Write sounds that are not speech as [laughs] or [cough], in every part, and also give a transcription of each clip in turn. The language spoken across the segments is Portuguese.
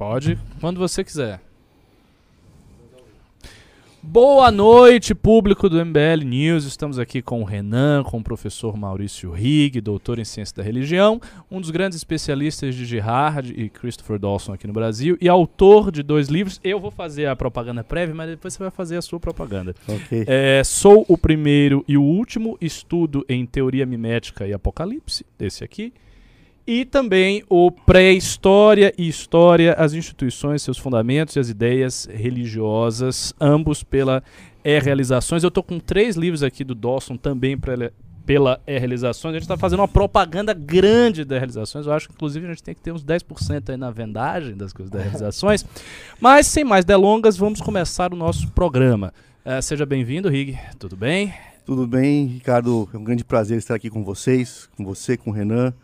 Pode, quando você quiser. Boa noite, público do MBL News. Estamos aqui com o Renan, com o professor Maurício Rigg, doutor em ciência da religião, um dos grandes especialistas de Gerard e Christopher Dawson aqui no Brasil e autor de dois livros. Eu vou fazer a propaganda prévia, mas depois você vai fazer a sua propaganda. Ok. É, sou o primeiro e o último estudo em teoria mimética e apocalipse, esse aqui. E também o Pré-História e História, as instituições, seus fundamentos e as ideias religiosas, ambos pela E-Realizações. Eu estou com três livros aqui do Dawson também pra, pela E-Realizações. A gente está fazendo uma propaganda grande da Realizações. Eu acho que, inclusive, a gente tem que ter uns 10% aí na vendagem das coisas da Realizações. [laughs] Mas, sem mais delongas, vamos começar o nosso programa. Eh, seja bem-vindo, Rig. Tudo bem? Tudo bem, Ricardo? É um grande prazer estar aqui com vocês, com você, com o Renan,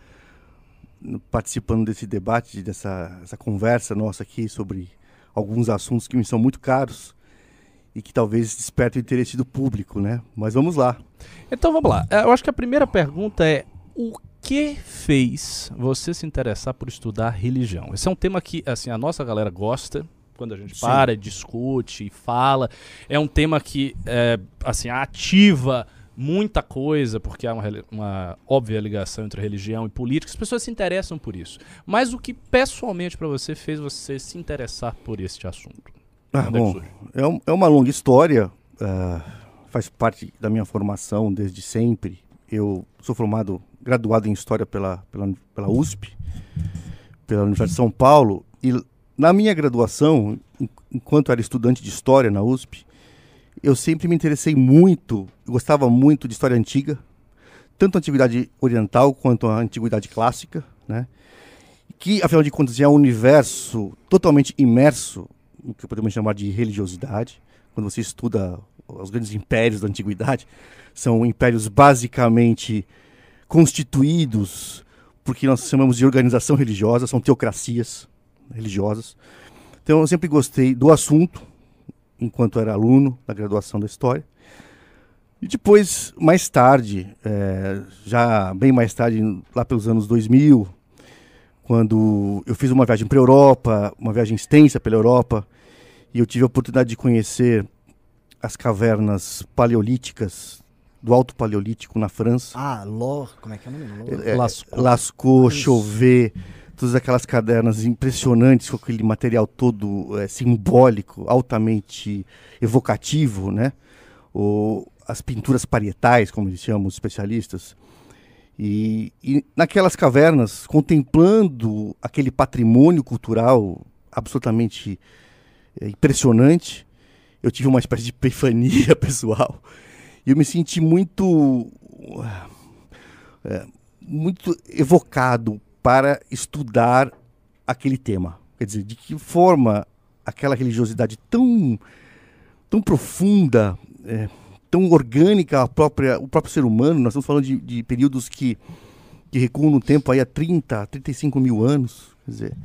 participando desse debate, dessa essa conversa nossa aqui sobre alguns assuntos que me são muito caros e que talvez despertem o interesse do público, né? Mas vamos lá. Então vamos lá. Eh, Eu acho que a primeira pergunta é: o que fez você se interessar por estudar religião? Esse é um tema que assim a nossa galera gosta quando a gente Sim. para, discute e fala. É um tema que é, assim ativa muita coisa porque há uma, uma óbvia ligação entre religião e política. As pessoas se interessam por isso. Mas o que pessoalmente para você fez você se interessar por este assunto? Ah, é bom, é, um- é uma longa história, ah, faz parte da minha formação desde sempre. Eu sou formado, graduado em História pela, pela, pela USP, pela Universidade de São Paulo, e na minha graduação, en- enquanto era estudante de História na USP, eu sempre me interessei muito, gostava muito de História Antiga, tanto a Antiguidade Oriental quanto a Antiguidade Clássica, né? que, afinal de contas, é um universo totalmente imerso o que podemos chamar de religiosidade. Quando você estuda os grandes impérios da antiguidade, são impérios basicamente constituídos porque nós chamamos de organização religiosa, são teocracias religiosas. Então eu sempre gostei do assunto enquanto era aluno da graduação da história. E depois, mais tarde, eh, já bem mais tarde, lá pelos anos 2000, quando eu fiz uma viagem para a Europa, uma viagem extensa pela Europa, e eu tive a oportunidade de conhecer as cavernas paleolíticas do Alto Paleolítico na França. Ah, Lor, como é que é o nome? Lor? É, Lascaux. Lascaux. Chauvet, todas aquelas cadernas impressionantes com aquele material todo eh, simbólico, altamente evocativo, né? As pinturas parietais, como eles chamam os especialistas. E, e naquelas cavernas, contemplando aquele patrimônio cultural absolutamente eh, impressionante, eu tive uma espécie de epifania [laughs] pessoal. E eu me senti muito muito evocado para estudar aquele tema. Quer dizer, de que forma aquela religiosidade tão, tão profunda, é, tão orgânica a própria, o próprio ser humano, nós estamos falando de, de períodos que, que recuam no tempo aí há 30, 35 mil anos. Quer dizer,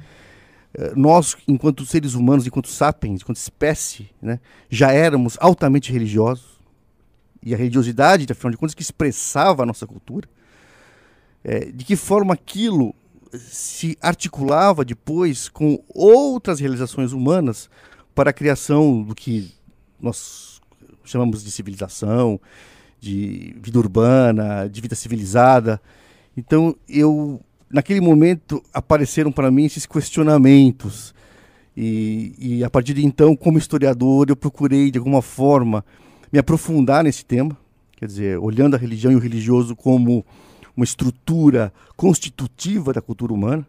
eh, nós, enquanto seres humanos, enquanto sapiens, enquanto espécie, né, já éramos altamente religiosos. E a religiosidade, afinal de contas, que expressava a nossa cultura é, de que forma aquilo se articulava depois com outras realizações humanas para a criação do que nós chamamos de civilização, de vida urbana, de vida civilizada. Então, eu naquele momento apareceram para mim esses questionamentos e, e a partir de então, como historiador, eu procurei de alguma forma me aprofundar nesse tema, quer dizer, olhando a religião e o religioso como uma estrutura constitutiva da cultura humana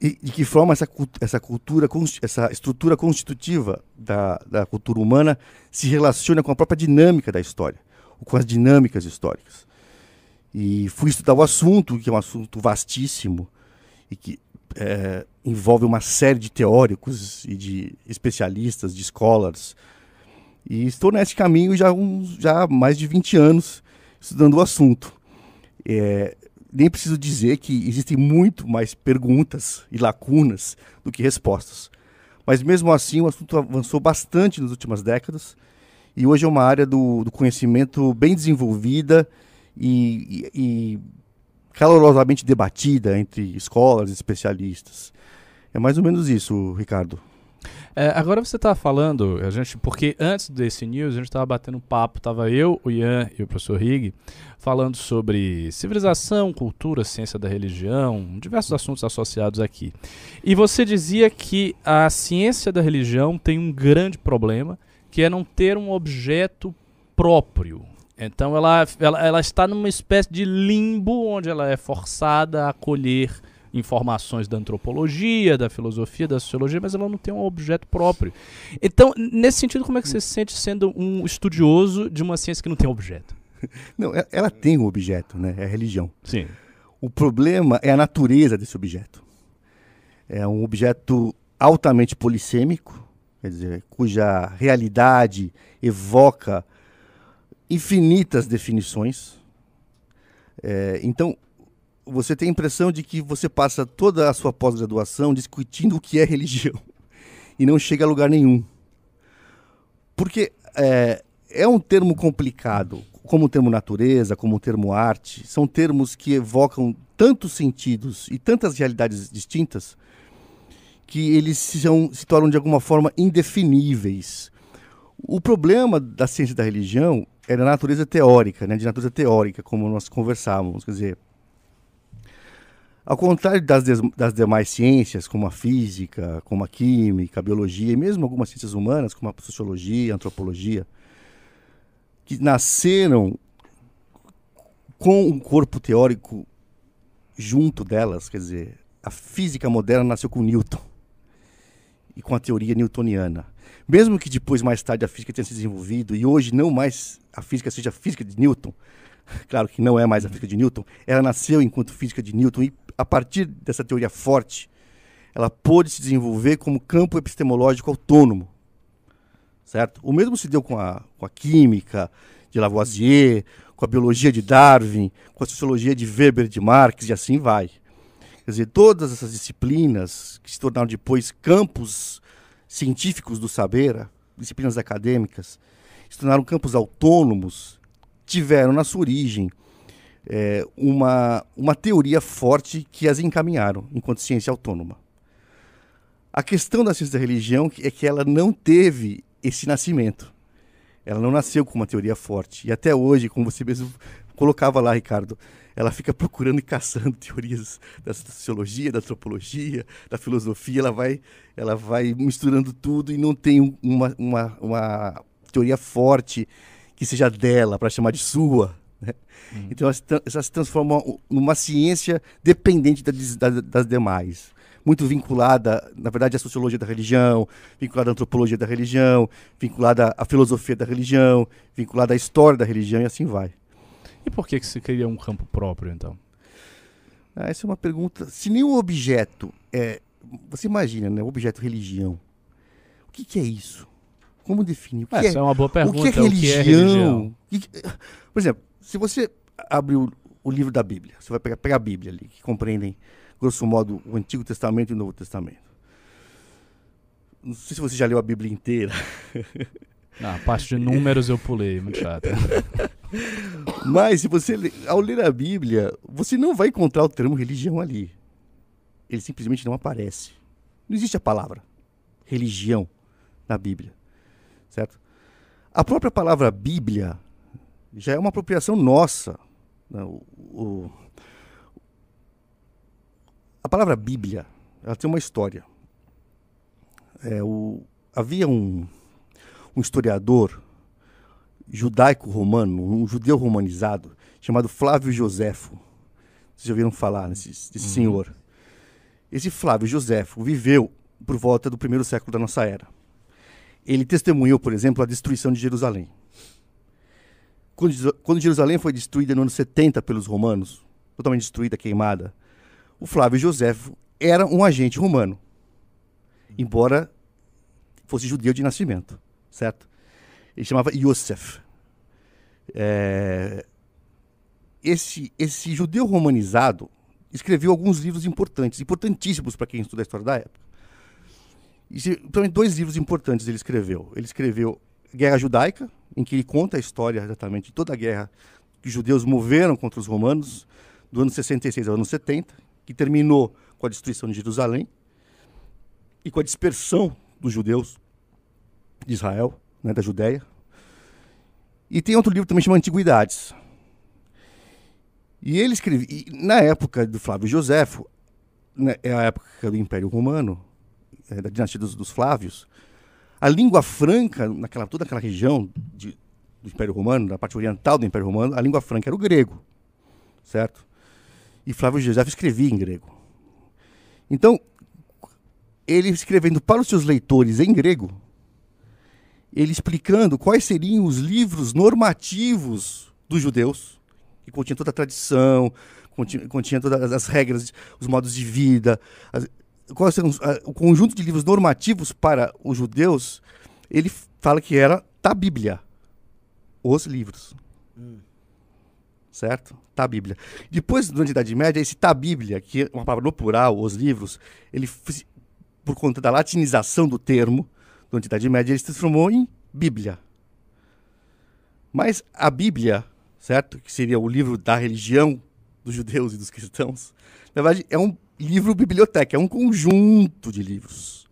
e de que forma essa, essa cultura, essa estrutura constitutiva da, da cultura humana se relaciona com a própria dinâmica da história, ou com as dinâmicas históricas. E fui estudar o assunto, que é um assunto vastíssimo e que eh, envolve uma série de teóricos e de especialistas, de scholars. E estou nesse caminho já, uns, já há mais de 20 anos estudando o assunto. É, nem preciso dizer que existem muito mais perguntas e lacunas do que respostas. Mas mesmo assim, o assunto avançou bastante nas últimas décadas e hoje é uma área do, do conhecimento bem desenvolvida e, e- e calorosamente debatida entre escolas e especialistas. É mais ou menos isso, Ricardo. É, agora você está falando, a gente, porque antes desse news a gente estava batendo papo, estava eu, o Ian e o professor Rig falando sobre civilização, cultura, ciência da religião, diversos assuntos associados aqui. E você dizia que a ciência da religião tem um grande problema, que é não ter um objeto próprio. Então ela, ela, ela está numa espécie de limbo onde ela é forçada a acolher informações da antropologia, da filosofia, da sociologia, mas ela não tem um objeto próprio. Então, nesse sentido, como é que você se sente sendo um estudioso de uma ciência que não tem objeto? [laughs] Não, ela, ela tem um objeto, né? É a religião. Sim. O problema é a natureza desse objeto. É um objeto altamente polissêmico, quer dizer, cuja realidade evoca infinitas definições. É, então, você tem a impressão de que você passa toda a sua pós-graduação discutindo o que é religião e não chega a lugar nenhum. Porque é, é um termo complicado, como o termo natureza, como o termo arte, são termos que evocam tantos sentidos e tantas realidades distintas que eles são, se tornam de alguma forma indefiníveis. O problema da ciência da religião é da natureza teórica, né, de natureza teórica, como nós conversávamos. Quer dizer, ao contrário das, das demais ciências, como a física, como a química, a biologia e mesmo algumas ciências humanas, como a sociologia, a antropologia, que nasceram com um corpo teórico junto delas, quer dizer, a física moderna nasceu com Newton [laughs] e com a teoria newtoniana. Mesmo que depois, mais tarde, a física tenha se desenvolvido e hoje não mais a física seja a física de Newton, [laughs] claro que não é mais a física de Newton, ela nasceu enquanto física de Newton e a partir dessa teoria forte, ela pôde se desenvolver como campo epistemológico autônomo. Certo? O mesmo se deu com a, com a química de Lavoisier, com a biologia de Darwin, com a sociologia de Weber de Marx e assim vai. Quer dizer, todas essas disciplinas que se tornaram depois campos científicos do saber, disciplinas acadêmicas, se tornaram campos autônomos, tiveram na sua origem é, uma, uma teoria forte que as encaminharam enquanto ciência autônoma. A questão da ciência da religião é que ela não teve esse nascimento. Ela não nasceu com uma teoria forte. E até hoje, como você mesmo colocava lá, Ricardo, ela fica procurando e caçando [laughs] teorias da sociologia, da antropologia, da filosofia. Ela vai, ela vai misturando tudo e não tem uma, uma, uma teoria forte que seja dela para chamar de sua. Né? Uhum. Então ela se transforma numa ciência dependente das, demais. Muito vinculada, na verdade, à sociologia da religião, vinculada à antropologia da religião, vinculada à filosofia da religião, vinculada à história da religião e assim vai. E por que, que se cria um campo próprio, então? Ah, essa é uma pergunta. Se nenhum objeto é. Você imagina, né? O objeto religião. O que, que é isso? Como definir? O que Essa é, é uma boa pergunta. O que é religião? Que é religião? Por exemplo, se você abre o, o, livro da Bíblia, você vai pegar, pegar a Bíblia ali, que compreendem, grosso modo, o Antigo Testamento e o Novo Testamento. Não sei se você já leu a Bíblia inteira. [laughs] Não, a parte de números eu pulei, muito chato. [laughs] Mas se você, ao ler a Bíblia, você não vai encontrar o termo religião ali. Ele simplesmente não aparece. Não existe a palavra religião na Bíblia, certo? A própria palavra Bíblia já é uma apropriação nossa. Né? O, o, a palavra Bíblia, ela tem uma história. É, o, havia um, um historiador judaico-romano, um judeu romanizado, chamado Flávio Joséfo. Vocês já ouviram falar desse, desse uhum. senhor? Esse Flávio Joséfo viveu por volta do primeiro século da nossa era. Ele testemunhou, por exemplo, a destruição de Jerusalém quando, Jerusalém foi destruída no ano 70 pelos romanos, totalmente destruída, queimada, o Flávio Joséfo era um agente romano, embora fosse judeu de nascimento, certo? Ele chamava Yosef. É... Esse, esse judeu romanizado escreveu alguns livros importantes, importantíssimos para quem estuda a história da época. E, principalmente dois livros importantes ele escreveu. Ele escreveu Guerra Judaica, em que ele conta a história exatamente de toda a guerra que os judeus moveram contra os romanos, do ano 66 ao ano 70, que terminou com a destruição de Jerusalém. e com a dispersão dos judeus de Israel, né, da Judéia. E tem outro livro também chamado Antiguidades. E ele escreveu, e na época do Flávio Joséfo, né, é a época do Império Romano, é, da dinastia dos, dos, Flávios, a língua franca, naquela, toda aquela região de, do Império Romano, da parte oriental do Império Romano, a língua franca era o grego, certo? E Flávio Joséfo escrevia em grego. Então, ele escrevendo para os seus leitores em grego, ele explicando quais seriam os livros normativos dos judeus, que continha toda a tradição, continha, continha todas as regras, os modos de vida, as, o conjunto de livros normativos para os judeus, ele fala que era a Bíblia, os livros. Hum. Certo? Tá Bíblia. Depois, durante a Idade Média, esse tá Bíblia, que é uma palavra no plural, os livros, ele por conta da latinização do termo, durante a Idade Média, ele se transformou em Bíblia. Mas a Bíblia, certo? Que seria o livro da religião dos judeus e dos cristãos, na verdade é um livro biblioteca, é um conjunto de livros.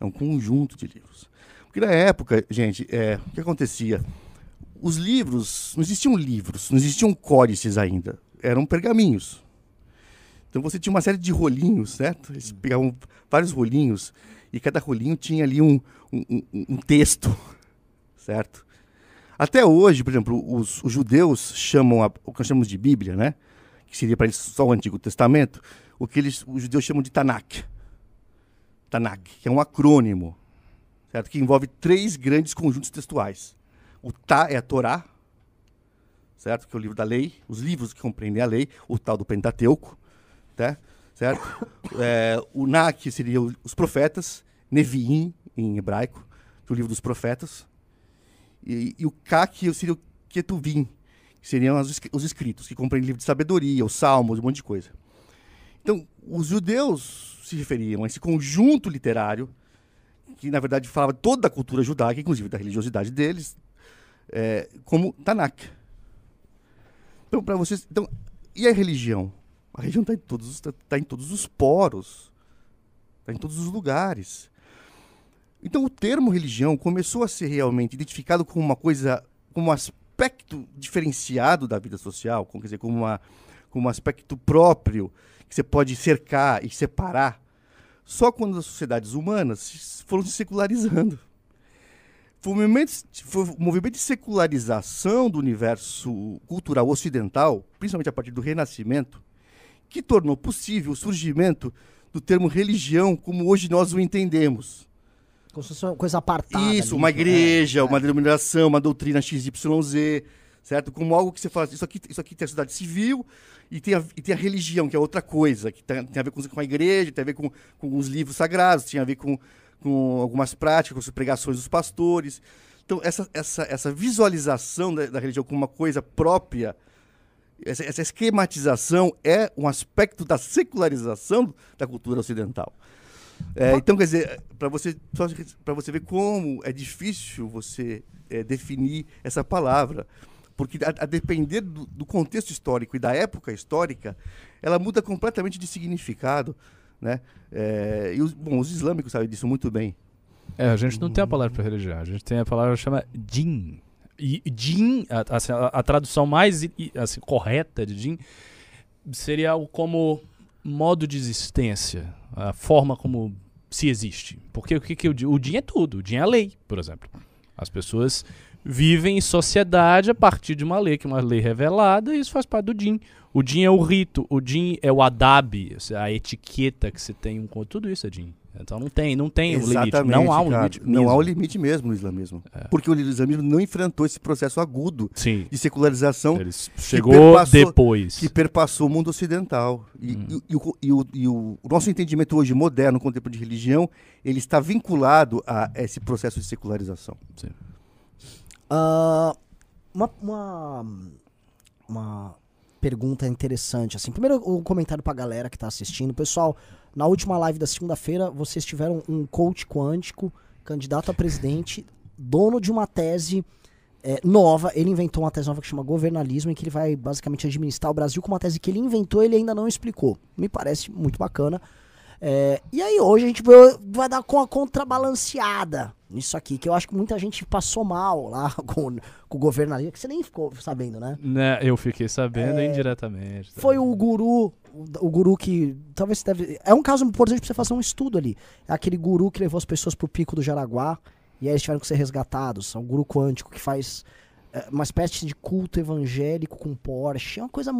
É um conjunto de livros. Porque na época, gente, é, o que acontecia? Os livros, não existiam livros, não existiam códices ainda, eram pergaminhos. Então você tinha uma série de rolinhos, certo? Eles pegavam vários rolinhos e cada rolinho tinha ali um, um, um texto, [laughs] certo? Até hoje, por exemplo, os, os judeus chamam a, o que nós chamamos de Bíblia, né? Que seria para eles só o Antigo Testamento, o que eles, os judeus chamam de Tanakh. Tanakh, que é um acrônimo, certo? Que envolve três grandes conjuntos textuais. O Ta é a Torá, certo? Que é o livro da lei, os livros que compreendem a lei, o tal do Pentateuco tá? certo? [coughs] É, o Na, que seria os profetas, Neviim, em hebraico, que é o livro dos profetas, e, e o Ka, que seria o Ketuvim, que seriam os, os escritos, que compreendem livro de sabedoria, os salmos, um monte de coisa. Então, os judeus se referiam a esse conjunto literário, que na verdade falava toda a cultura judaica, inclusive da religiosidade deles, é, como Tanakh. Então, para vocês. Então, e a religião? A religião está em, todos, tá, tá em todos os poros, está em todos os lugares. Então o termo religião começou a ser realmente identificado como uma coisa, como um aspecto diferenciado da vida social, como, quer dizer, como, uma, como um aspecto próprio que você pode cercar e separar, só quando as sociedades humanas foram se secularizando. Foi um movimento, foi um movimento de secularização do universo cultural ocidental, principalmente a partir do Renascimento, que tornou possível o surgimento do termo religião como hoje nós o entendemos. Como se fosse uma coisa apartada. Isso, ali, uma né? igreja, é, uma denominação, uma doutrina XYZ, certo? Como algo que você fala, isso aqui, isso aqui tem a sociedade civil e tem a, e tem a religião, que é outra coisa, que tem, tem a ver com, com, a igreja, tem a ver com, com os livros sagrados, tem a ver com, com algumas práticas, com as pregações dos pastores. Então, essa, essa, essa visualização da, da religião como uma coisa própria essa, essa esquematização é um aspecto da secularização da cultura ocidental. É, então, quer dizer, para você, você ver como é difícil você é, definir essa palavra, porque a, a depender do, do, contexto histórico e da época histórica, ela muda completamente de significado. Né? É, e os, bom, os islâmicos sabem disso muito bem. É, a gente não tem a palavra para religião, a gente tem a palavra que chama din, e din, a, assim, a, a, tradução mais assim, correta de din seria algo como modo de existência, a forma como se existe. Porque o que, que o, o din é tudo, o din é a lei, por exemplo. As pessoas vivem em sociedade a partir de uma lei, que é uma lei revelada, e isso faz parte do din. O din é o rito, o din é o adab, a etiqueta que você tem com tudo isso é din. Então não tem, não tem Exatamente, limite. Não há um cara, limite. Mesmo. Não há um limite mesmo no islamismo. É. Porque o islamismo não enfrentou esse processo agudo Sim. de secularização. Ele chegou depois. Que perpassou o mundo ocidental. E, hum. e, e, o, e, o, e o, o, nosso entendimento hoje moderno, contemporâneo de religião, ele está vinculado a esse processo de secularização. Sim. Uh, uma, uma, uma pergunta interessante. Assim, primeiro, o um comentário para a galera que está assistindo. Pessoal, na última live da segunda-feira, vocês tiveram um coach quântico, candidato a presidente, dono de uma tese é, nova. Ele inventou uma tese nova que chama governalismo, em que ele vai basicamente administrar o Brasil com uma tese que ele inventou e ele ainda não explicou. Me parece muito bacana. É, e aí hoje a gente vai, dar com a contrabalanceada nisso aqui, que eu acho que muita gente passou mal lá [laughs] com, com o governalismo, que você nem ficou sabendo, né? Né, eu fiquei sabendo indiretamente. tá? Foi o guru, o, guru que talvez deve. É um caso importante pra você fazer um estudo ali. É aquele guru que levou as pessoas pro pico do Jaraguá e aí eles tiveram que ser resgatados. É um guru quântico que faz é, uma espécie de culto evangélico com Porsche. É uma coisa.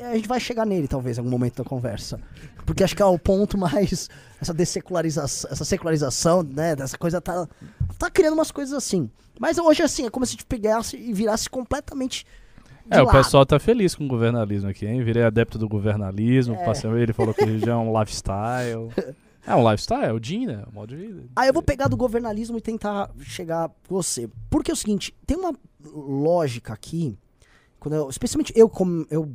A gente vai chegar nele, talvez, em algum momento da conversa. Porque acho que é o ponto mais. Essa dessecularização, essa secularização, né? Dessa coisa tá. Tá criando umas coisas assim. Mas hoje, assim, é como se a gente pegasse e virasse completamente. É, o lado. pessoal tá feliz com o governalismo aqui, hein? Virei adepto do governalismo, É. passei, ele falou que já é um lifestyle. [laughs] É um lifestyle, é o Jim, né? O modo de vida. Aí eu vou pegar do governalismo e tentar chegar com você. Porque é o seguinte, tem uma lógica aqui, quando eu- especialmente eu como eu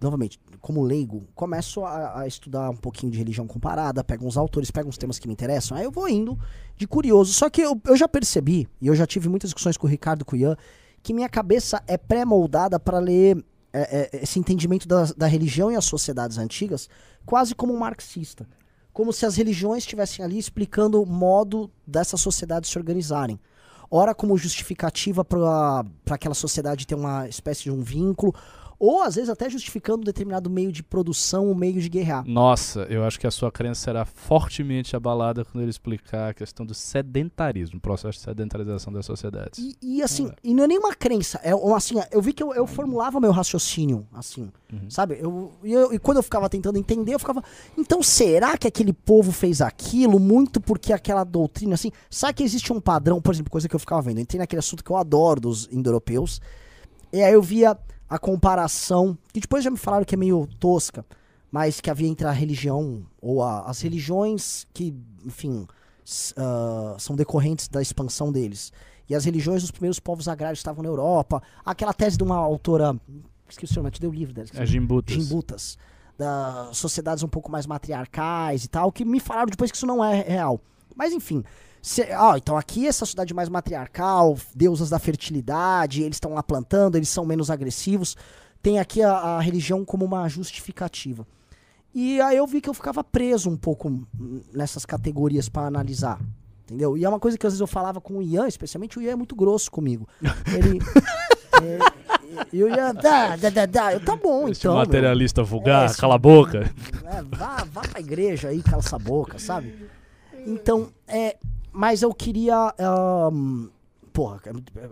novamente, como leigo, começo a, a estudar um pouquinho de religião comparada, pego uns autores, pego uns temas que me interessam, aí eu vou indo de curioso. Só que eu, eu já percebi, e eu já tive muitas discussões com o Ricardo Cuian, que minha cabeça é pré-moldada para ler é, é, esse entendimento da, da religião e as sociedades antigas quase como um marxista. Como se as religiões estivessem ali explicando o modo dessas sociedades se organizarem. Ora como justificativa para aquela sociedade ter uma espécie de um vínculo, ou às vezes até justificando um determinado meio de produção, um meio de guerrear. Nossa, eu acho que a sua crença será fortemente abalada quando ele explicar a questão do sedentarismo, o processo de sedentarização das sociedades. E, e, assim, e não é nenhuma crença. É assim, eu vi que eu, eu formulava meu raciocínio, assim, sabe? Eu, e, eu- e quando eu ficava tentando entender, eu ficava. Então, será que aquele povo fez aquilo muito porque aquela doutrina, assim. Sabe que existe um padrão, por exemplo, coisa que eu ficava vendo? Eu entrei naquele assunto que eu adoro dos indo-europeus. E aí eu via a comparação, que depois já me falaram que é meio tosca, mas que havia entre a religião, ou a- as religiões que, enfim, ah, são decorrentes da expansão deles. E as religiões dos primeiros povos agrários estavam na Europa. Aquela tese de uma autora. Esqueci o nome, te dei o livro dela. É Jimbutas. Gimbutas, das sociedades um pouco mais matriarcais e tal, que me falaram depois que isso não é real. Mas enfim, cê- ó, então aqui essa sociedade mais matriarcal, deusas da fertilidade, eles estão lá plantando, eles são menos agressivos. Tem aqui a, a religião como uma justificativa. E aí eu vi que eu ficava preso um pouco nessas categorias para analisar. Entendeu? E é uma coisa que às vezes eu falava com o Ian, especialmente o Ian é muito grosso comigo. Ele. [laughs] é, e o Ian, dá, dá, dá, dá. Eu, tá bom, Esse então. meu. materialista vulgar, É, cala a boca. [laughs] É, vá, vá pra igreja aí, cala essa boca, sabe? Então, é. Mas eu queria. ahn, porra,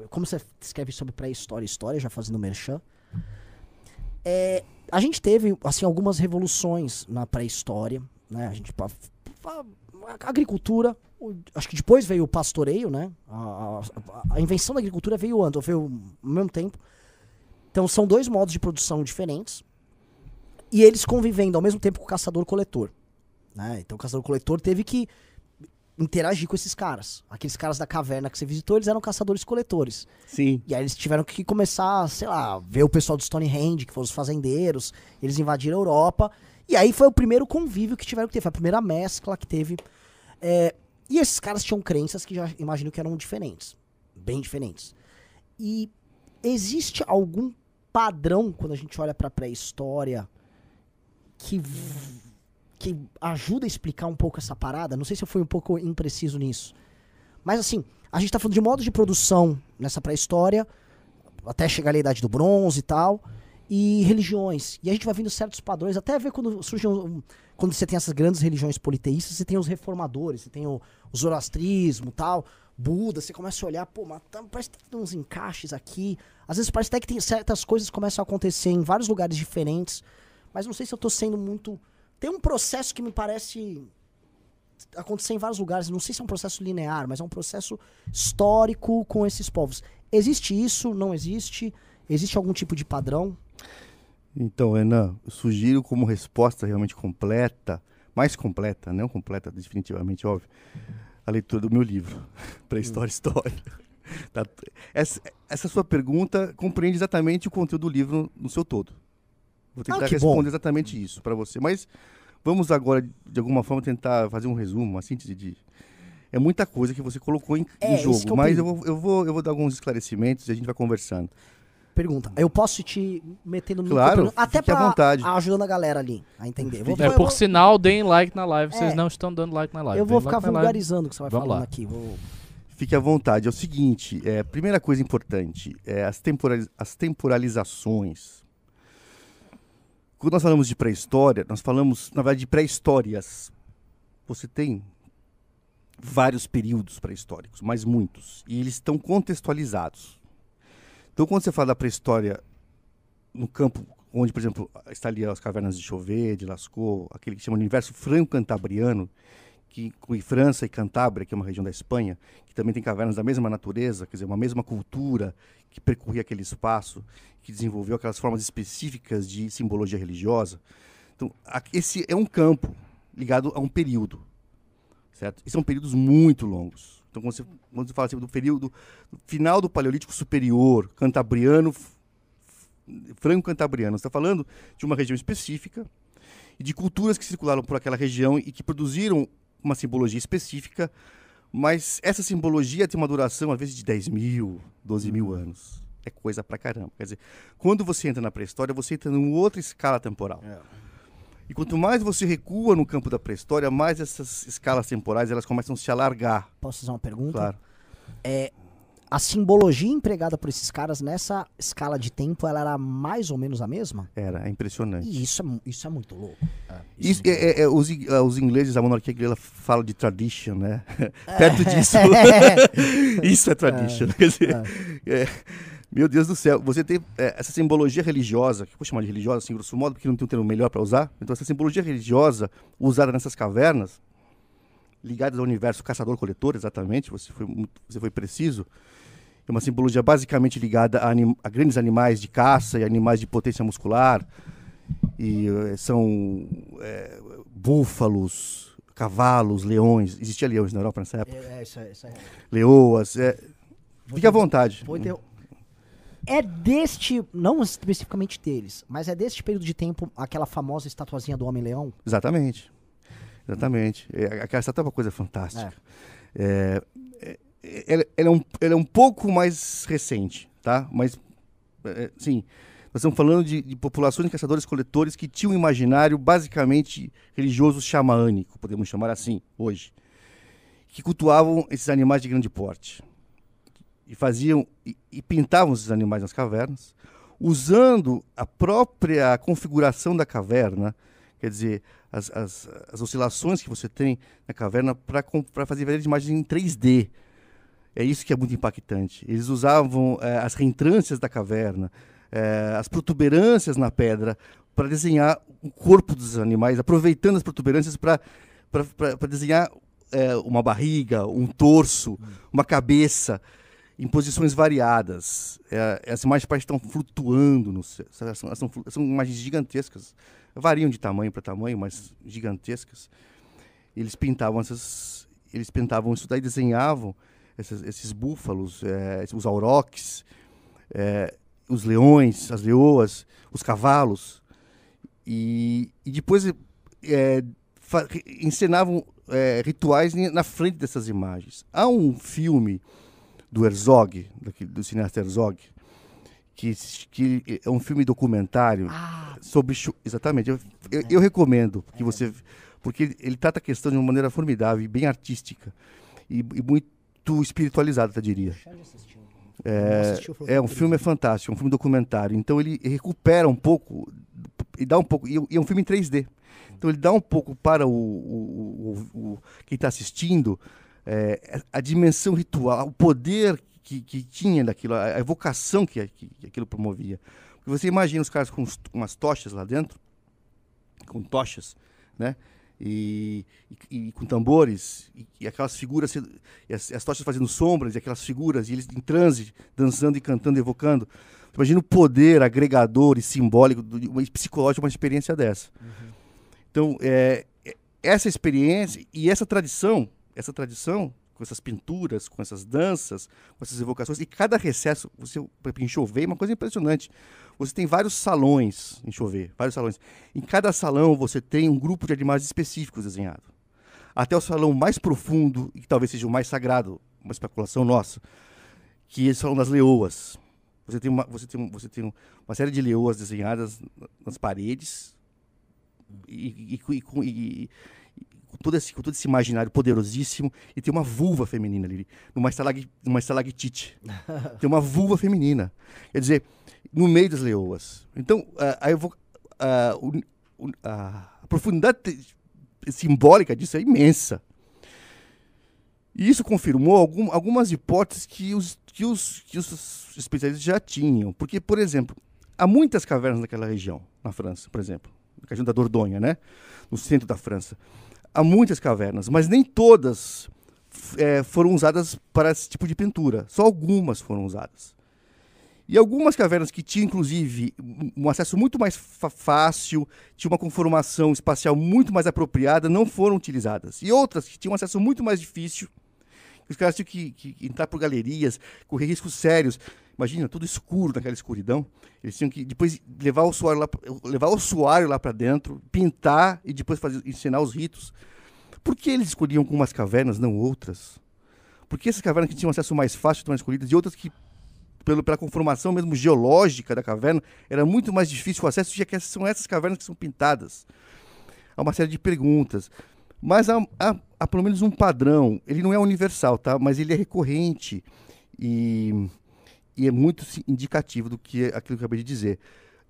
como você escreve sobre pré-história e história, já fazendo merchan. É, a gente teve, assim, algumas revoluções na pré-história, né? A gente. pa- pa- A agricultura, acho que depois veio o pastoreio, né? A, a- a invenção da agricultura veio antes, veio ao mesmo tempo. Então são dois modos de produção diferentes e eles convivendo ao mesmo tempo com o caçador-coletor. Né? Então o caçador-coletor teve que interagir com esses caras. Aqueles caras da caverna que você visitou, eles eram caçadores-coletores. Sim. E aí eles tiveram que começar, sei lá, ver o pessoal do Stonehenge, que foram os fazendeiros, eles invadiram a Europa. E aí foi o primeiro convívio que tiveram que ter, foi a primeira mescla que teve. É, e esses caras tinham crenças que já imagino que eram diferentes. Bem diferentes. E existe algum padrão quando a gente olha pra pré-história que, que ajuda a explicar um pouco essa parada? Não sei se eu fui um pouco impreciso nisso. Mas assim, a gente tá falando de modos de produção nessa pré-história, até chegar à Idade do Bronze e tal, e religiões. E a gente vai vendo certos padrões, até ver quando surgem. Quando você tem essas grandes religiões politeístas, você tem os reformadores, você tem o, o zoroastrismo tal, Buda, você começa a olhar, pô, mas tá- parece que tem uns encaixes aqui. Às vezes parece até que tem certas coisas que começam a acontecer em vários lugares diferentes. Mas não sei se eu tô sendo muito. Tem um processo que me parece acontecer em vários lugares. Não sei se é um processo linear, mas é um processo histórico com esses povos. Existe isso? Não existe? Existe algum tipo de padrão? Então, Renan, sugiro como resposta realmente completa, mais completa, não completa definitivamente, óbvio, a leitura do meu livro, [laughs] Pré-História e História. [laughs] Tá? Essa, essa sua pergunta compreende exatamente o conteúdo do livro no seu todo. Vou tentar Ah, que bom. responder exatamente isso para você. Mas vamos agora, de alguma forma, tentar fazer um resumo, uma síntese de. É muita coisa que você colocou em, É, em esse que é jogo, mas eu vou, eu, vou, eu vou dar alguns esclarecimentos e a gente vai conversando. Pergunta. Eu posso te meter no Claro, micro- Até vontade. ajudando a galera ali a entender. Vou- É, vou- por sinal, deem like na live. Vocês É. não estão dando like na live. eu vou ficar like vulgarizando o que você vai Vamos falando lá. aqui. Vou... Fique à vontade. É o seguinte, é, primeira coisa importante, é as, temporali- as temporalizações. Quando nós falamos de pré-história, nós falamos, na verdade, de pré-histórias. Você tem vários períodos pré-históricos, mas muitos, e eles estão contextualizados. Então, quando você fala da pré-história no campo onde, por exemplo, está ali as cavernas de Chauvet, de Lascaux, aquele que chama de universo franco-cantabriano, que inclui França e Cantábria, que é uma região da Espanha, que também tem cavernas da mesma natureza, quer dizer, uma mesma cultura que percorria aquele espaço, que desenvolveu aquelas formas específicas de simbologia religiosa. Então, esse é um campo ligado a um período, certo? E são períodos muito longos. Então, quando você, quando você fala assim, do período do final do Paleolítico Superior, Cantabriano, Franco-Cantabriano, você está falando de uma região específica e de culturas que circularam por aquela região e que produziram uma simbologia específica, mas essa simbologia tem uma duração, às vezes, de 10 mil, 12 mil anos. É coisa pra caramba. Quer dizer, quando você entra na pré-história, você entra numa outra escala temporal. E quanto mais você recua no campo da pré-história, mais essas escalas temporais elas começam a se alargar, Posso fazer uma pergunta? claro. É, a simbologia empregada por esses caras nessa escala de tempo, ela era mais ou menos a mesma? Era, é impressionante. E isso é, isso é muito louco. Isso, é, é- é, os, ah, os ingleses, a monarquia inglesa fala de tradition, né? [laughs] Perto disso, [laughs] isso é tradition. Quer dizer, é, meu Deus do céu, você tem é, essa simbologia religiosa, que eu vou chamar de religiosa, assim, grosso modo, porque não tem um termo melhor para usar. Então, essa simbologia religiosa usada nessas cavernas, ligadas ao universo caçador-coletor, exatamente, você foi, você foi preciso. É uma simbologia basicamente ligada a, anim- a grandes animais de caça e animais de potência muscular. E eh, são eh, búfalos, cavalos, leões. Existia leões na Europa nessa época? É, isso é, isso é. Leoas. é. Fique à vontade. Inter- É deste, não especificamente deles, mas é deste período de tempo aquela famosa estatuazinha do Homem-Leão? Exatamente. Exatamente. É, aquela estátua é uma coisa fantástica. É, é, ela, ela é um, ela é um pouco mais recente, tá? Mas, é, sim, nós estamos falando de, de populações de caçadores-coletores que tinham um imaginário basicamente religioso xamânico, podemos chamar assim, hoje. Que cultuavam esses animais de grande porte. E faziam, e, e pintavam esses animais nas cavernas, usando a própria configuração da caverna, quer dizer, as, as, as oscilações que você tem na caverna para fazer verdadeiras imagens em 3D. É isso que é muito impactante. Eles usavam eh, as reentrâncias da caverna, eh, as protuberâncias na pedra, para desenhar o corpo dos animais, aproveitando as protuberâncias para desenhar eh, uma barriga, um torso, uma cabeça, em posições variadas. Eh, as imagens parecem estão flutuando no céu. São, são, são imagens gigantescas. Variam de tamanho para tamanho, mas gigantescas. Eles pintavam essas, eles pintavam isso daí, desenhavam esses, esses búfalos, eh, os auroques, eh, os leões, as leoas, os cavalos. E, e depois fa- encenavam eh, rituais na frente dessas imagens. Há um filme do Herzog, do cineasta Herzog, que, que é um filme documentário Ah, sobre exatamente eu, eu, eu recomendo que você porque ele, ele trata a questão de uma maneira formidável bem artística e, e muito espiritualizada eu diria é, é um filme é fantástico é um filme documentário. Então ele recupera um pouco e dá um pouco e, e é um filme em 3D então ele dá um pouco para o, o- o- o- quem está assistindo é, a dimensão ritual o poder que, que tinha daquilo a, evocação que, que, que aquilo promovia porque você imagina os caras com uns- umas tochas lá dentro, com tochas, né? E, e- e com tambores, e, e aquelas figuras, as, as tochas fazendo sombras, e aquelas figuras, e eles em transe, dançando e cantando, evocando. Você imagina o poder agregador e simbólico, do- e psicológico de uma experiência dessa. Então, é, é- essa experiência e essa tradição, essa tradição, com essas pinturas, com essas danças, com essas evocações, e cada recesso, você, em chover, é uma coisa impressionante. Você tem vários salões em chover, vários salões. Em cada salão você tem um grupo de animais específicos desenhado. Até o salão mais profundo, e que talvez seja o mais sagrado, uma especulação nossa, que é o salão das leoas. Você tem uma, você tem, você tem um- uma série de leoas desenhadas na- nas paredes e, e, e todo esse, com todo esse imaginário poderosíssimo e tem uma vulva feminina ali, numa, estalag, numa estalactite. [laughs] tem uma vulva feminina. Quer dizer, no meio das leoas. Então, a, a, evo- o- o- a- profundidade simbólica disso é imensa. E isso confirmou algum- algumas hipóteses que os, que, os, que os especialistas já tinham. Porque, por exemplo, há muitas cavernas naquela região, na França, por exemplo, na região da Dordogne, né? no centro da França. Há muitas cavernas, mas nem todas eh, foram usadas para esse tipo de pintura. Só algumas foram usadas. E algumas cavernas que tinham, inclusive, um- acesso muito mais fácil, tinham uma conformação espacial muito mais apropriada, não foram utilizadas. E outras que tinham um acesso muito mais difícil, os caras tinham que, que entrar por galerias, correr riscos sérios. Imagina, tudo escuro naquela escuridão. Eles tinham que depois levar o suário lá, levar o suário lá para dentro, pintar e depois fazer, ensinar os ritos. Por que eles escolhiam algumas cavernas, não outras? Porque essas cavernas que tinham acesso mais fácil estão escolhidas e outras que pelo, pela conformação mesmo geológica da caverna, era muito mais difícil o acesso, já que são essas cavernas que são pintadas. Há uma série de perguntas. Mas há, há- há pelo menos um padrão. Ele não é universal, tá? mas ele é recorrente e, e é muito indicativo do que aquilo que eu acabei de dizer.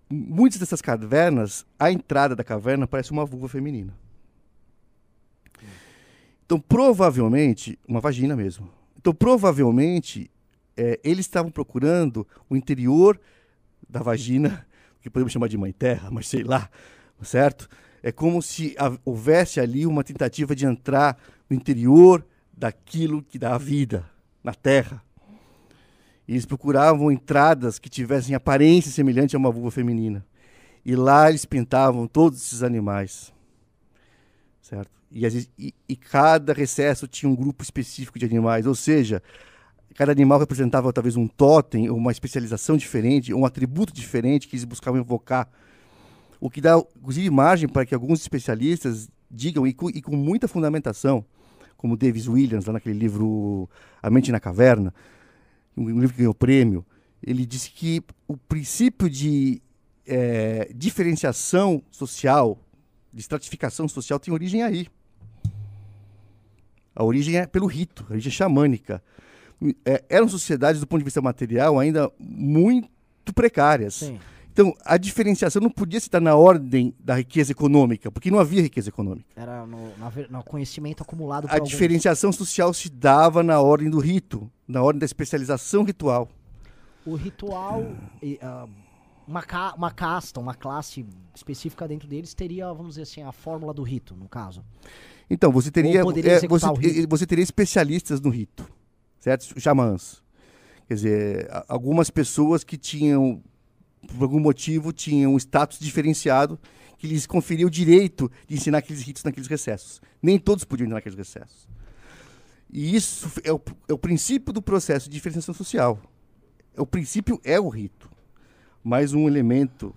Muitas dessas cavernas, a entrada da caverna parece uma vulva feminina. Então, provavelmente, uma vagina mesmo. Então, provavelmente, é, eles estavam procurando o interior da vagina, que podemos chamar de mãe terra, mas sei lá, certo? É como se houvesse ali uma tentativa de entrar no interior daquilo que dá a vida na terra. Eles procuravam entradas que tivessem aparência semelhante a uma vulva feminina. E lá eles pintavam todos esses animais. Certo? E, e- e cada recesso tinha um grupo específico de animais, ou seja, cada animal representava talvez um totem, uma especialização diferente, um atributo diferente que eles buscavam invocar. O que dá, inclusive, margem para que alguns especialistas digam, e com, e com muita fundamentação, como Davis Williams, lá naquele livro A Mente na Caverna, um livro que ganhou prêmio, ele disse que o princípio de eh, diferenciação social, de estratificação social, tem origem aí. A origem é pelo rito, a origem é xamânica. É, eram sociedades, do ponto de vista material, ainda muito precárias. Sim. Então, a diferenciação não podia se dar na ordem da riqueza econômica, porque não havia riqueza econômica. Era no, no conhecimento acumulado por A diferenciação social se dava na ordem do rito, na ordem da especialização ritual. O ritual, e, ah, uma, ca- uma casta, uma classe específica dentro deles teria, vamos dizer assim, a fórmula do rito, no caso. Então, você teria, é, você, você teria especialistas no rito, certo? Xamãs. Quer dizer, algumas pessoas que tinham, por algum motivo, tinham um status diferenciado que lhes conferia o direito de ensinar aqueles ritos naqueles recessos. Nem todos podiam entrar naqueles recessos. E isso é o, é o princípio do processo de diferenciação social. É O princípio é o rito. Mais um elemento.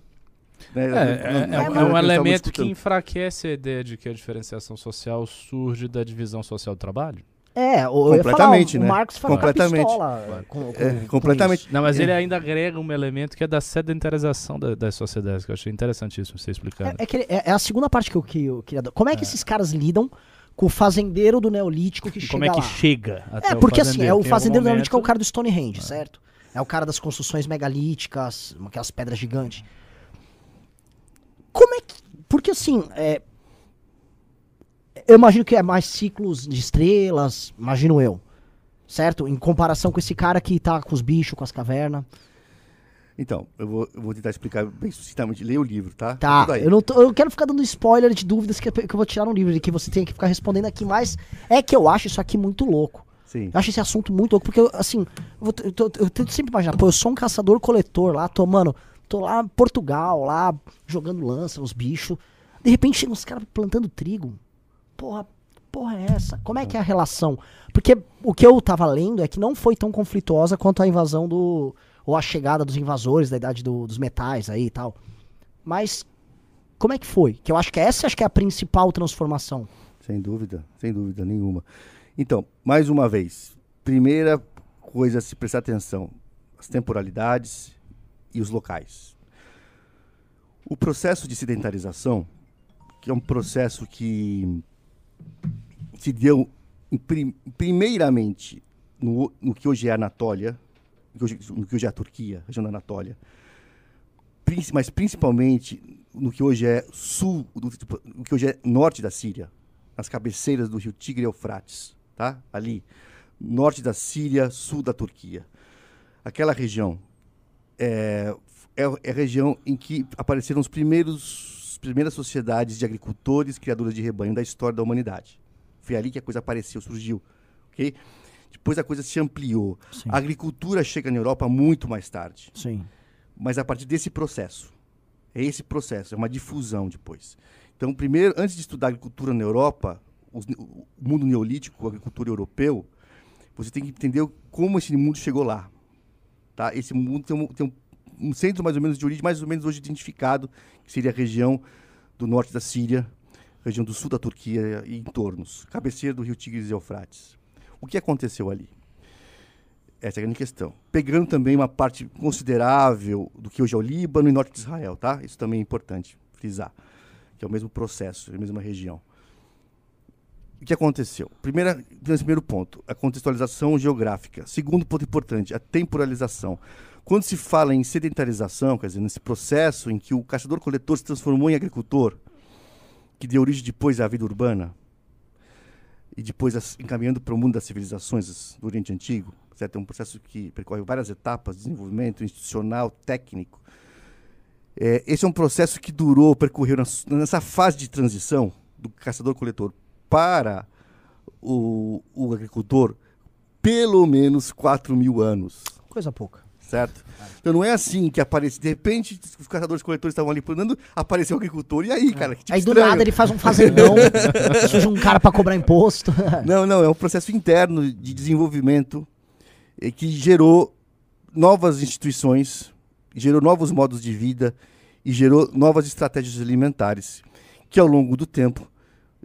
né, É, é, é, um- é um elemento que enfraquece a ideia de que a diferenciação social surge da divisão social do trabalho. É, o, eu ia falar, Completamente, o né? Marx faz Completamente. pistola com, com- É, com completamente. isso. Não, mas É. ele ainda agrega um elemento que é da sedentarização da- das sociedades, que eu achei interessantíssimo você explicar. É, é que ele- é- é a segunda parte que eu, que eu queria. Como é que esses caras lidam com o fazendeiro do Neolítico que E chega como é que lá? chega até É, o porque assim, é o fazendeiro do Neolítico é o cara do Stonehenge, certo? É o cara das construções megalíticas, aquelas pedras gigantes. Como é que. Porque assim, é, eu imagino que é mais ciclos de estrelas, imagino eu. Certo? Em comparação com esse cara que tá com os bichos, com as cavernas. Então, eu vou, eu vou tentar explicar bem sucintamente. Leia o livro, tá? Tá, aí. eu não, tô- eu quero ficar dando spoiler de dúvidas que, eu- que eu vou tirar no livro, de que você tem que ficar respondendo aqui, mas é que eu acho isso aqui muito louco. Sim. Eu acho esse assunto muito louco, porque, eu, assim, eu, eu, eu tento sempre imaginar, pô, eu sou um caçador-coletor lá, tô, mano, tô lá em Portugal, lá, jogando lança nos bichos. De repente chegam uns caras plantando trigo. Porra, porra é essa? Como é que é a relação? Porque o que eu tava lendo é que não foi tão conflituosa quanto a invasão do. ou a chegada dos invasores da idade do- dos metais aí e tal. Mas. Como é que foi? Que eu acho que essa acho que é a principal transformação. Sem dúvida, sem dúvida nenhuma. Então, mais uma vez, primeira coisa a se prestar atenção. as temporalidades e os locais. O processo de sedentarização, que é um processo que se deu prim primeiramente no, no, que hoje é a Anatólia, no que hoje é a Turquia, região da Anatólia, mas principalmente no que hoje é sul, no que hoje é norte da Síria, nas cabeceiras do rio Tigre e Eufrates, tá? Ali, norte da Síria, sul da Turquia. Aquela região é, é, é a região em que apareceram os primeiros primeiras sociedades de agricultores, criadores de rebanho da história da humanidade. Foi ali que a coisa apareceu, surgiu, ok? Depois a coisa se ampliou. Sim. A agricultura chega na Europa muito mais tarde. Sim. Mas a partir desse processo. É esse processo, é uma difusão depois. Então, primeiro, antes de estudar agricultura na Europa, o mundo neolítico, a agricultura europeu, você tem que entender como esse mundo chegou lá. Tá? Esse mundo tem um, tem um, um centro mais ou menos de origem, mais ou menos hoje identificado, que seria a região do norte da Síria, região do sul da Turquia e entornos, cabeceira do rio Tigres e Eufrates. O que aconteceu ali? Essa é a grande questão. Pegando também uma parte considerável do que hoje é o Líbano e norte de Israel, tá? Isso também é importante frisar, que é o mesmo processo, é a mesma região. O que aconteceu? Primeira, primeiro ponto, a contextualização geográfica. Segundo ponto importante, a temporalização. Quando se fala em sedentarização, quer dizer, nesse processo em que o caçador-coletor se transformou em agricultor, que deu origem depois à vida urbana, e depois encaminhando para o mundo das civilizações do Oriente Antigo, certo? É um processo que percorre várias etapas de desenvolvimento institucional, técnico. É, esse é um processo que durou, percorreu nessa fase de transição do caçador-coletor para o, o agricultor pelo menos 4 mil anos. Coisa pouca. Certo? Então não é assim que aparece. De repente, os caçadores coletores estavam ali planando, apareceu o agricultor. E aí, é. cara? aí do nada ele faz um fazendão, [laughs] surge um cara para cobrar imposto. [laughs] não, não, é um processo interno de desenvolvimento eh, que gerou novas instituições, gerou novos modos de vida e gerou novas estratégias alimentares que ao longo do tempo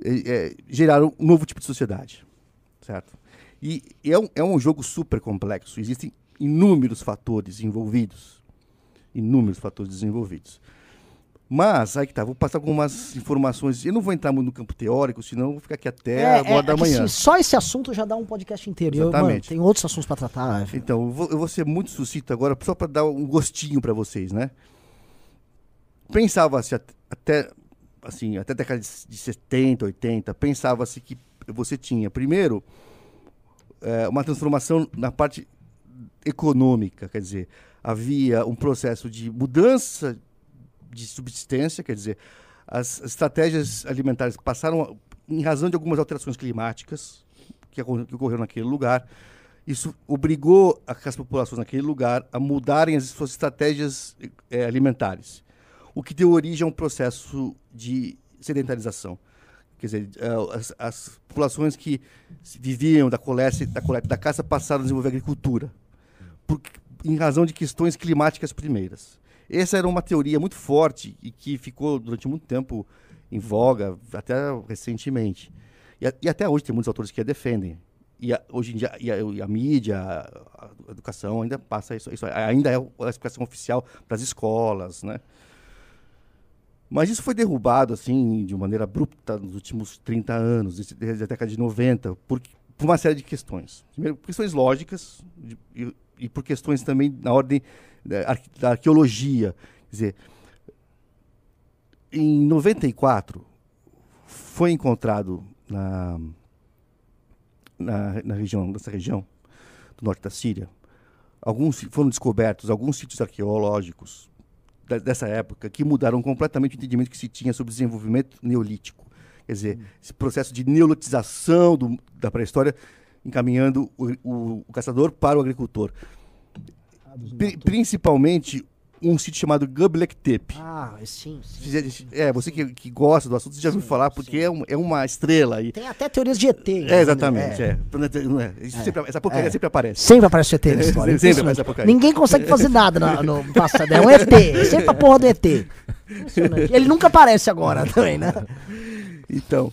é, geraram um novo tipo de sociedade, certo? E é um, é um jogo super complexo. Existem inúmeros fatores envolvidos, inúmeros fatores desenvolvidos. Mas, aí que tá, vou passar algumas informações. Eu não vou entrar muito no campo teórico, senão vou ficar aqui até é, agora é, da é manhã. Assim, só esse assunto já dá um podcast inteiro. Exatamente. Eu, mano, tem outros assuntos para tratar. Então, eu vou, eu vou, ser muito sucinto agora, só para dar um gostinho para vocês, né? Pensava-se até assim, até a década de 70, 80, pensava-se que você tinha, primeiro, é, uma transformação na parte econômica, quer dizer, havia um processo de mudança de subsistência, quer dizer, as estratégias alimentares passaram, em razão de algumas alterações climáticas que, ocorreram naquele lugar, isso obrigou as populações naquele lugar a mudarem as suas estratégias é, alimentares o que deu origem a um processo de sedentarização. Quer dizer, eh, as, as populações que viviam da coleta, da coleta da caça passaram a desenvolver agricultura, por, em razão de questões climáticas primeiras. Essa era uma teoria muito forte e que ficou durante muito tempo em voga, até recentemente. E, e até hoje tem muitos autores que a defendem. E a, hoje em dia e a, e a mídia, a, educação ainda passa isso, isso ainda é a explicação oficial das escolas, né? Mas isso foi derrubado assim de maneira abrupta nos últimos 30 anos, desde a década de 90, por, por uma série de questões. Primeiro, por questões lógicas de, e, e, por questões também na ordem da, da arqueologia. Quer dizer, em 94 foi encontrado na, na, na região, nessa região do norte da Síria, alguns foram descobertos alguns sítios arqueológicos da, dessa época que mudaram completamente o entendimento que se tinha sobre o desenvolvimento neolítico. Quer dizer, uhum. esse processo de neolotização do, da pré-história encaminhando o, o, o, caçador para o agricultor. Ah, principalmente um sítio chamado Göbekli Tepe. Ah, sim, sim, sim, É, você que, que gosta do assunto, você já ouviu falar, porque é, um, é uma estrela. aí. Tem até teorias de ET. É, exatamente. É. É. Sempre, essa porcaria é. sempre aparece. Sempre aparece ET na [laughs] história. sempre aparece essa porcaria. Ninguém consegue fazer nada no, no passado. É um ET. É sempre a porra do ET. Ele nunca aparece agora também, né? [laughs] Então,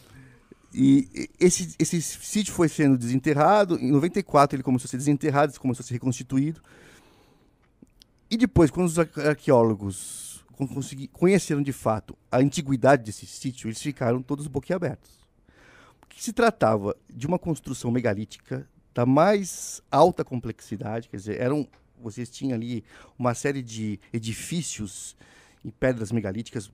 e esse, esse sítio foi sendo desenterrado. Em 94 ele começou a ser desenterrado, começou a ser reconstituído. E depois, quando os arqueólogos conheceram de fato a antiguidade desse sítio, eles ficaram todos boquiabertos. Porque se tratava de uma construção megalítica da mais alta complexidade, quer dizer, eram, vocês tinham ali uma série de edifícios em pedras megalíticas,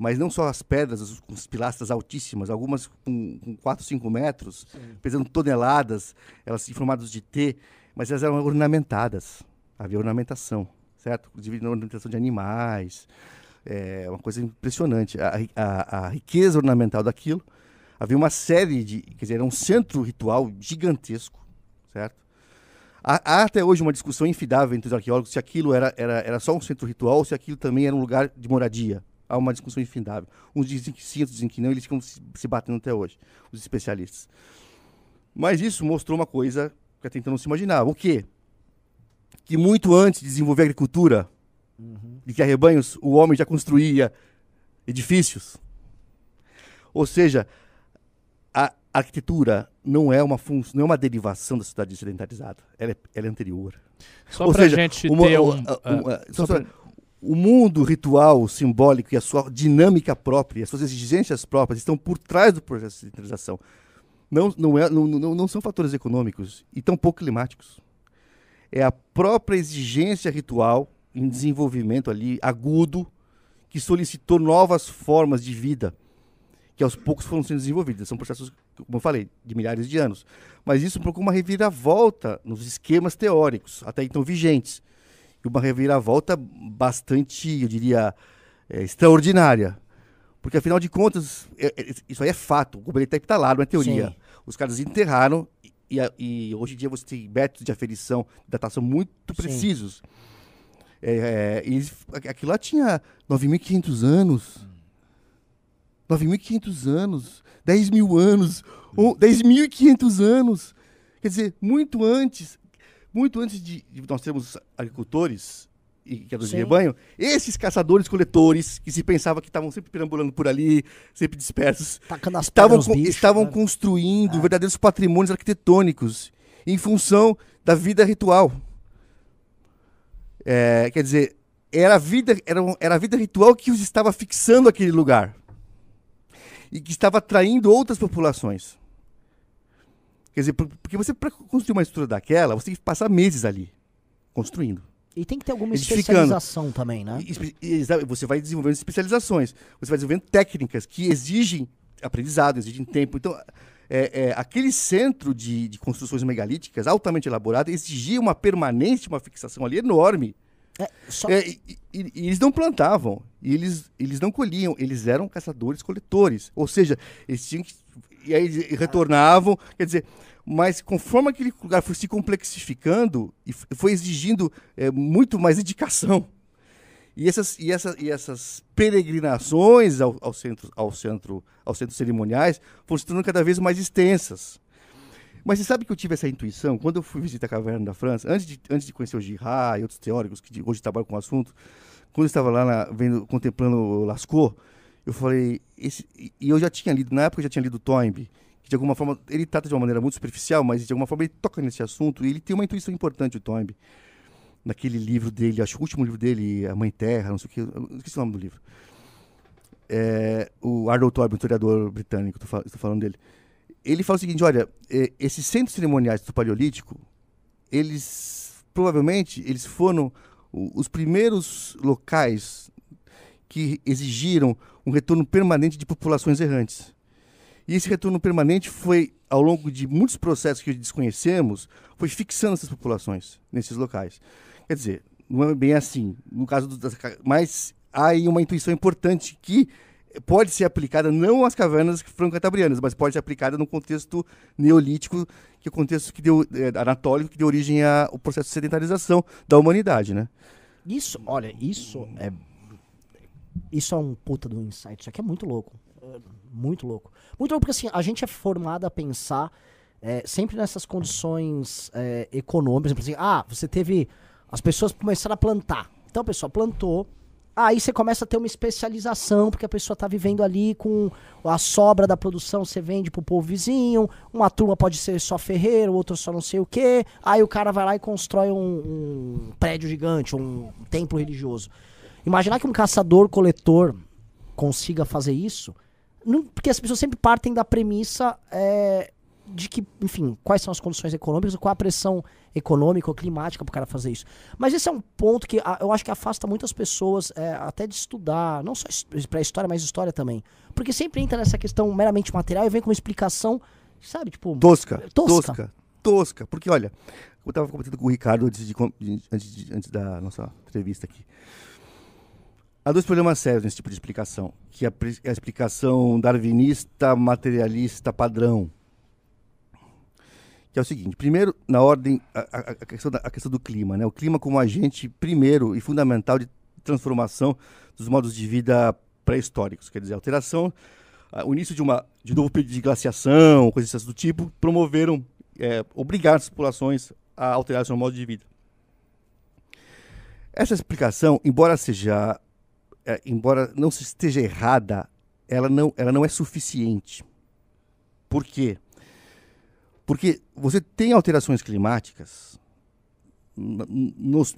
mas não só as pedras, com as pilastras altíssimas, algumas com, com 4, 5 metros, Sim. pesando toneladas, elas formadas de T, mas elas eram ornamentadas, havia ornamentação, certo? Inclusive ornamentação de animais, é uma coisa impressionante. A, a, a riqueza ornamental daquilo, havia uma série de, quer dizer, era um centro ritual gigantesco, certo? Há, há, até hoje uma discussão infidável entre os arqueólogos se aquilo era, era, era só um centro ritual ou se aquilo também era um lugar de moradia. Há uma discussão infindável. Uns dizem que sim, outros dizem que não, eles ficam se, se batendo até hoje, os especialistas. Mas isso mostrou uma coisa que até então não se imaginava. O quê? Que muito antes de desenvolver a agricultura, uhum. de que rebanhos, o homem já construía edifícios. Ou seja, a arquitetura não é uma função, não é uma derivação da sociedade sedentarizada. Ela é, ela é anterior. Só para a gente uma, ter um, uma, uma, uh, pra... o mundo ritual, simbólico e a sua dinâmica própria, as suas exigências próprias estão por trás do processo de sedentarização. Não, não, é, não, não, não são fatores econômicos e tampouco climáticos. É a própria exigência ritual em desenvolvimento ali agudo que solicitou novas formas de vida que aos poucos foram sendo desenvolvidas. São processos, como eu falei, de milhares de anos. Mas isso provocou uma reviravolta nos esquemas teóricos, até então vigentes. E uma reviravolta bastante, eu diria, é, extraordinária. Porque, afinal de contas, é, é, isso aí é fato. O Gobelin está lá, não é teoria. Sim. Os caras enterraram e, e, hoje em dia você tem métodos de aferição, datação muito precisos. É, é, e aquilo lá tinha 9.500 anos. 9.500 anos, 10 mil anos, ou 10.500 anos. Quer dizer, muito antes, muito antes de, de nós termos agricultores, e, que é do rebanho, esses caçadores-coletores, que se pensava que estavam sempre perambulando por ali, sempre dispersos, estavam, com, bichos, estavam né? construindo é. verdadeiros patrimônios arquitetônicos em função da vida ritual. É, quer dizer, era a vida, era, era a vida ritual que os estava fixando aquele lugar e que estava atraindo outras populações. Quer dizer, porque você, para construir uma estrutura daquela, você tem que passar meses ali construindo. E tem que ter alguma especialização também, né? Você vai desenvolvendo especializações, você vai desenvolvendo técnicas que exigem aprendizado, exigem tempo. Então, é, é, aquele centro de, de, construções megalíticas altamente elaborado exigia uma permanência, uma fixação ali enorme. É, só... É, e, e, e, eles não plantavam, e eles, eles não colhiam, eles eram caçadores-coletores. Ou seja, eles tinham que. E aí retornavam, quer dizer, mas conforme aquele lugar foi se complexificando e foi exigindo é, muito mais dedicação. E essas, e essa, e essas peregrinações ao, ao, centro, ao, centro, aos centros cerimoniais foram se tornando cada vez mais extensas. Mas você sabe que eu tive essa intuição quando eu fui visitar a Caverna da França, antes de, antes de conhecer o Girard e outros teóricos que hoje trabalham com o assunto, quando eu estava lá na, vendo, contemplando Lascaux, eu falei, esse, e eu já tinha lido, na época eu já tinha lido Toynbee, que de alguma forma, ele trata de uma maneira muito superficial, mas de alguma forma ele toca nesse assunto, e ele tem uma intuição importante, o Toynbee, naquele livro dele, acho que o último livro dele, A Mãe Terra, não sei o que, eu esqueci o nome do livro. É, o Arnold Toynbee, historiador britânico, estou falando dele ele fala o seguinte, olha, é, esses centros cerimoniais do Paleolítico, eles provavelmente eles foram os primeiros locais que exigiram um retorno permanente de populações errantes. E esse retorno permanente foi, ao longo de muitos processos que desconhecemos, foi fixando essas populações nesses locais. Quer dizer, não é bem assim. No caso das, mas há aí uma intuição importante que pode ser aplicada não às cavernas franco-catabrianas, mas pode ser aplicada no contexto neolítico, que é o contexto que deu, é, anatólico que deu origem ao processo de sedentarização da humanidade, né? Isso, olha, isso é isso é um puta do insight. Isso aqui é muito louco. É muito louco. Muito louco porque assim, a gente é formado a pensar é, sempre nessas condições é, econômicas. Assim, ah, você teve. As pessoas começaram a plantar. Então a pessoa plantou, Aí você começa a ter uma especialização, porque a pessoa tá vivendo ali com a sobra da produção, você vende pro povo vizinho, uma turma pode ser só ferreiro, outra só não sei o quê. Aí o cara vai lá e constrói um, um prédio gigante, um templo religioso. Imaginar que um caçador-coletor consiga fazer isso, não- porque as pessoas sempre partem da premissa é, de que, enfim, quais são as condições econômicas, qual a pressão econômica ou climática pro cara fazer isso. Mas esse é um ponto que ah, eu acho que afasta muitas pessoas é, até de estudar, não só para história, mas história também. Porque sempre entra nessa questão meramente material e vem com uma explicação, sabe, tipo, Tosca, Tosca. tosca, tosca. Porque, olha, eu estava comentando com o Ricardo antes, de- antes, de- antes da nossa entrevista aqui. Há dois problemas sérios nesse tipo de explicação, que é a, a explicação darwinista, materialista, padrão. Que é o seguinte, primeiro, na ordem, a, a- a questão, da- a questão do clima, né? O clima como agente primeiro e fundamental de transformação dos modos de vida pré-históricos. Quer dizer, alteração ah, o início de, uma, de novo período de glaciação, coisas do tipo, promoveram, é, obrigaram as populações a alterar seu modo de vida. Essa explicação, embora seja, é, embora não esteja errada, ela não, ela não é suficiente. Por quê? Porque você tem alterações climáticas no,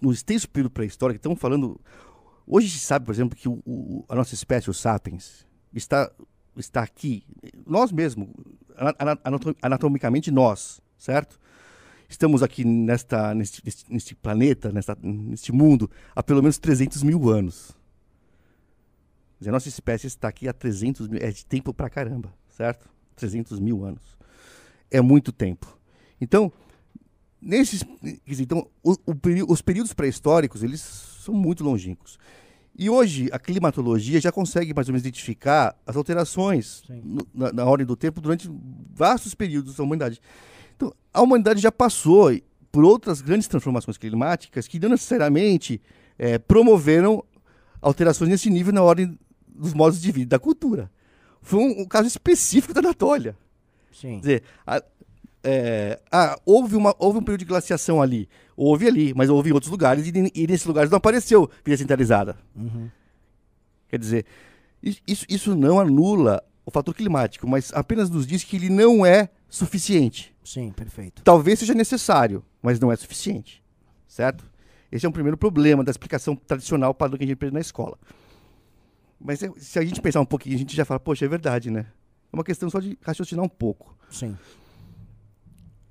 no, extenso período pré-histórico. Estamos falando. Hoje se sabe, por exemplo, que o- o- a nossa espécie, o sapiens, está está aqui, nós mesmos, ana- ana- anato- anatomicamente nós, certo? Estamos aqui nesta, neste, neste, neste planeta, nesta, neste mundo, há pelo menos 300 mil anos. Dizer, a nossa espécie está aqui há 300 mil, é de tempo pra caramba, certo? 300 mil anos. É muito tempo. Então, nesses, então o- o os períodos pré-históricos, eles são muito longínquos. E hoje a climatologia já consegue mais ou menos identificar as alterações no- na, na ordem do tempo durante vastos períodos da humanidade. Então, a humanidade já passou por outras grandes transformações climáticas que não necessariamente eh, promoveram alterações nesse nível na ordem dos modos de vida, da cultura. Foi um, um caso específico da Anatólia. sim. Quer dizer, a- é, ah, houve, uma, houve um período de glaciação ali. Houve ali, mas houve em outros lugares e, e nesses lugares não apareceu vida centralizada. Uhum. Quer dizer, is- isso, isso não anula o fator climático, mas apenas nos diz que ele não é suficiente. Sim, perfeito. Talvez seja necessário, mas não é suficiente. Certo? Esse é um primeiro problema da explicação tradicional padrão que a gente aprende na escola. Mas é- se a gente pensar um pouquinho, a gente já fala, poxa, é verdade, né? É uma questão só de raciocinar um pouco. Sim.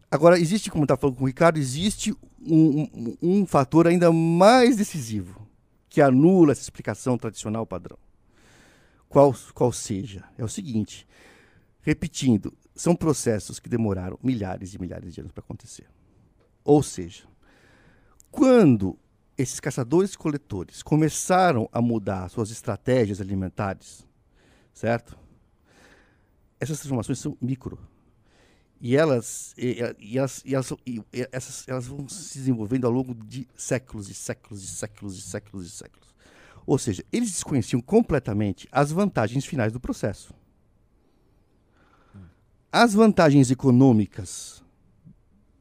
Agora, existe, como está falando com o Ricardo, existe um, um- um fator ainda mais decisivo que anula essa explicação tradicional padrão. Qual, qual seja? É o seguinte, repetindo, são processos que demoraram milhares e milhares de anos para acontecer. Ou seja, quando esses caçadores-coletores começaram a mudar suas estratégias alimentares, certo? Essas transformações são micro. E elas, e, e elas, e elas, e essas, elas vão se desenvolvendo ao longo de séculos e séculos e séculos e séculos e séculos. Ou seja, eles desconheciam completamente as vantagens finais do processo. As vantagens econômicas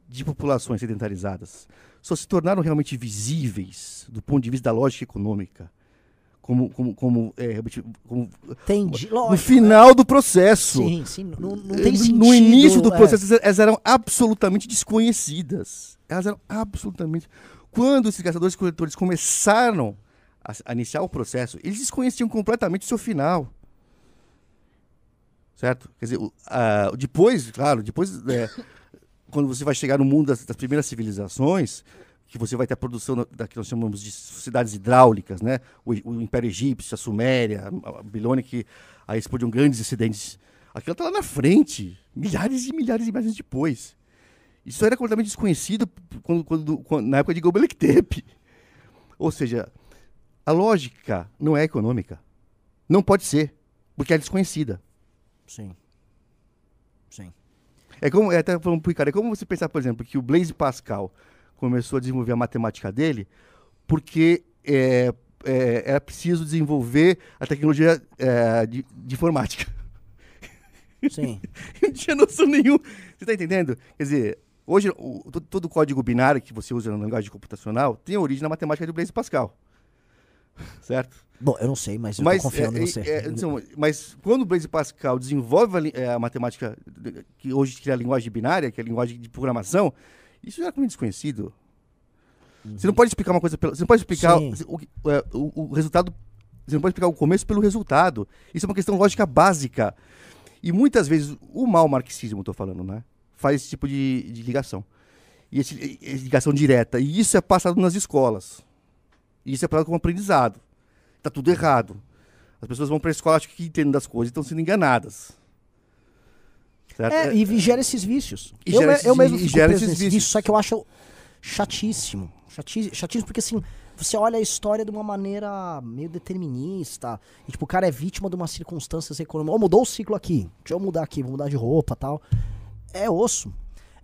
de populações sedentarizadas só se tornaram realmente visíveis do ponto de vista da lógica econômica, como, como, como, é, como Entendi. no Lógico. final do processo. Sim, sim. Não, não Eh, tem no- sentido. No início do é. processo, elas eram absolutamente desconhecidas. Elas eram absolutamente. Quando esses caçadores-coletores começaram a, a iniciar o processo, eles desconheciam completamente o seu final. Certo? Quer dizer, depois, claro, depois, é, quando você vai chegar no mundo das, das primeiras civilizações, que você vai ter a produção da, que nós chamamos de sociedades hidráulicas, né? O, o Império Egípcio, a Suméria, a Babilônia, que aí explodiam grandes incidentes. Aquilo está lá na frente, milhares e milhares e milhares depois. Isso era completamente desconhecido quando, quando- quando- na época de Göbekli Tepe. Ou seja, a lógica não é econômica. Não pode ser, porque é desconhecida. Sim. Sim. É como, é até falando pro Ricardo, é como você pensar, por exemplo, que o Blaise Pascal começou a desenvolver a matemática dele porque é, é, era preciso desenvolver a tecnologia é, de, de informática. Sim. [laughs] não tinha noção nenhuma. Você está entendendo? Quer dizer, hoje o- todo, todo o código binário que você usa na linguagem computacional tem origem na matemática do Blaise Pascal. Certo? Bom, eu não sei, mas eu Mas, tô confiando é, em você. é, então, mas quando o Blaise Pascal desenvolve a, é, a matemática que hoje é a linguagem binária, que é a linguagem de programação, isso já é muito desconhecido. Você não pode explicar uma coisa pela, você não pode explicar o, é, o- o resultado, você não pode explicar o começo pelo resultado. Isso é uma questão lógica básica. E muitas vezes o mal marxismo, estou falando, né, faz esse tipo de, de ligação. E esse, ligação direta. E isso é passado nas escolas. E isso é passado como aprendizado. Tá tudo errado. As pessoas vão para a escola, acham que entendem das coisas e estão sendo enganadas. Certo? É, e gera esses vícios. E eu, esses- eu mesmo e gera esses vícios. vício, só que eu acho chatíssimo. Chati- Chatíssimo porque, assim, você olha a história de uma maneira meio determinista. E, tipo, o cara é vítima de umas circunstâncias econômicas. Ó, mudou o ciclo aqui. Deixa eu mudar aqui, vou mudar de roupa tal. É osso.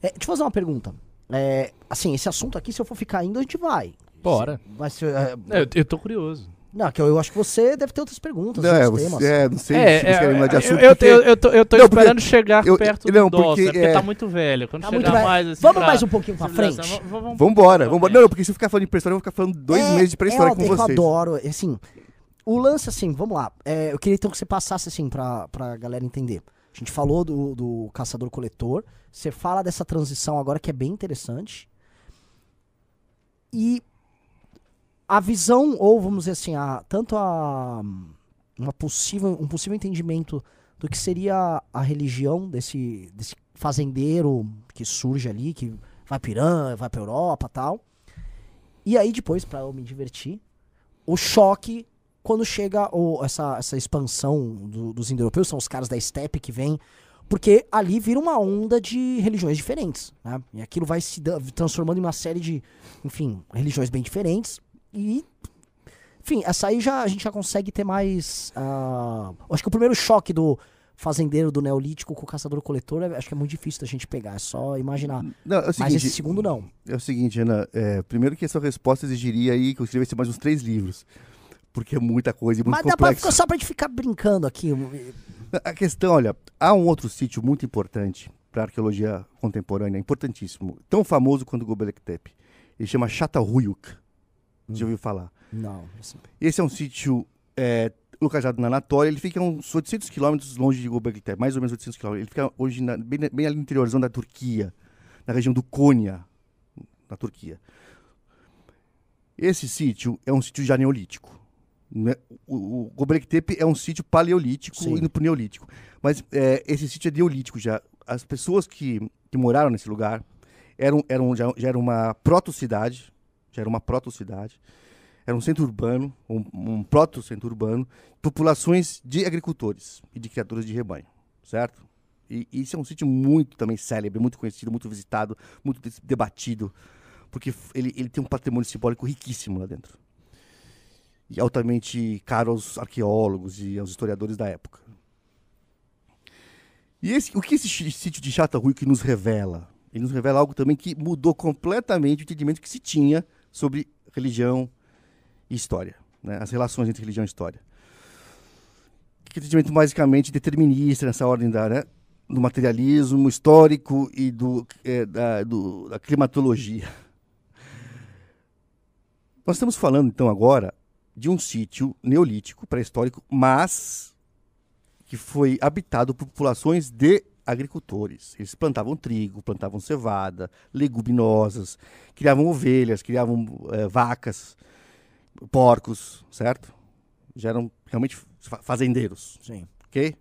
É, deixa eu fazer uma pergunta. É, assim, esse assunto aqui, se eu for ficar indo, a gente vai. Bora. Vai ser, é, É, eu, eu tô curioso. Não, que eu, eu acho que você deve ter outras perguntas, Não, é, outros você- temas. é, não sei É, se você quer mudar de é, assunto. eu, porque- eu, eu tô, eu tô Não, porque esperando chegar eu- perto não, do porque? Porque é- tá muito velho. Quando Tá chegar muito velho. mais assim Vamos pra mais um pouquinho pra frente? vamos- Vambora, vamos vambora. pra Não, porque se eu ficar falando de pré-história, eu vou ficar falando dois É, meses de pré-história é, com eu vocês. adoro, assim, o lance, assim, vamos lá, é, eu queria então que você passasse, assim, pra, pra galera entender. A gente falou do, do caçador-coletor, você fala dessa transição agora que é bem interessante, e a visão, ou vamos dizer assim, a, tanto a, uma possível, um possível entendimento do que seria a religião desse, desse fazendeiro que surge ali, que vai pra Irã, vai pra Europa tal, e aí depois, pra eu me divertir, o choque quando chega o- essa, essa expansão do- dos indo-europeus, são os caras da steppe que vêm, porque ali vira uma onda de religiões diferentes, né? E aquilo vai se transformando em uma série de, enfim, religiões bem diferentes. E, enfim, essa aí já, a gente já consegue ter mais... ah, acho que o primeiro choque do fazendeiro do neolítico com o caçador-coletor, é- acho que é muito difícil da gente pegar, é só imaginar. Não, é o Mas seguinte, esse segundo não. é o seguinte, Ana. é, primeiro que essa resposta exigiria aí que eu escrevesse mais uns três livros. Porque é muita coisa e muito Mas dá pra complexo. ficar, só pra gente ficar brincando aqui. A questão, olha, há um outro sítio muito importante para arqueologia contemporânea, importantíssimo, tão famoso quanto o Göbekli Tepe. Ele chama Çatalhöyük. Já ouviu falar? Não. Esse é um sítio é, localizado na Anatólia. Ele fica uns 800 quilômetros longe de Göbekli Tepe, mais ou menos 800 quilômetros. Ele fica hoje na- bem, bem ali no interiorzão da Turquia, na região do Konya, na Turquia. Esse sítio é um sítio já neolítico. né? O, o Göbekli Tepe é um sítio paleolítico Sim. indo para o neolítico. Mas é, esse sítio é neolítico já. As pessoas que, que moraram nesse lugar eram, eram, já, já era uma proto-cidade, já era uma proto-cidade, era um centro urbano, um, um proto-centro urbano, populações de agricultores e de criadores de rebanho, certo? E, e isso é um sítio muito também célebre, muito conhecido, muito visitado, muito debatido, porque ele, ele tem um patrimônio simbólico riquíssimo lá dentro. E altamente caro aos arqueólogos e aos historiadores da época. E esse, o que esse sítio de Chataruí nos revela? Ele nos revela algo também que mudou completamente o entendimento que se tinha sobre religião e história, né? as relações entre religião e história. Que entendimento basicamente determinista nessa ordem da, né? do materialismo histórico e do, é, da, do- da climatologia. Nós estamos falando então agora de um sítio neolítico pré-histórico, mas que foi habitado por populações de agricultores. Eles plantavam trigo, plantavam cevada, leguminosas, criavam ovelhas, criavam eh, vacas, porcos, certo? Já eram realmente fa- fazendeiros, Sim. ok?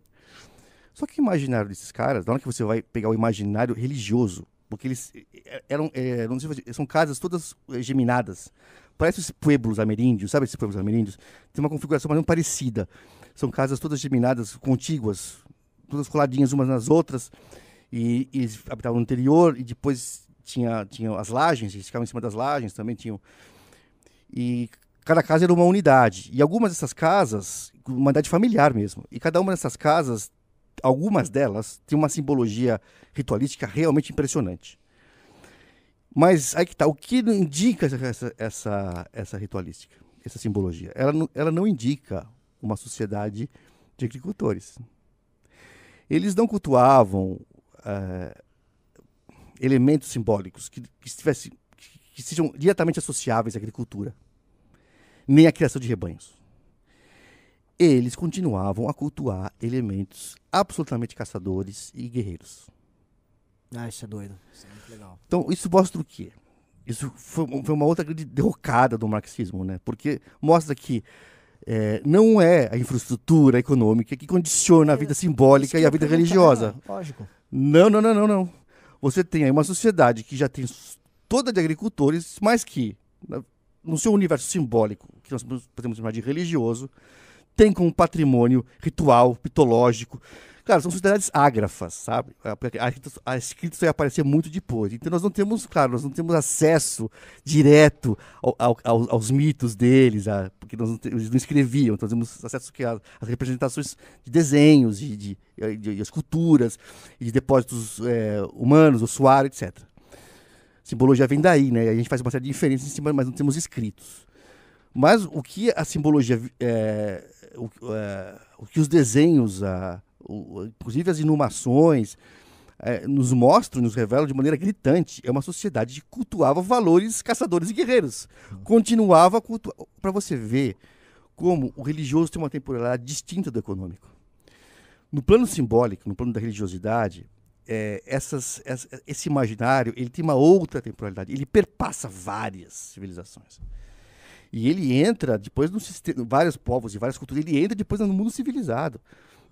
Só que o imaginário desses caras, na hora que você vai pegar o imaginário religioso, porque eles eh, eram, eh, sei, se- são casas todas geminadas. Parece os pueblos ameríndios, sabe esses pueblos ameríndios? Tem uma configuração mais ou menos parecida. São casas todas geminadas, contíguas, todas coladinhas umas nas outras. E, e eles habitavam no interior e depois tinha, tinha as lajes, eles ficavam em cima das lajes também tinham. E cada casa era uma unidade. E algumas dessas casas, uma unidade familiar mesmo. E cada uma dessas casas, algumas delas, tem uma simbologia ritualística realmente impressionante. Mas aí que tá, o que indica essa, essa, essa ritualística, essa simbologia? Ela não, ela não indica uma sociedade de agricultores. Eles não cultuavam eh, elementos simbólicos que, que, estivesse, que, que sejam diretamente associáveis à agricultura, nem à criação de rebanhos. eles continuavam a cultuar elementos absolutamente caçadores e guerreiros. Ah, isso é doido. Isso é muito legal. Então, isso mostra o quê? Isso foi, foi uma outra grande derrocada do marxismo, né? Porque mostra que é, não é a infraestrutura econômica que condiciona a vida simbólica e a vida religiosa. Lógico. Não, não, não, não, não. Você tem aí uma sociedade que já tem toda de agricultores, mas que, no seu universo simbólico, que nós podemos chamar de religioso, tem como patrimônio ritual, mitológico. Claro, são sociedades ágrafas, sabe? A, escrita- só ia aparecer muito depois. Então nós não temos, claro, nós não temos acesso direto ao- ao- ao- aos mitos deles, a- porque não eles não escreviam, então nós temos acesso às representações de desenhos, de, de, de- de esculturas, de depósitos é, humanos, ossuário, etc. Simbologia vem daí, né? A gente faz uma série de diferenças em cima, mas não temos escritos. Mas o que a simbologia, é, o, é, o que os desenhos, a, o- inclusive as inumações, é, nos mostram, nos revelam de maneira gritante, é uma sociedade que cultuava valores caçadores e guerreiros. Continuava a cultuar. Para você ver como o religioso tem uma temporalidade distinta do econômico. No plano simbólico, no plano da religiosidade, é, essas, essa- esse imaginário ele tem uma outra temporalidade. Ele perpassa várias civilizações. E ele entra depois no sistema, vários povos e várias culturas. Ele entra depois no mundo civilizado.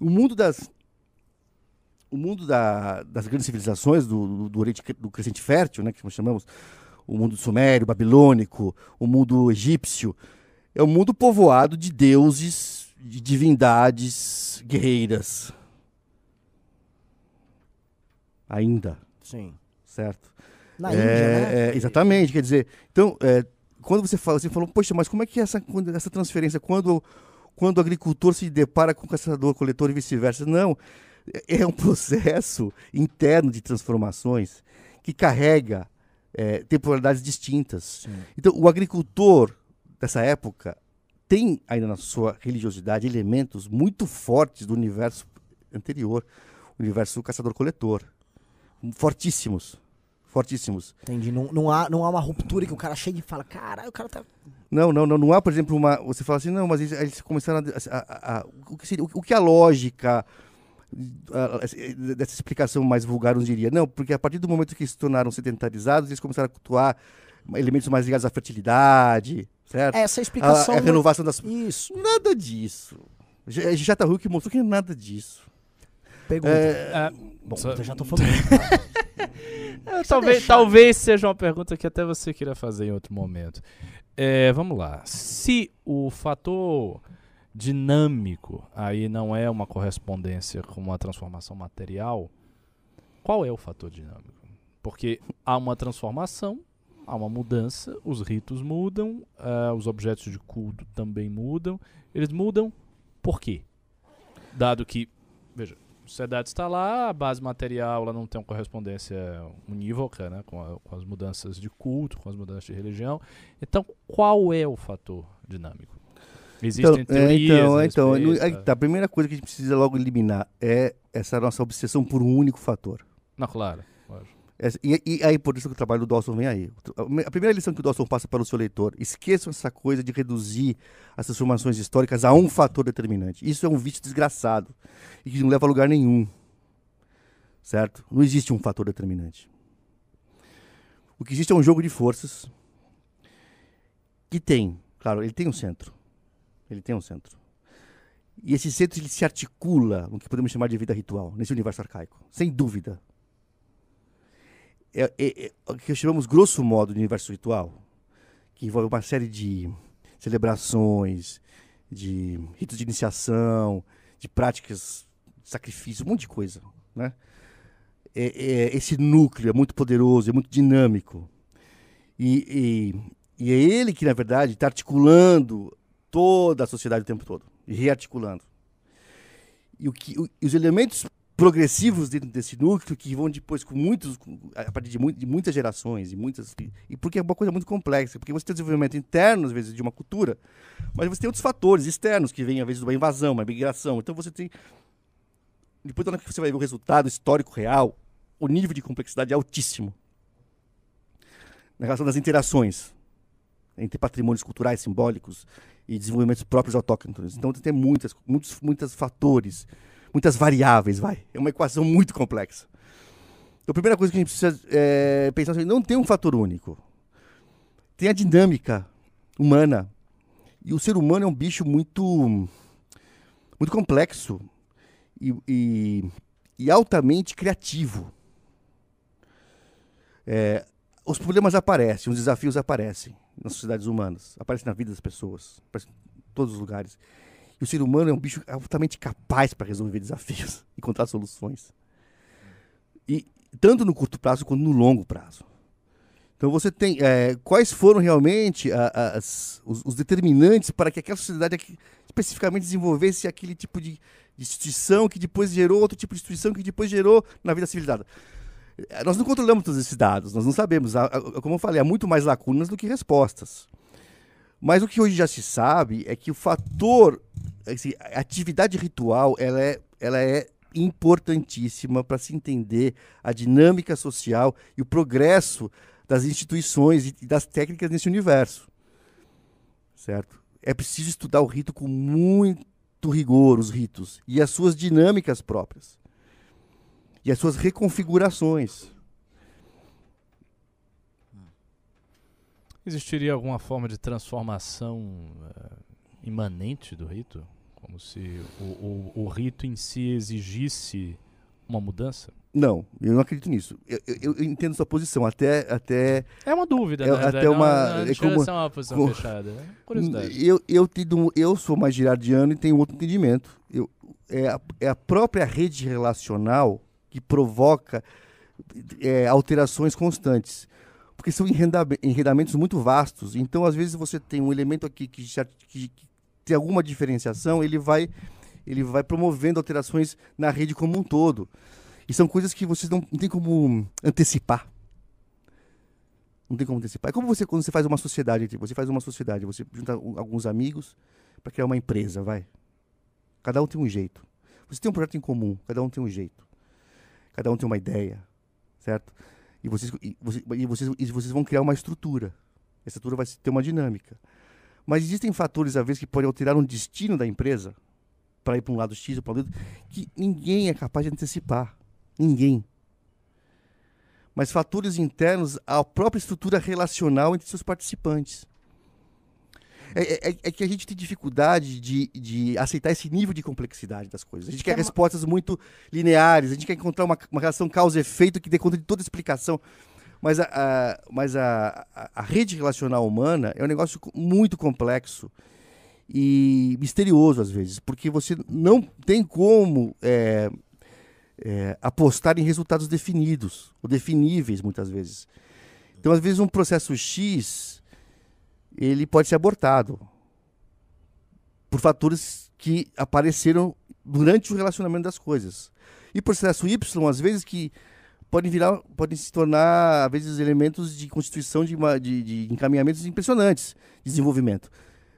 O mundo das o mundo da- das grandes civilizações do, do, do Oriente do Crescente Fértil, né, que nós chamamos o mundo sumério, babilônico, o mundo egípcio, é um mundo povoado de deuses, de divindades guerreiras. Ainda, Sim. certo? Na É, Índia, né? é, exatamente, quer dizer, então, é, quando você fala, você falou, poxa, mas como é que é essa, essa transferência, quando, quando o agricultor se depara com o caçador-coletor e vice-versa? Não, é é um processo interno de transformações que carrega é, temporalidades distintas. Sim. Então, o agricultor dessa época tem ainda na sua religiosidade elementos muito fortes do universo anterior, o universo caçador-coletor. Fortíssimos. Fortíssimos. Entendi. Não, não, há, não há uma ruptura que o cara chega e fala, caralho, o cara tá. Não, não, não, não há, por exemplo, uma. Você fala assim, não, mas eles, eles começaram a. a- a- o, que seria, o, que a lógica a- dessa explicação mais vulgar nos diria? Não, porque a partir do momento que eles se tornaram sedentarizados, eles começaram a cultuar elementos mais ligados à fertilidade, certo? Essa explicação. a renovação das. Isso. Nada disso. Já tá que mostrou que nada disso. Pergunta. É, Ah, Bom, só- eu já tô [laughs] falando. É, talvez, talvez seja uma pergunta que até você queira fazer em outro momento. É, vamos lá. Se o fator dinâmico aí não é uma correspondência com uma transformação material, qual é o fator dinâmico? Porque há uma transformação, há uma mudança, os ritos mudam, ah, os objetos de culto também mudam. Eles mudam por quê? Dado que, veja, sociedade está lá, a base material ela não tem uma correspondência unívoca né, com, a- com as mudanças de culto, com as mudanças de religião. Então, qual é o fator dinâmico? Existem Então, é, teorias. então, a então, respeito, aí tá? tá, a primeira coisa que a gente precisa logo eliminar é essa nossa obsessão por um único fator. Não, claro. Essa- E, e aí, por isso que o trabalho do Dawson vem aí. A primeira lição que o Dawson passa para o seu leitor: esqueçam essa coisa de reduzir as transformações históricas a um fator determinante. Isso é um vício desgraçado e que não leva a lugar nenhum. Certo? Não existe um fator determinante. O que existe é um jogo de forças que tem, claro, ele tem um centro. Ele tem um centro. E esse centro ele se articula no que podemos chamar de vida ritual, nesse universo arcaico, sem dúvida é, é- é o que chamamos grosso modo de universo ritual, que envolve uma série de celebrações, de ritos de iniciação, de práticas de sacrifício, um monte de coisa, né? É, é- esse núcleo é muito poderoso, é muito dinâmico. E, e- e é ele que, na verdade, está articulando toda a sociedade o tempo todo, rearticulando. E o que, o- os elementos progressivos dentro desse núcleo que vão depois com muitos a partir de, de muitas gerações e muitas e porque é uma coisa muito complexa porque você tem o desenvolvimento interno às vezes de uma cultura mas você tem outros fatores externos que vêm às vezes de uma invasão uma migração. Então você tem depois quando você vai ver o resultado histórico real o nível de complexidade é altíssimo. Na relação das interações entre patrimônios culturais simbólicos e desenvolvimentos próprios autóctones. Então tem muitas, muitos, muitos fatores, muitas variáveis, vai. É uma equação muito complexa. Então a primeira coisa que a gente precisa é, pensar é não tem um fator único. Tem a dinâmica humana. E o ser humano é um bicho muito, muito complexo e, e, e altamente criativo. É, os problemas aparecem, os desafios aparecem nas sociedades humanas, aparecem na vida das pessoas, aparecem em todos os lugares. E o ser humano é um bicho altamente capaz para resolver desafios, [laughs] encontrar soluções. E tanto no curto prazo quanto no longo prazo. Então você tem é, quais foram realmente a, a, as, os, os, determinantes para que aquela sociedade aqui, especificamente desenvolvesse aquele tipo de, instituição que depois gerou outro tipo de instituição que depois gerou na vida civilizada. É, nós não controlamos todos esses dados, nós não sabemos. Como eu falei, há muito mais lacunas do que respostas. Mas o que hoje já se sabe é que o fator, assim, a atividade ritual, ela é, ela é importantíssima para se entender a dinâmica social e o progresso das instituições e das técnicas nesse universo. Certo? É preciso estudar o rito com muito rigor, os ritos, e as suas dinâmicas próprias e as suas reconfigurações. Existiria alguma forma de transformação uh, imanente do rito? Como se o, o, o, rito em si exigisse uma mudança? Não, eu não acredito nisso. Eu, eu, eu entendo sua posição, até... até é uma dúvida, é, né? Até uma... Não, é como, uma posição como, fechada. É curiosidade. Eu, eu, tenho, eu sou mais girardiano e tenho outro entendimento. Eu, é, a, é a própria rede relacional que provoca é, alterações constantes. Porque são enredamentos muito vastos. Então, às vezes, você tem um elemento aqui que, que, que tem alguma diferenciação, ele vai, ele vai promovendo alterações na rede como um todo. E são coisas que vocês não, não tem como antecipar. Não tem como antecipar. É como você quando você faz uma sociedade, você faz uma sociedade, você junta alguns amigos para criar uma empresa, vai. Cada um tem um jeito. Você tem um projeto em comum, cada um tem um jeito. Cada um tem uma ideia, certo? E vocês, e vocês, e vocês, e vocês vão criar uma estrutura. Essa estrutura vai ter uma dinâmica. Mas existem fatores, às vezes, que podem alterar um destino da empresa para ir para um lado X ou para o outro, que ninguém é capaz de antecipar. Ninguém. Mas fatores internos à própria estrutura relacional entre seus participantes. É, é, é, é, que a gente tem dificuldade de, de aceitar esse nível de complexidade das coisas. A gente quer é respostas muito lineares, a gente quer encontrar uma, uma relação causa-efeito que dê conta de toda a explicação. Mas, a, a mas a, a, a, rede relacional humana é um negócio muito complexo e misterioso às vezes, porque você não tem como é, é, apostar em resultados definidos, ou definíveis muitas vezes. Então, às vezes, um processo X ele pode ser abortado por fatores que apareceram durante o relacionamento das coisas. E processo Y, às vezes, que podem virar, podem se tornar, às vezes, elementos de constituição de, uma, de, de encaminhamentos impressionantes de desenvolvimento.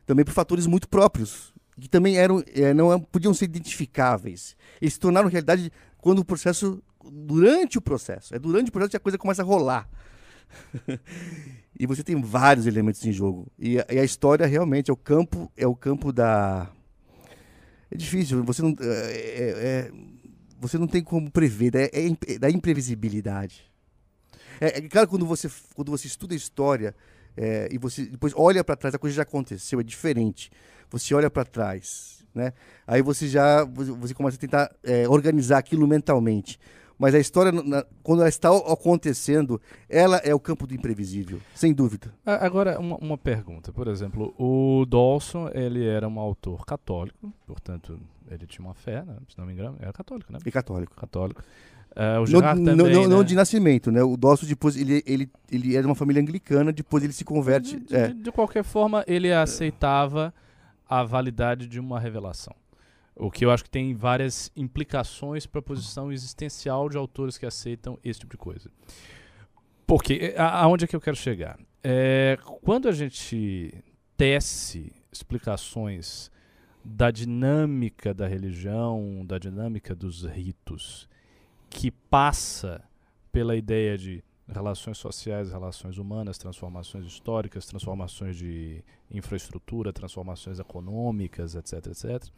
Também por fatores muito próprios, que também eram, é, não podiam ser identificáveis. Eles se tornaram realidade quando o processo, durante o processo, é durante o processo que a coisa começa a rolar. [laughs] E você tem vários elementos em jogo. E a, e a, história realmente é o campo, é o campo da. É difícil, você não, é, é você não tem como prever, é, é da imprevisibilidade. É, é, claro quando você, quando você estuda história é, e você depois olha para trás, a coisa já aconteceu, é diferente. Você olha para trás, né? Aí você já você começa a tentar é, organizar aquilo mentalmente mas a história, quando ela está acontecendo, ela é o campo do imprevisível, sem dúvida. Agora, uma, uma, pergunta. Por exemplo, o Dawson, ele era um autor católico, portanto, ele tinha uma fé, né? se não me engano, era católico, né? E católico. Católico. Uh, o Gerard não, também, não, não, né? de nascimento, né? O Dawson depois, ele, ele, ele era de uma família anglicana, depois ele se converte... De, é. de, de qualquer forma, ele aceitava a validade de uma revelação. O que eu acho que tem várias implicações para a posição existencial de autores que aceitam esse tipo de coisa. Porque, eh, aonde é que eu quero chegar? É, quando a gente tece explicações da dinâmica da religião, da dinâmica dos ritos, que passa pela ideia de relações sociais, relações humanas, transformações históricas, transformações de infraestrutura, transformações econômicas, etc, etc.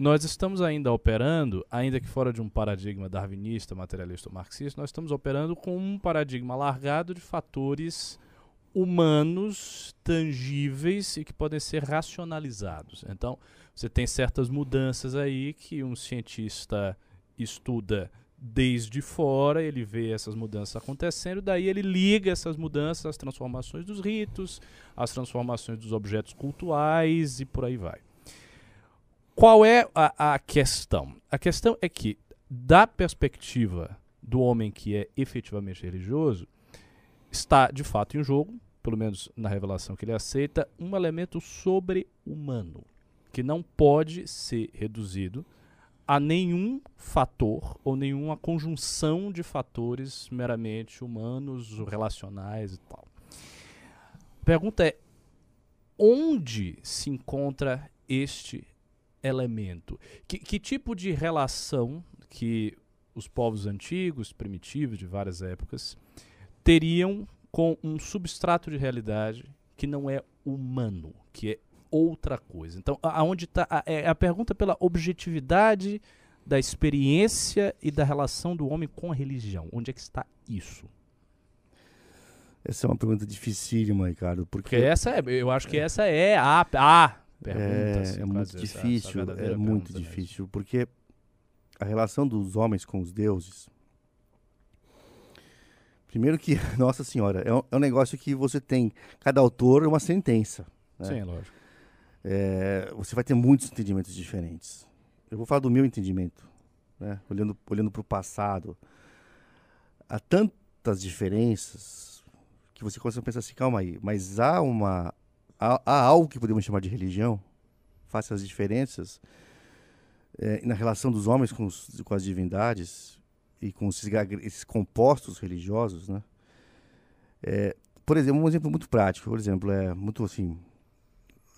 Nós estamos ainda operando, ainda que fora de um paradigma darwinista, materialista ou marxista, nós estamos operando com um paradigma alargado de fatores humanos tangíveis e que podem ser racionalizados. Então, você tem certas mudanças aí que um cientista estuda desde fora, ele vê essas mudanças acontecendo, daí ele liga essas mudanças às transformações dos ritos, às transformações dos objetos cultuais e por aí vai. Qual é a, a questão? A questão é que, da perspectiva do homem que é efetivamente religioso, está de fato em jogo, pelo menos na revelação que ele aceita, um elemento sobre-humano, que não pode ser reduzido a nenhum fator ou nenhuma conjunção de fatores meramente humanos, relacionais e tal. A pergunta é: onde se encontra este elemento? Que, que tipo de relação que os povos antigos, primitivos, de várias épocas, teriam com um substrato de realidade que não é humano, que é outra coisa. Então, aonde está a, é a pergunta pela objetividade da experiência e da relação do homem com a religião. Onde é que está isso? Essa é uma pergunta dificílima, Ricardo, porque, porque essa é, eu acho que é. essa é a, a pergunta. É, assim, é muito difícil, essa, essa é muito difícil, mesmo. porque a relação dos homens com os deuses Primeiro que, [laughs] Nossa Senhora, é um, é um, negócio que você tem, cada autor é uma sentença. Né? Sim, lógico é, você vai ter muitos entendimentos diferentes. Eu vou falar do meu entendimento, né? olhando olhando para o passado. Há tantas diferenças que você começa a pensar assim, calma aí, mas há uma há, há algo que podemos chamar de religião, face às diferenças é, na relação dos homens com, os, com as divindades e com esses, esses compostos religiosos, né? É, por exemplo, um exemplo muito prático, por exemplo, é muito assim,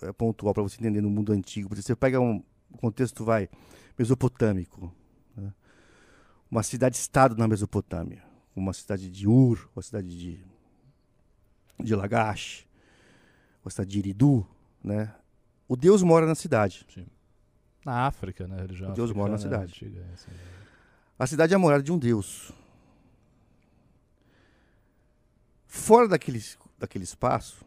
é, pontual para você entender no mundo antigo. Porque você pega um contexto, vai, mesopotâmico. Né? Uma cidade-estado na Mesopotâmia. Uma cidade de Ur, uma cidade de, de Lagash, uma cidade de Iridu, né? O Deus mora na cidade. Sim. Na África, né? o Deus mora na cidade. Antiga, é assim. A cidade é a morada de um Deus. Fora daquele, daquele espaço,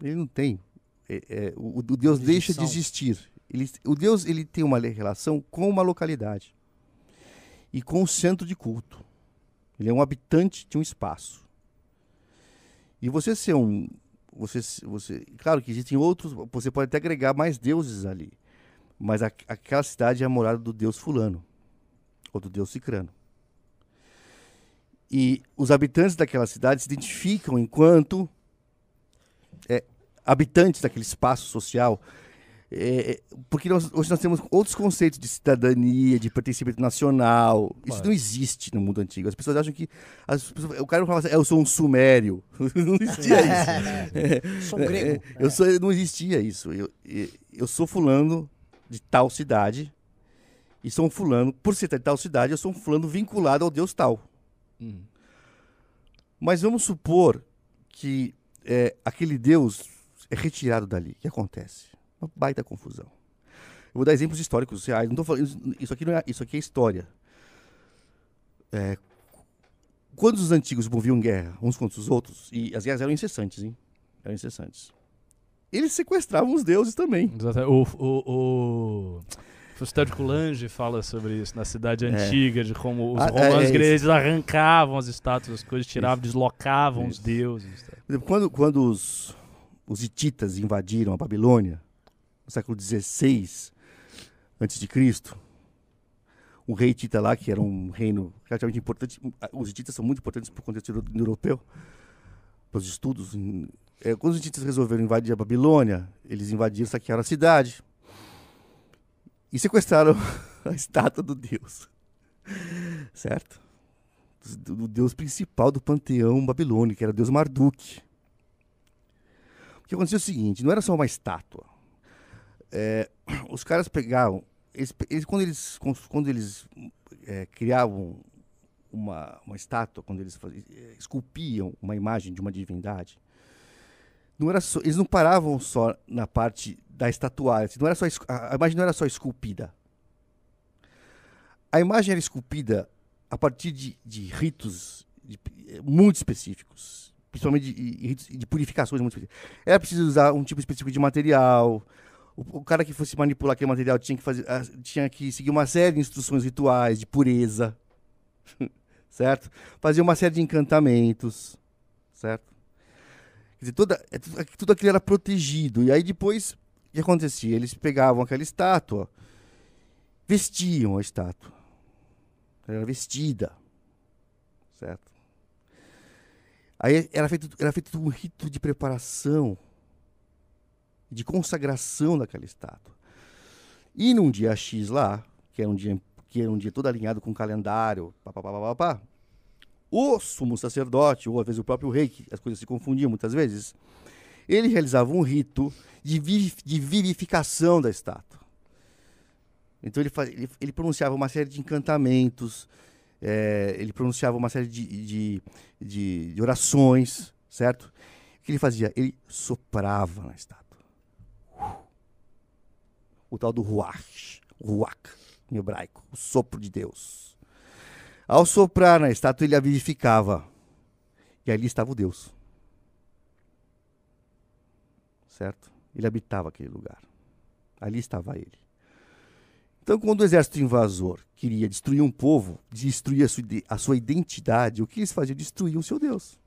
ele não tem é, é, o, o, Deus deixa de existir. Ele, o Deus ele tem uma relação com uma localidade e com o centro de culto. Ele é um habitante de um espaço. E você ser um, você, você, claro que existem outros, você pode até agregar mais deuses ali, mas a, aquela cidade é a morada do Deus fulano ou do Deus cicrano. E os habitantes daquela cidade se identificam enquanto é, habitantes daquele espaço social. É, é, porque nós, hoje nós temos outros conceitos de cidadania, de pertencimento nacional. Isso não existe no mundo antigo. As pessoas acham que. Pessoas, o cara não fala assim, eu sou um sumério. [laughs] não existia isso. sou um grego. É, eu sou, não existia isso. Eu, eu sou fulano de tal cidade. E sou um fulano, por ser de tal cidade, eu sou um fulano vinculado ao Deus tal. Uhum. Mas vamos supor que é, aquele Deus é retirado dali. O que acontece? Uma baita confusão. Eu vou dar exemplos históricos reais. Não tô falando, isso, aqui não é, isso aqui é história. É, quando os antigos moviam guerra uns contra os outros, e as guerras eram incessantes, hein? Eram incessantes. Eles sequestravam os deuses também. O, o, o... Fustel de Coulange fala sobre isso na cidade é. antiga, de como os ah, romanos é, é arrancavam as estátuas, as coisas, tiravam, isso. deslocavam isso. os deuses. Quando, quando os, os hititas invadiram a Babilônia, no século XVI antes de Cristo. Um rei hitita lá, que era um reino relativamente importante. Os hititas são muito importantes para o contexto europeu, para os estudos. É, quando os hititas resolveram invadir a Babilônia, eles invadiram, saquearam a cidade e sequestraram [laughs] a estátua do deus. Certo? Do, deus principal do panteão babilônico, que era o deus Marduk. O que aconteceu é o seguinte, não era só uma estátua. É, [clears throat] os caras pegavam, eles, eles, quando eles, quando eles é, criavam uma, uma estátua, quando eles faziam, eh, esculpiam uma imagem de uma divindade, não era só, eles não paravam só na parte da estatuária. Não era só, a imagem não era só esculpida. A imagem era esculpida a partir de, de ritos de- eh, muito específicos, principalmente de, de purificações muito específicas. Era preciso usar um tipo específico de material. O, o cara que fosse manipular aquele material tinha que, fazer, ah, tinha que seguir uma série de instruções rituais de pureza, [laughs] certo? Fazia uma série de encantamentos, certo? Quer dizer, toda, é tudo, tudo aquilo era protegido. E aí depois, o que acontecia? Eles pegavam aquela estátua, vestiam a estátua. Ela era vestida, certo? Aí era feito, era feito um rito de preparação, de consagração daquela estátua. E num dia X lá, que era um dia, que era um dia todo alinhado com o calendário, pá, pá, pá, pá, pá, o sumo sacerdote, ou às vezes o próprio rei, que as coisas se confundiam muitas vezes, ele realizava um rito de, vivi- de vivificação da estátua. Então ele, faz, ele, ele pronunciava uma série de encantamentos, eh, ele pronunciava uma série de, de, de- de orações, certo? O que ele fazia? Ele soprava na estátua. O tal do ruach, ruach, em hebraico, o sopro de Deus. Ao soprar na estátua, ele a vivificava. E ali estava o Deus. Certo? Ele habitava aquele lugar. Ali estava ele. Então, quando o exército invasor queria destruir um povo, destruir a sua, identidade, o que eles faziam? Destruíam o seu Deus.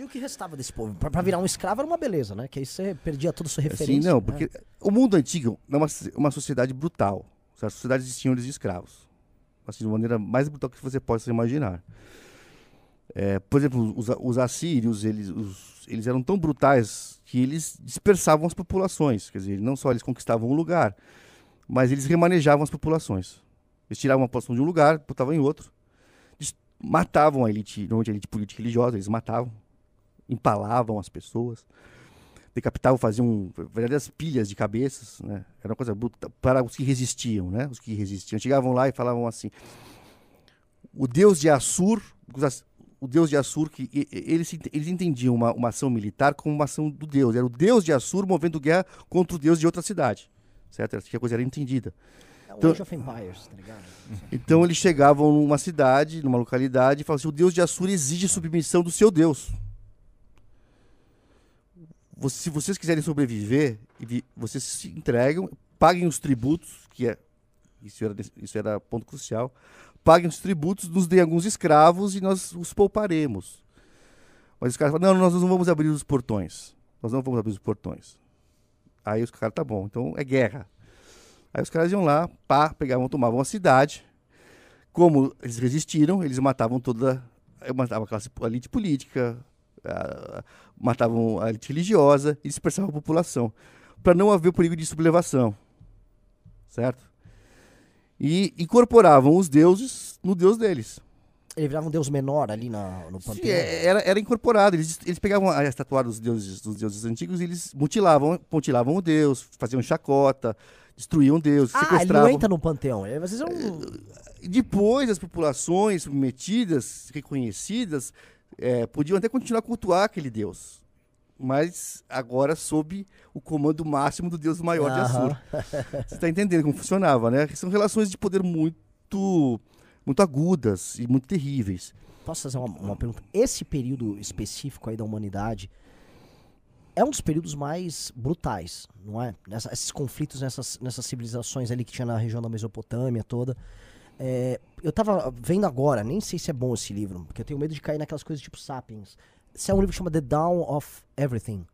E o que restava desse povo? Pra, pra virar um escravo era uma beleza, né? Que aí você perdia toda a sua referência. Assim, não, né? porque o mundo antigo é uma, uma sociedade brutal. A sociedade de senhores e escravos. Assim, de maneira mais brutal que você possa imaginar. É, por exemplo, os, os assírios, eles, os- eles eram tão brutais que eles dispersavam as populações. Quer dizer, não só eles conquistavam um lugar, mas eles remanejavam as populações. Eles tiravam uma população de um lugar, botavam em outro. Matavam a elite, normalmente a elite política e religiosa, eles matavam. Empalavam as pessoas decapitavam, faziam verdadeiras pilhas de cabeças, né? Era uma coisa bruta para os que resistiam, né? Os que resistiam. Chegavam lá e falavam assim: o deus de Assur, o deus de Assur, que eles, eles entendiam uma, uma ação militar como uma ação do deus. Era o deus de Assur movendo guerra contra o deus de outra cidade, certo? Assim que a coisa era entendida. É então- Empires, tá? Então eles chegavam numa cidade, numa localidade, e falavam assim: o deus de Assur exige submissão do seu deus. Se vocês quiserem sobreviver, vi- vocês se entregam, paguem os tributos, que é isso era, isso era ponto crucial. Paguem os tributos, nos deem alguns escravos e nós os pouparemos. Mas os caras falam: não, nós não vamos abrir os portões. Nós não vamos abrir os portões. Aí os caras, tá bom, então é guerra. Aí os caras iam lá, pá, pegavam, tomavam a cidade. Como eles resistiram, eles matavam toda. Matavam a classe elite política, ah, matavam a elite religiosa e dispersavam a população. Para não haver o perigo de sublevação. Certo? E incorporavam os deuses no deus deles. Ele virava um deus menor ali na, no panteão. é- era, era incorporado. Eles, eles pegavam a estatuária dos deuses, dos deuses antigos e eles mutilavam, mutilavam o deus, faziam chacota, destruíam o deus, ah, ele sequestravam. não entra no panteão. Ele, é um... E depois as populações submetidas, reconhecidas, eh, podiam até continuar a cultuar aquele deus. Mas agora sob o comando máximo do deus maior de Aham. Assur. Você está entendendo como funcionava, né? São relações de poder muito, muito agudas e muito terríveis. Posso fazer uma, uma pergunta? Esse período específico aí da humanidade é um dos períodos mais brutais, não é? Nessa- esses conflitos nessas, nessas civilizações ali que tinha na região da Mesopotâmia toda. É, eu tava vendo agora, nem sei se é bom esse livro, porque eu tenho medo de cair naquelas coisas tipo Sapiens. Esse é um livro que chama The Dawn of Everything.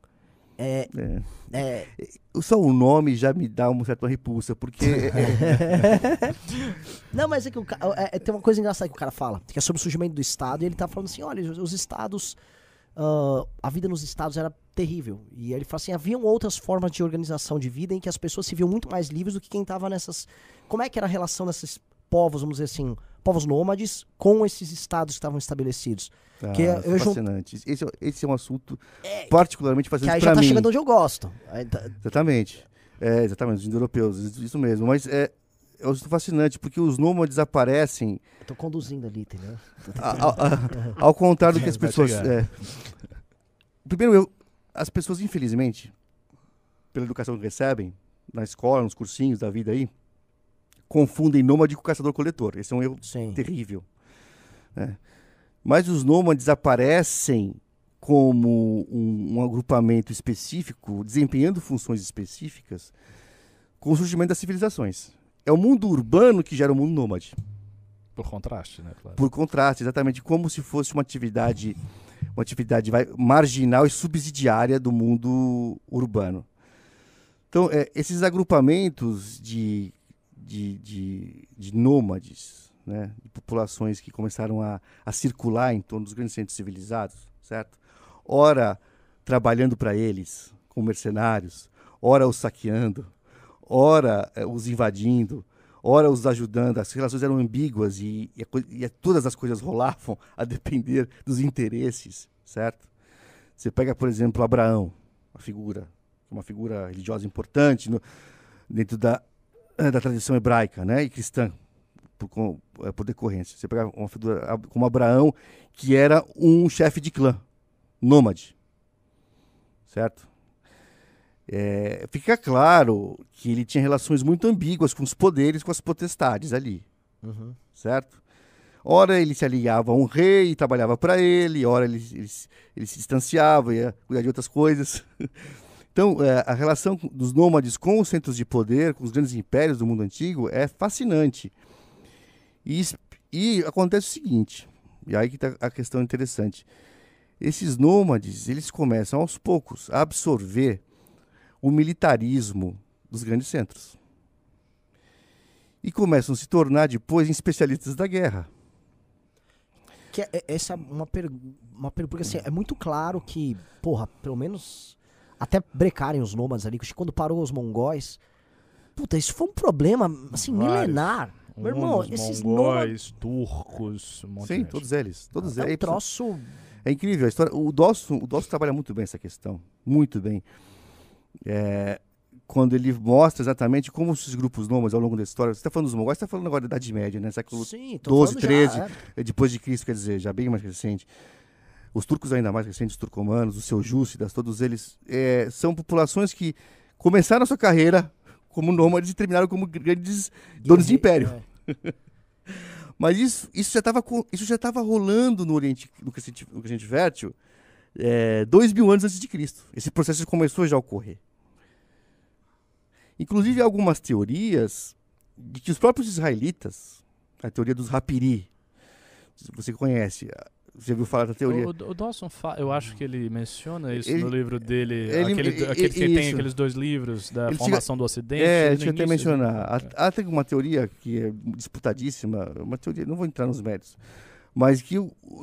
É, né? é, Só o nome já me dá uma certa repulsa, porque [laughs] Não, mas é que o é- é- tem uma coisa engraçada que o cara fala, que é sobre o surgimento do Estado, e ele tá falando assim, olha, os, os estados, ah, a vida nos estados era terrível. E ele fala assim, haviam outras formas de organização de vida em que as pessoas se viam muito mais livres do que quem tava nessas... Como é que era a relação desses povos, vamos dizer assim, povos nômades com esses estados que estavam estabelecidos? Que Ah, eu jun- fascinante. Esse, é- esse é um assunto particularmente Que fascinante aí já para tá mim. chegando onde eu gosto. Tá- Exatamente. É, exatamente, os indo-europeus, isso- isso mesmo. Mas é, é fascinante, porque os nômades aparecem. Eu tô conduzindo ali, entendeu? Ao, ao contrário do que [laughs] as Vai pessoas. é. Primeiro, eu, as pessoas, infelizmente, pela educação que recebem, na escola, nos cursinhos da vida aí, confundem nômade com caçador-coletor. Esse é um erro Sim. terrível. né? Mas os nômades aparecem como um, um agrupamento específico, desempenhando funções específicas, com o surgimento das civilizações. É o mundo urbano que gera o mundo nômade. Por contraste, né? Claro. Por contraste, exatamente como se fosse uma atividade, uma atividade marginal e subsidiária do mundo urbano. Então, é, esses agrupamentos de, de, de, de nômades, né, de populações que começaram a, a circular em torno dos grandes centros civilizados, certo? Ora trabalhando para eles, como mercenários, ora os saqueando, ora eh, os invadindo, ora os ajudando. As relações eram ambíguas e, e e todas as coisas rolavam a depender dos interesses, certo? Você pega, por exemplo, Abraão, uma figura, uma figura religiosa importante no- dentro da, da tradição hebraica né, e cristã, por, com- eh, por decorrência. Você pega uma figura como Abraão, que era um chefe de clã, nômade, certo? É, fica claro que ele tinha relações muito ambíguas com os poderes, com as potestades ali, Uhum. certo? Ora ele se aliava a um rei e trabalhava para ele, ora ele, ele, se- ele se distanciava, ia cuidar de outras coisas. [laughs] Então, é, a relação dos nômades com os centros de poder, com os grandes impérios do mundo antigo, é fascinante. E, e acontece o seguinte, e aí que está a questão interessante. Esses nômades, eles começam aos poucos a absorver o militarismo dos grandes centros. E começam a se tornar depois especialistas da guerra. Que é, é- essa é uma pergunta. Pergunta, porque assim, é muito claro que, porra, pelo menos até brecarem os nômades ali, que quando parou os mongóis. Puta, isso foi um problema, assim, Vários. milenar. Meu irmão, Hunos, esses nômades. mongóis, turcos, um Sim, todos eles. Todos É um eles. troço. É incrível a história. O Dawson, o Dawson trabalha muito bem essa questão. Muito bem. É, quando ele mostra exatamente como esses grupos nômades ao longo da história. Você está falando dos mongóis, você está falando agora da Idade Média, né? Século Sim, tô 12, falando já, 13, é. é, depois de Cristo, quer dizer, já bem mais recente. Os turcos ainda mais recentes, os turcomanos, os seljúcidas, todos eles é, são populações que começaram a sua carreira como nômades e terminaram como grandes donos de império. É. [laughs] Mas isso, isso já estava isso já estava rolando no Oriente, no Crescente, no Crescente Fértil, é, dois mil anos antes de Cristo. Esse processo começou já a ocorrer. Inclusive algumas teorias de que os próprios israelitas, a teoria dos rapiri, você conhece, você ouviu falar da teoria? O, o Dawson, eu acho que ele menciona isso Ele- no livro dele, ele- aquele, e- aquele que tem aqueles dois livros da Ele formação do Ocidente. É, deixa eu até início, mencionar. né? Há, até uma teoria que é disputadíssima, uma teoria, não vou entrar nos méritos, mas que,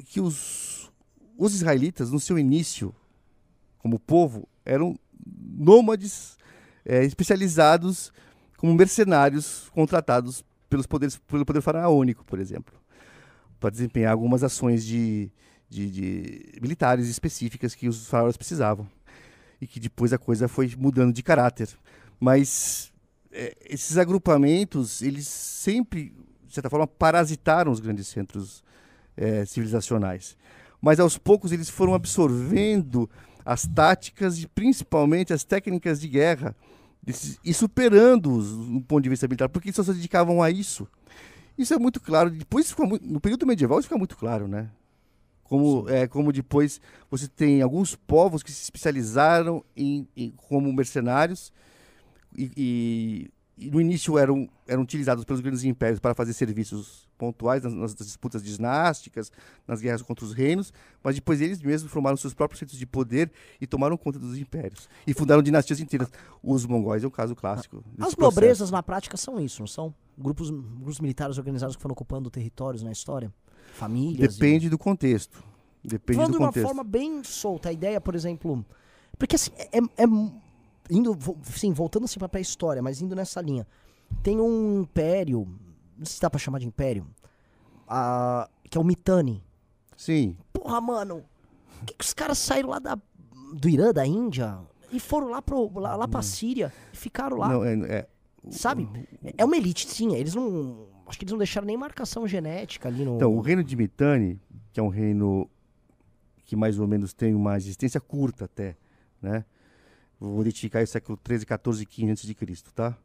que os, os israelitas, no seu início, como povo, eram nômades é, especializados como mercenários contratados pelos poderes, pelo poder faraônico, por exemplo, para desempenhar algumas ações de, de, de militares específicas que os faraós precisavam e que depois a coisa foi mudando de caráter. Mas é, esses agrupamentos, eles sempre, de certa forma, parasitaram os grandes centros é, civilizacionais. Mas aos poucos eles foram absorvendo as táticas e principalmente as técnicas de guerra e superando-os no ponto de vista militar, porque eles só se dedicavam a isso. Isso é muito claro. Depois, fica no período medieval, isso fica muito claro, né? Como, é, como depois você tem alguns povos que se especializaram em, em- como mercenários e, e- e no início eram, eram utilizados pelos grandes impérios para fazer serviços pontuais nas, nas disputas dinásticas, nas guerras contra os reinos, mas depois eles mesmos formaram seus próprios centros de poder e tomaram conta dos impérios e fundaram dinastias inteiras. Os mongóis é o caso clássico. desse As nobrezas na prática são isso, não são? Grupos, grupos militares organizados que foram ocupando territórios na história? Famílias? e- Depende do contexto. Depende Falando do de uma contexto. forma bem solta, a ideia, por exemplo. Porque assim, é. é- indo, sim, voltando assim pra pré-história, mas indo nessa linha. Tem um império. Não sei se dá pra chamar de império. ah, que é o Mitanni. Sim. Porra, mano. Por que, que os caras saíram lá da, do Irã, da Índia, e foram lá, pro, lá, lá pra Síria e ficaram lá? Não, é, é, Sabe? É uma elite, sim. Eles não. Acho que eles não deixaram nem marcação genética ali no. Então, o reino de Mitanni, que é um reino que mais ou menos tem uma existência curta até, né? Vou identificar o século 13, 14 e 15 antes de Cristo, tá?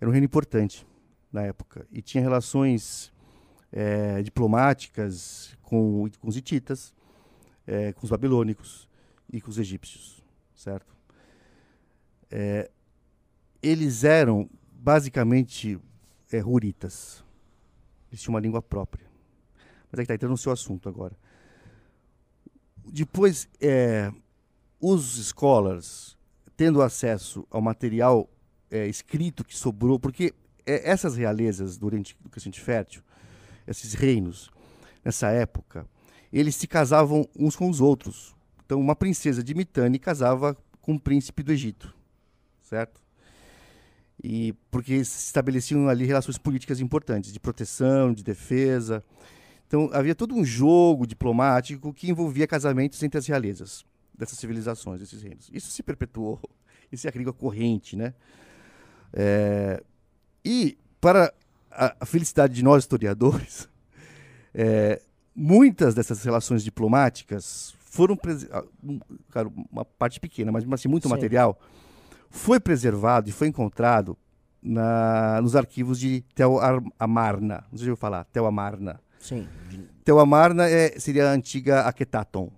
Era um reino importante na época e tinha relações é, diplomáticas com, com os hititas, é, com os babilônicos e com os egípcios, certo? É, eles eram basicamente é, ruritas. Eles tinham uma língua própria. Mas é que está entrando no seu assunto agora. Depois, é, os scholars, tendo acesso ao material é, escrito que sobrou, porque é, essas realezas do Oriente do Crescente Fértil, esses reinos, nessa época, eles se casavam uns com os outros. Então, uma princesa de Mitanni casava com um príncipe do Egito, certo? E porque se estabeleciam ali relações políticas importantes, de proteção, de defesa. Então, havia todo um jogo diplomático que envolvia casamentos entre as realezas dessas civilizações, desses reinos. Isso se perpetuou, isso é a língua corrente, né? É, e, para a, felicidade de nós historiadores, [laughs] é, muitas dessas relações diplomáticas foram, ah, claro, uma parte pequena, mas assim, muito Sim. material, foi preservado e foi encontrado na, nos arquivos de Tel Amarna. Não sei se eu falar, Tel Amarna. Sim. Tel Amarna é, seria a antiga Akhenaton,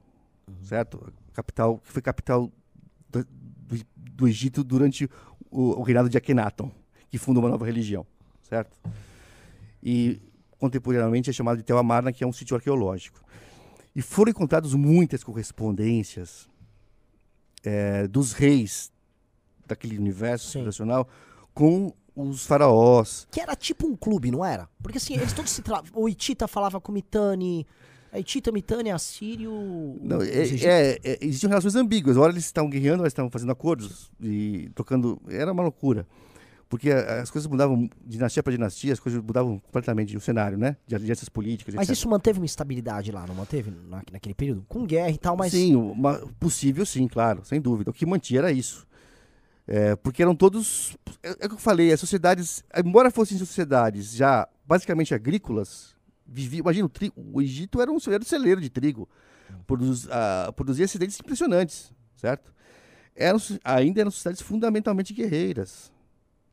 uhum. certo? Capital, que foi capital do, do, do Egito durante o, o, reinado de Akhenaton, que fundou uma nova religião, certo? E contemporaneamente é chamado de Tel Amarna, que é um sítio arqueológico. E foram encontradas muitas correspondências é, dos reis daquele universo civilizacional com os faraós. Que era tipo um clube, não era? Porque assim, eles todos se tra... O Itita falava com o Mitani, a Itita, Mitani, Assírio. Não, é, é, é, existiam relações ambíguas. Ora eles estavam guerreando, eles estavam fazendo acordos e tocando. Era uma loucura. Porque as coisas mudavam de dinastia para dinastia, as coisas mudavam completamente o cenário, né? De alianças políticas. Mas etc. isso manteve uma estabilidade lá, não manteve? naquele período? Com guerra e tal, mas. Sim, uma, possível sim, claro, sem dúvida. O que mantinha era isso. É, porque eram todos. É, é o que eu falei, as sociedades, embora fossem sociedades já basicamente agrícolas, vivia, imagina, o, trigo, o Egito era um, era um celeiro de trigo, produz, uh, produzia acidentes impressionantes, certo? Eram, ainda eram sociedades fundamentalmente guerreiras.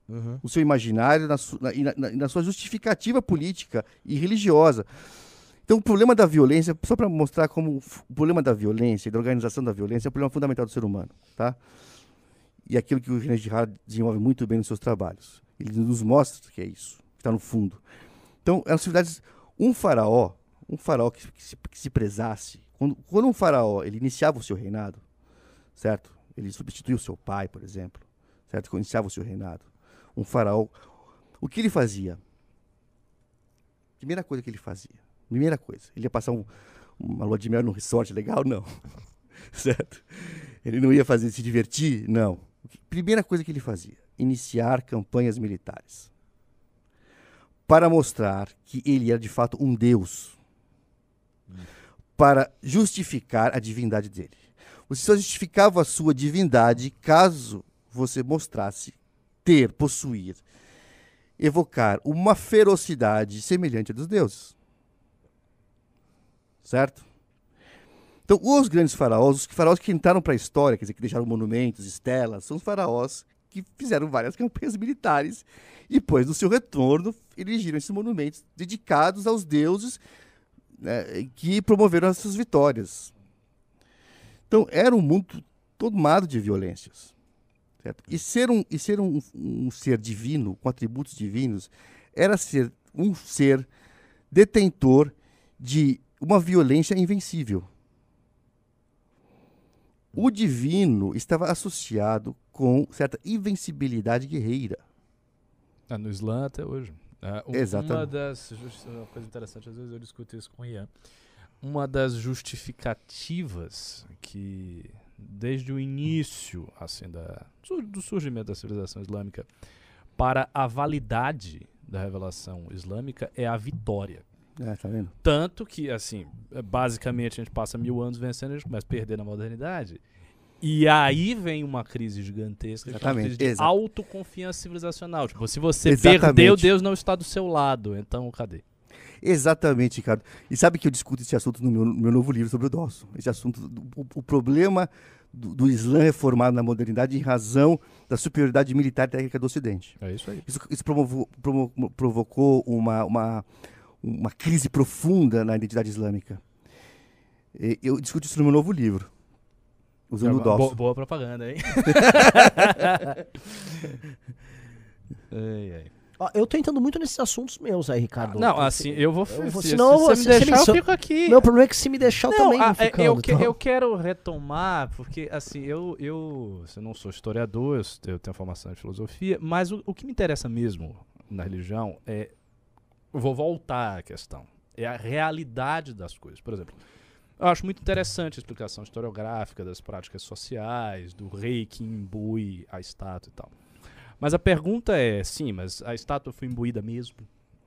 Uhum. O seu imaginário na, su, na, na, na, sua justificativa política e religiosa. Então, o problema da violência, só para mostrar como o problema da violência e da organização da violência é um problema fundamental do ser humano, tá? e aquilo que o René Girard desenvolve muito bem nos seus trabalhos. Ele nos mostra que é isso, que está no fundo. Então, eram civilidades. Um faraó, um faraó que, que, se, que se prezasse, quando, quando um faraó ele iniciava o seu reinado, certo? Ele substituía o seu pai, por exemplo, certo? Quando iniciava o seu reinado. Um faraó, o que ele fazia? Primeira coisa que ele fazia, primeira coisa, ele ia passar um, uma lua de mel num resort legal? Não. [laughs] certo? Ele não ia fazer se divertir? Não. Primeira coisa que ele fazia: iniciar campanhas militares. Para mostrar que ele era de fato um deus. Para justificar a divindade dele. Você só justificava a sua divindade caso você mostrasse ter, possuir, evocar uma ferocidade semelhante à dos deuses. Certo? Então, os grandes faraós, os faraós que entraram para a história, quer dizer, que deixaram monumentos, estelas, são os faraós que fizeram várias campanhas militares e depois, no seu retorno, erigiram esses monumentos dedicados aos deuses né, que promoveram essas vitórias. Então, era um mundo tomado de violências. Certo? E ser, um, e ser um, um ser divino, com atributos divinos, era ser um ser detentor de uma violência invencível o divino estava associado com certa invencibilidade guerreira. É, no Islã até hoje. É, Exatamente. Uma das. Uma coisa interessante, às vezes eu discuto isso com o Ian. Uma das justificativas que, desde o início assim, da, do surgimento da civilização islâmica, para a validade da revelação islâmica é a vitória. É, tá vendo? Tanto que, assim, basicamente a gente passa mil anos vencendo e a gente começa a perder na modernidade. E aí vem uma crise gigantesca, que é uma Exatamente, crise de autoconfiança civilizacional. Tipo, se você Exatamente. perdeu, Deus não está do seu lado. Então, cadê? Exatamente, Ricardo. E sabe que eu discuto esse assunto no meu, no meu novo livro sobre o Dawson. Esse assunto, o, o problema do, do Islã reformado na modernidade em razão da superioridade militar e técnica do Ocidente. É isso aí. Isso, isso promovou- promo- provocou uma, uma, uma crise profunda na identidade islâmica. Eu discuto isso no meu novo livro, usando o Boa, Dawson. boa propaganda, hein? [laughs] ai, ai. Eu tô entrando muito nesses assuntos meus aí, Ricardo. Não, assim, eu vou. eu vou- se, senão eu se se- você me se deixar, me- eu fico aqui. Meu problema é que se me deixar, eu Não, também ah, vou é, ficando. eu, que- então. eu quero retomar, porque assim, eu, eu, eu não sou historiador, eu, eu tenho formação em filosofia, mas o, o que me interessa mesmo na religião é. Eu vou voltar à questão. É a realidade das coisas. Por exemplo, eu acho muito interessante a explicação historiográfica das práticas sociais, do rei que imbui a estátua e tal. Mas a pergunta é, sim, mas a estátua foi imbuída mesmo?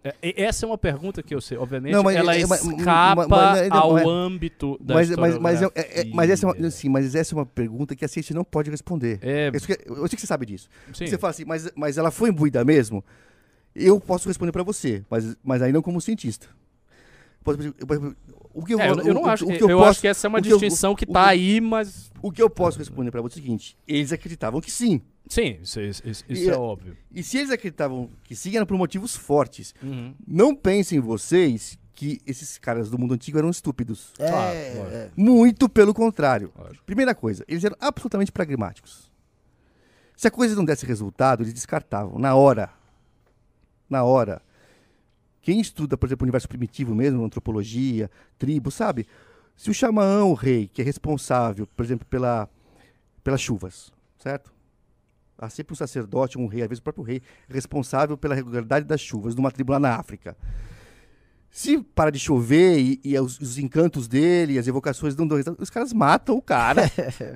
É, essa é uma pergunta que eu sei, obviamente, Não, mas- ela é, mas- escapa mas- mas- ao âmbito da Mas, mas, é- é- é- mas, essa é uma, sim, mas essa é uma pergunta que a ciência não pode responder. É, Isso que- eu sei que você sabe disso. sim. Você fala assim, mas, mas ela foi imbuída mesmo? Eu posso responder para você, mas, mas aí não como cientista. Posso- eu posso- o que eu, É, eu, eu não o- acho. o Eu, que eu acho posso- que essa é uma o que eu- distinção que tá que- aí, mas. O que eu posso responder para você é o seguinte: eles acreditavam que sim. Sim, isso, isso- isso- E- é óbvio. E se eles acreditavam que sim, era por motivos fortes. Uhum. Não pensem vocês que esses caras do mundo antigo eram estúpidos. É, Claro, é. Muito pelo contrário. Primeira coisa, eles eram absolutamente pragmáticos. Se a coisa não desse resultado, eles descartavam, na hora. Na hora. Quem estuda, por exemplo, o universo primitivo mesmo, antropologia, tribo, sabe? Se o xamã, o rei, que é responsável, por exemplo, pela, pelas chuvas, certo? Há sempre um sacerdote, um rei, às vezes o próprio rei, responsável pela regularidade das chuvas numa tribo lá na África. Se para de chover e, e os, os encantos dele, as evocações não dão resultado, os caras matam o cara.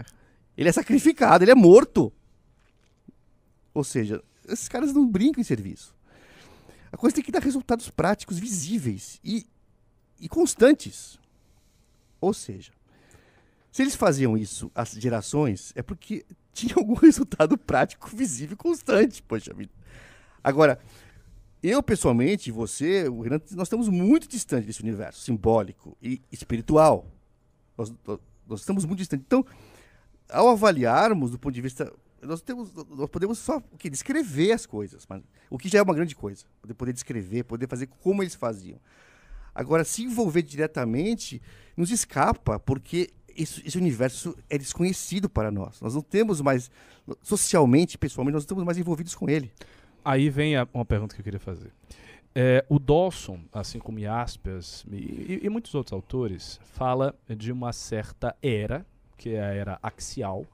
[laughs] ele é sacrificado, ele é morto. Ou seja, esses caras não brincam em serviço. A coisa tem que dar resultados práticos, visíveis e, e constantes. Ou seja, se eles faziam isso às gerações, é porque [laughs] tinha algum resultado prático, visível e constante. Poxa vida. Agora, eu pessoalmente, você, o Renan, nós estamos muito distantes desse universo simbólico e espiritual. Nós- nós estamos muito distantes. Então, ao avaliarmos do ponto de vista. Nós, temos, nós podemos só o quê? descrever as coisas, mas, o que já é uma grande coisa. Poder, poder descrever, poder fazer como eles faziam. Agora, se envolver diretamente, nos escapa, porque isso- esse universo é desconhecido para nós. Nós não temos mais, socialmente, pessoalmente, nós não estamos mais envolvidos com ele. Aí vem a- uma pergunta que eu queria fazer. É, o Dawson, assim como Jaspers e, e- e muitos outros autores, fala de uma certa era, que é a era axial,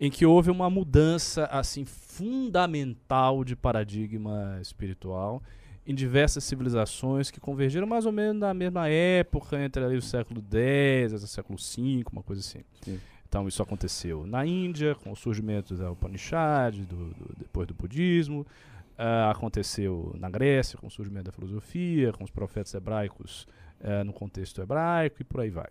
em que houve uma mudança assim fundamental de paradigma espiritual em diversas civilizações que convergiram mais ou menos na mesma época, entre ali o século X e o século V, uma coisa assim. Sim. Então isso aconteceu na Índia, com o surgimento da Upanishad, do- do- depois do budismo, ah, aconteceu na Grécia, com o surgimento da filosofia, com os profetas hebraicos eh, no contexto hebraico e por aí vai.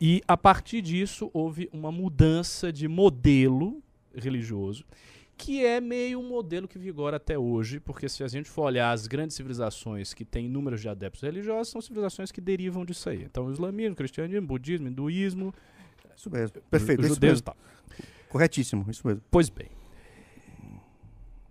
E a partir disso houve uma mudança de modelo religioso, que é meio um modelo que vigora até hoje, porque se a gente for olhar as grandes civilizações que têm números de adeptos religiosos, são civilizações que derivam disso aí. Então, o islamismo, o cristianismo, budismo, hinduísmo, Isso mesmo. Perfeito, isso judeus mesmo. e tal. Corretíssimo, isso mesmo. Pois bem.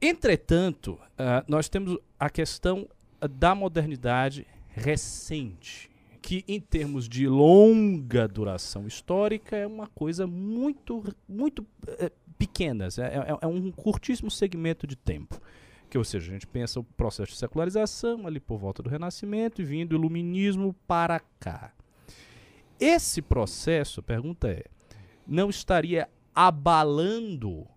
Entretanto, ah, nós temos a questão da modernidade recente, que em termos de longa duração histórica é uma coisa muito, muito eh, pequena, é, é- é um curtíssimo segmento de tempo. Que, ou seja, a gente pensa o processo de secularização ali por volta do Renascimento e vindo o Iluminismo para cá. Esse processo, a pergunta é, não estaria abalando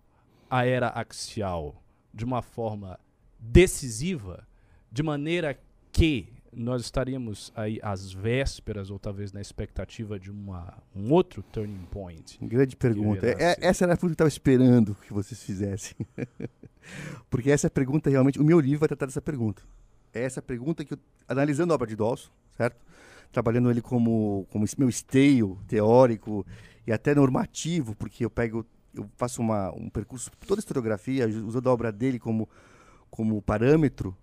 a era axial de uma forma decisiva, de maneira que nós estaríamos aí às vésperas ou talvez na expectativa de uma, um outro turning point. Grande pergunta. É- essa era a pergunta que eu estava esperando que vocês fizessem. [laughs] Porque essa pergunta realmente. O meu livro vai tratar dessa pergunta. É essa pergunta que eu. Analisando a obra de Dawson, certo? Trabalhando ele como, como esse meu esteio teórico e até normativo, porque eu pego, eu faço uma, um percurso, toda a historiografia, usando a obra dele como, como parâmetro,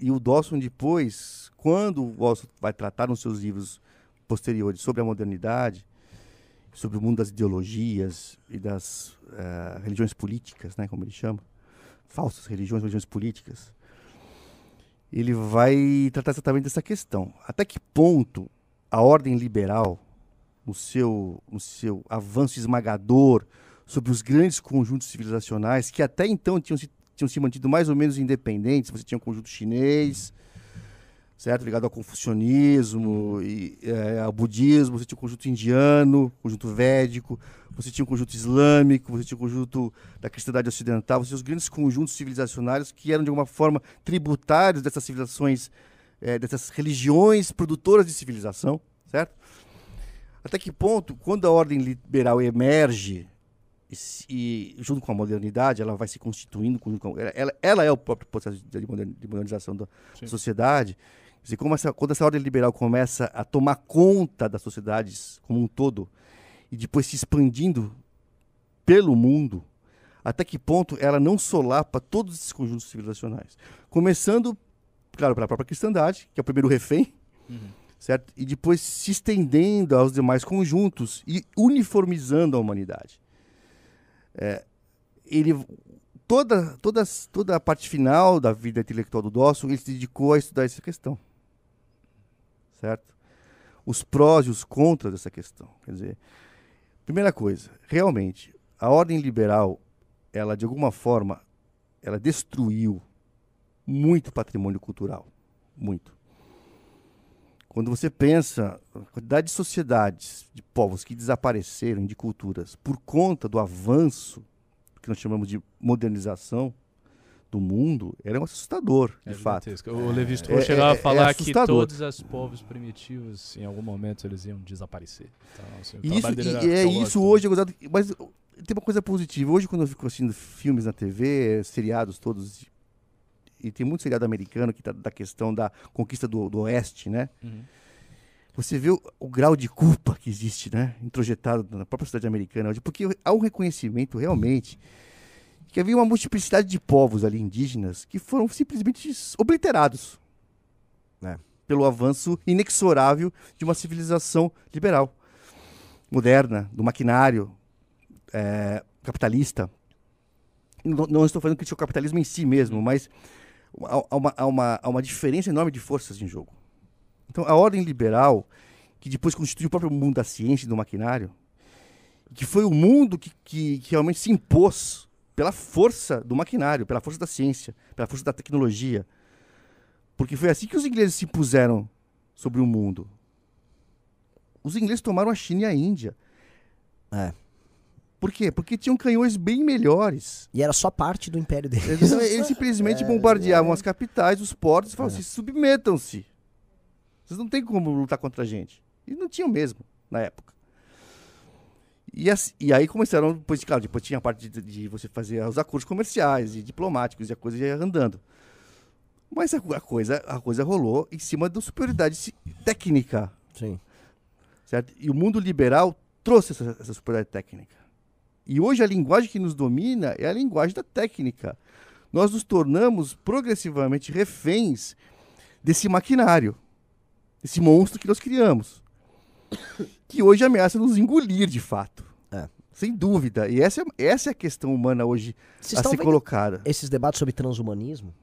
e o Dawson depois, quando o Dawson vai tratar nos seus livros posteriores sobre a modernidade, sobre o mundo das ideologias e das uh, religiões políticas, né, como ele chama, falsas religiões, religiões políticas, ele vai tratar exatamente dessa questão. Até que ponto a ordem liberal, no seu, no seu avanço esmagador sobre os grandes conjuntos civilizacionais, que até então tinham se, tinham se mantido mais ou menos independentes, você tinha um conjunto chinês, certo? Ligado ao confucionismo e é, ao budismo, você tinha o conjunto indiano, conjunto védico, você tinha o conjunto islâmico, você tinha o conjunto da cristandade ocidental, você tinha os grandes conjuntos civilizacionários que eram de alguma forma tributários dessas civilizações, é, dessas religiões produtoras de civilização, certo? Até que ponto, quando a ordem liberal emerge e, junto com a modernidade, ela vai se constituindo, ela, ela é o próprio processo de modernização da Sim. sociedade, dizer, como essa, quando essa ordem liberal começa a tomar conta das sociedades como um todo e depois se expandindo pelo mundo, até que ponto ela não solapa todos esses conjuntos civilizacionais? Começando, claro, pela própria cristandade, que é o primeiro refém, uhum. certo? E depois se estendendo aos demais conjuntos e uniformizando a humanidade. É, ele toda, toda, toda a parte final da vida intelectual do Dawson, ele se dedicou a estudar essa questão certo? Os prós e os contras dessa questão. Quer dizer, primeira coisa, realmente, a ordem liberal, ela de alguma forma, ela destruiu muito patrimônio cultural, muito. Quando você pensa a quantidade de sociedades, de povos que desapareceram, de culturas, por conta do avanço que nós chamamos de modernização, do mundo era assustador, de é fato. O Levi Strauss é, chegava é, a falar é que todos os povos primitivos, em algum momento, eles iam desaparecer. Então, assim, isso, e é isso hoje, mas tem uma coisa positiva. Hoje, quando eu fico assistindo filmes na TV, seriados todos, e tem muito seriado americano que tá da questão da conquista do, do Oeste, né? Uhum. Você vê o, o, grau de culpa que existe, né? Introjetado na própria cidade americana hoje, porque há um reconhecimento realmente que havia uma multiplicidade de povos ali indígenas que foram simplesmente obliterados né, pelo avanço inexorável de uma civilização liberal, moderna, do maquinário é, capitalista. Não, não, estou falando que o capitalismo em si mesmo, mas há uma, há, uma, há uma diferença enorme de forças em jogo. Então, a ordem liberal, que depois constitui o próprio mundo da ciência e do maquinário, que foi o mundo que, que, que realmente se impôs pela força do maquinário, pela força da ciência, pela força da tecnologia. Porque foi assim que os ingleses se puseram sobre o mundo. Os ingleses tomaram a China e a Índia. É. Por quê? Porque tinham canhões bem melhores. E era só parte do império deles. Eles, eles simplesmente [laughs] é, bombardeavam é. as capitais, os portos e falavam é. assim: submetam-se. Vocês não têm como lutar contra a gente. E não tinham mesmo, na época. E, assim, e aí começaram, depois, claro, depois tinha a parte de, de, você fazer os acordos comerciais e diplomáticos e a coisa ia andando. Mas a, a, coisa, a coisa rolou em cima da superioridade técnica. Sim. Certo? E o mundo liberal trouxe essa, essa superioridade técnica. E hoje a linguagem que nos domina é a linguagem da técnica. Nós nos tornamos progressivamente reféns desse maquinário, desse monstro que nós criamos que hoje ameaça nos engolir de fato. É. Sem dúvida. E essa, é, essa é a questão humana hoje Vocês a ser colocada. Esses debates sobre transhumanismo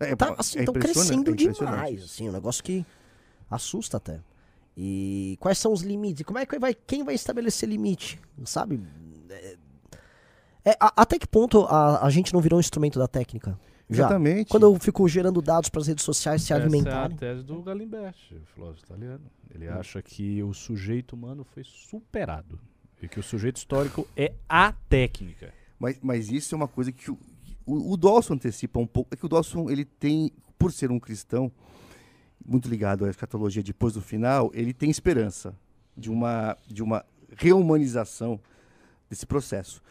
é, tá, assim, é crescendo é demais. Assim, um negócio que assusta até. E quais são os limites? Como é que vai, quem vai estabelecer limite? Sabe? É, a, até que ponto a, a gente não virou um instrumento da técnica? Já. Exatamente. Quando eu fico gerando dados para as redes sociais se alimentarem. Essa é a tese do Galimberti, filósofo italiano. Ele hum. acha que o sujeito humano foi superado e que o sujeito histórico é a técnica. Mas, mas isso é uma coisa que o, o, o Dawson antecipa um pouco. É que o Dawson, ele tem, por ser um cristão, muito ligado à escatologia depois do final, ele tem esperança de uma, de uma reumanização desse processo.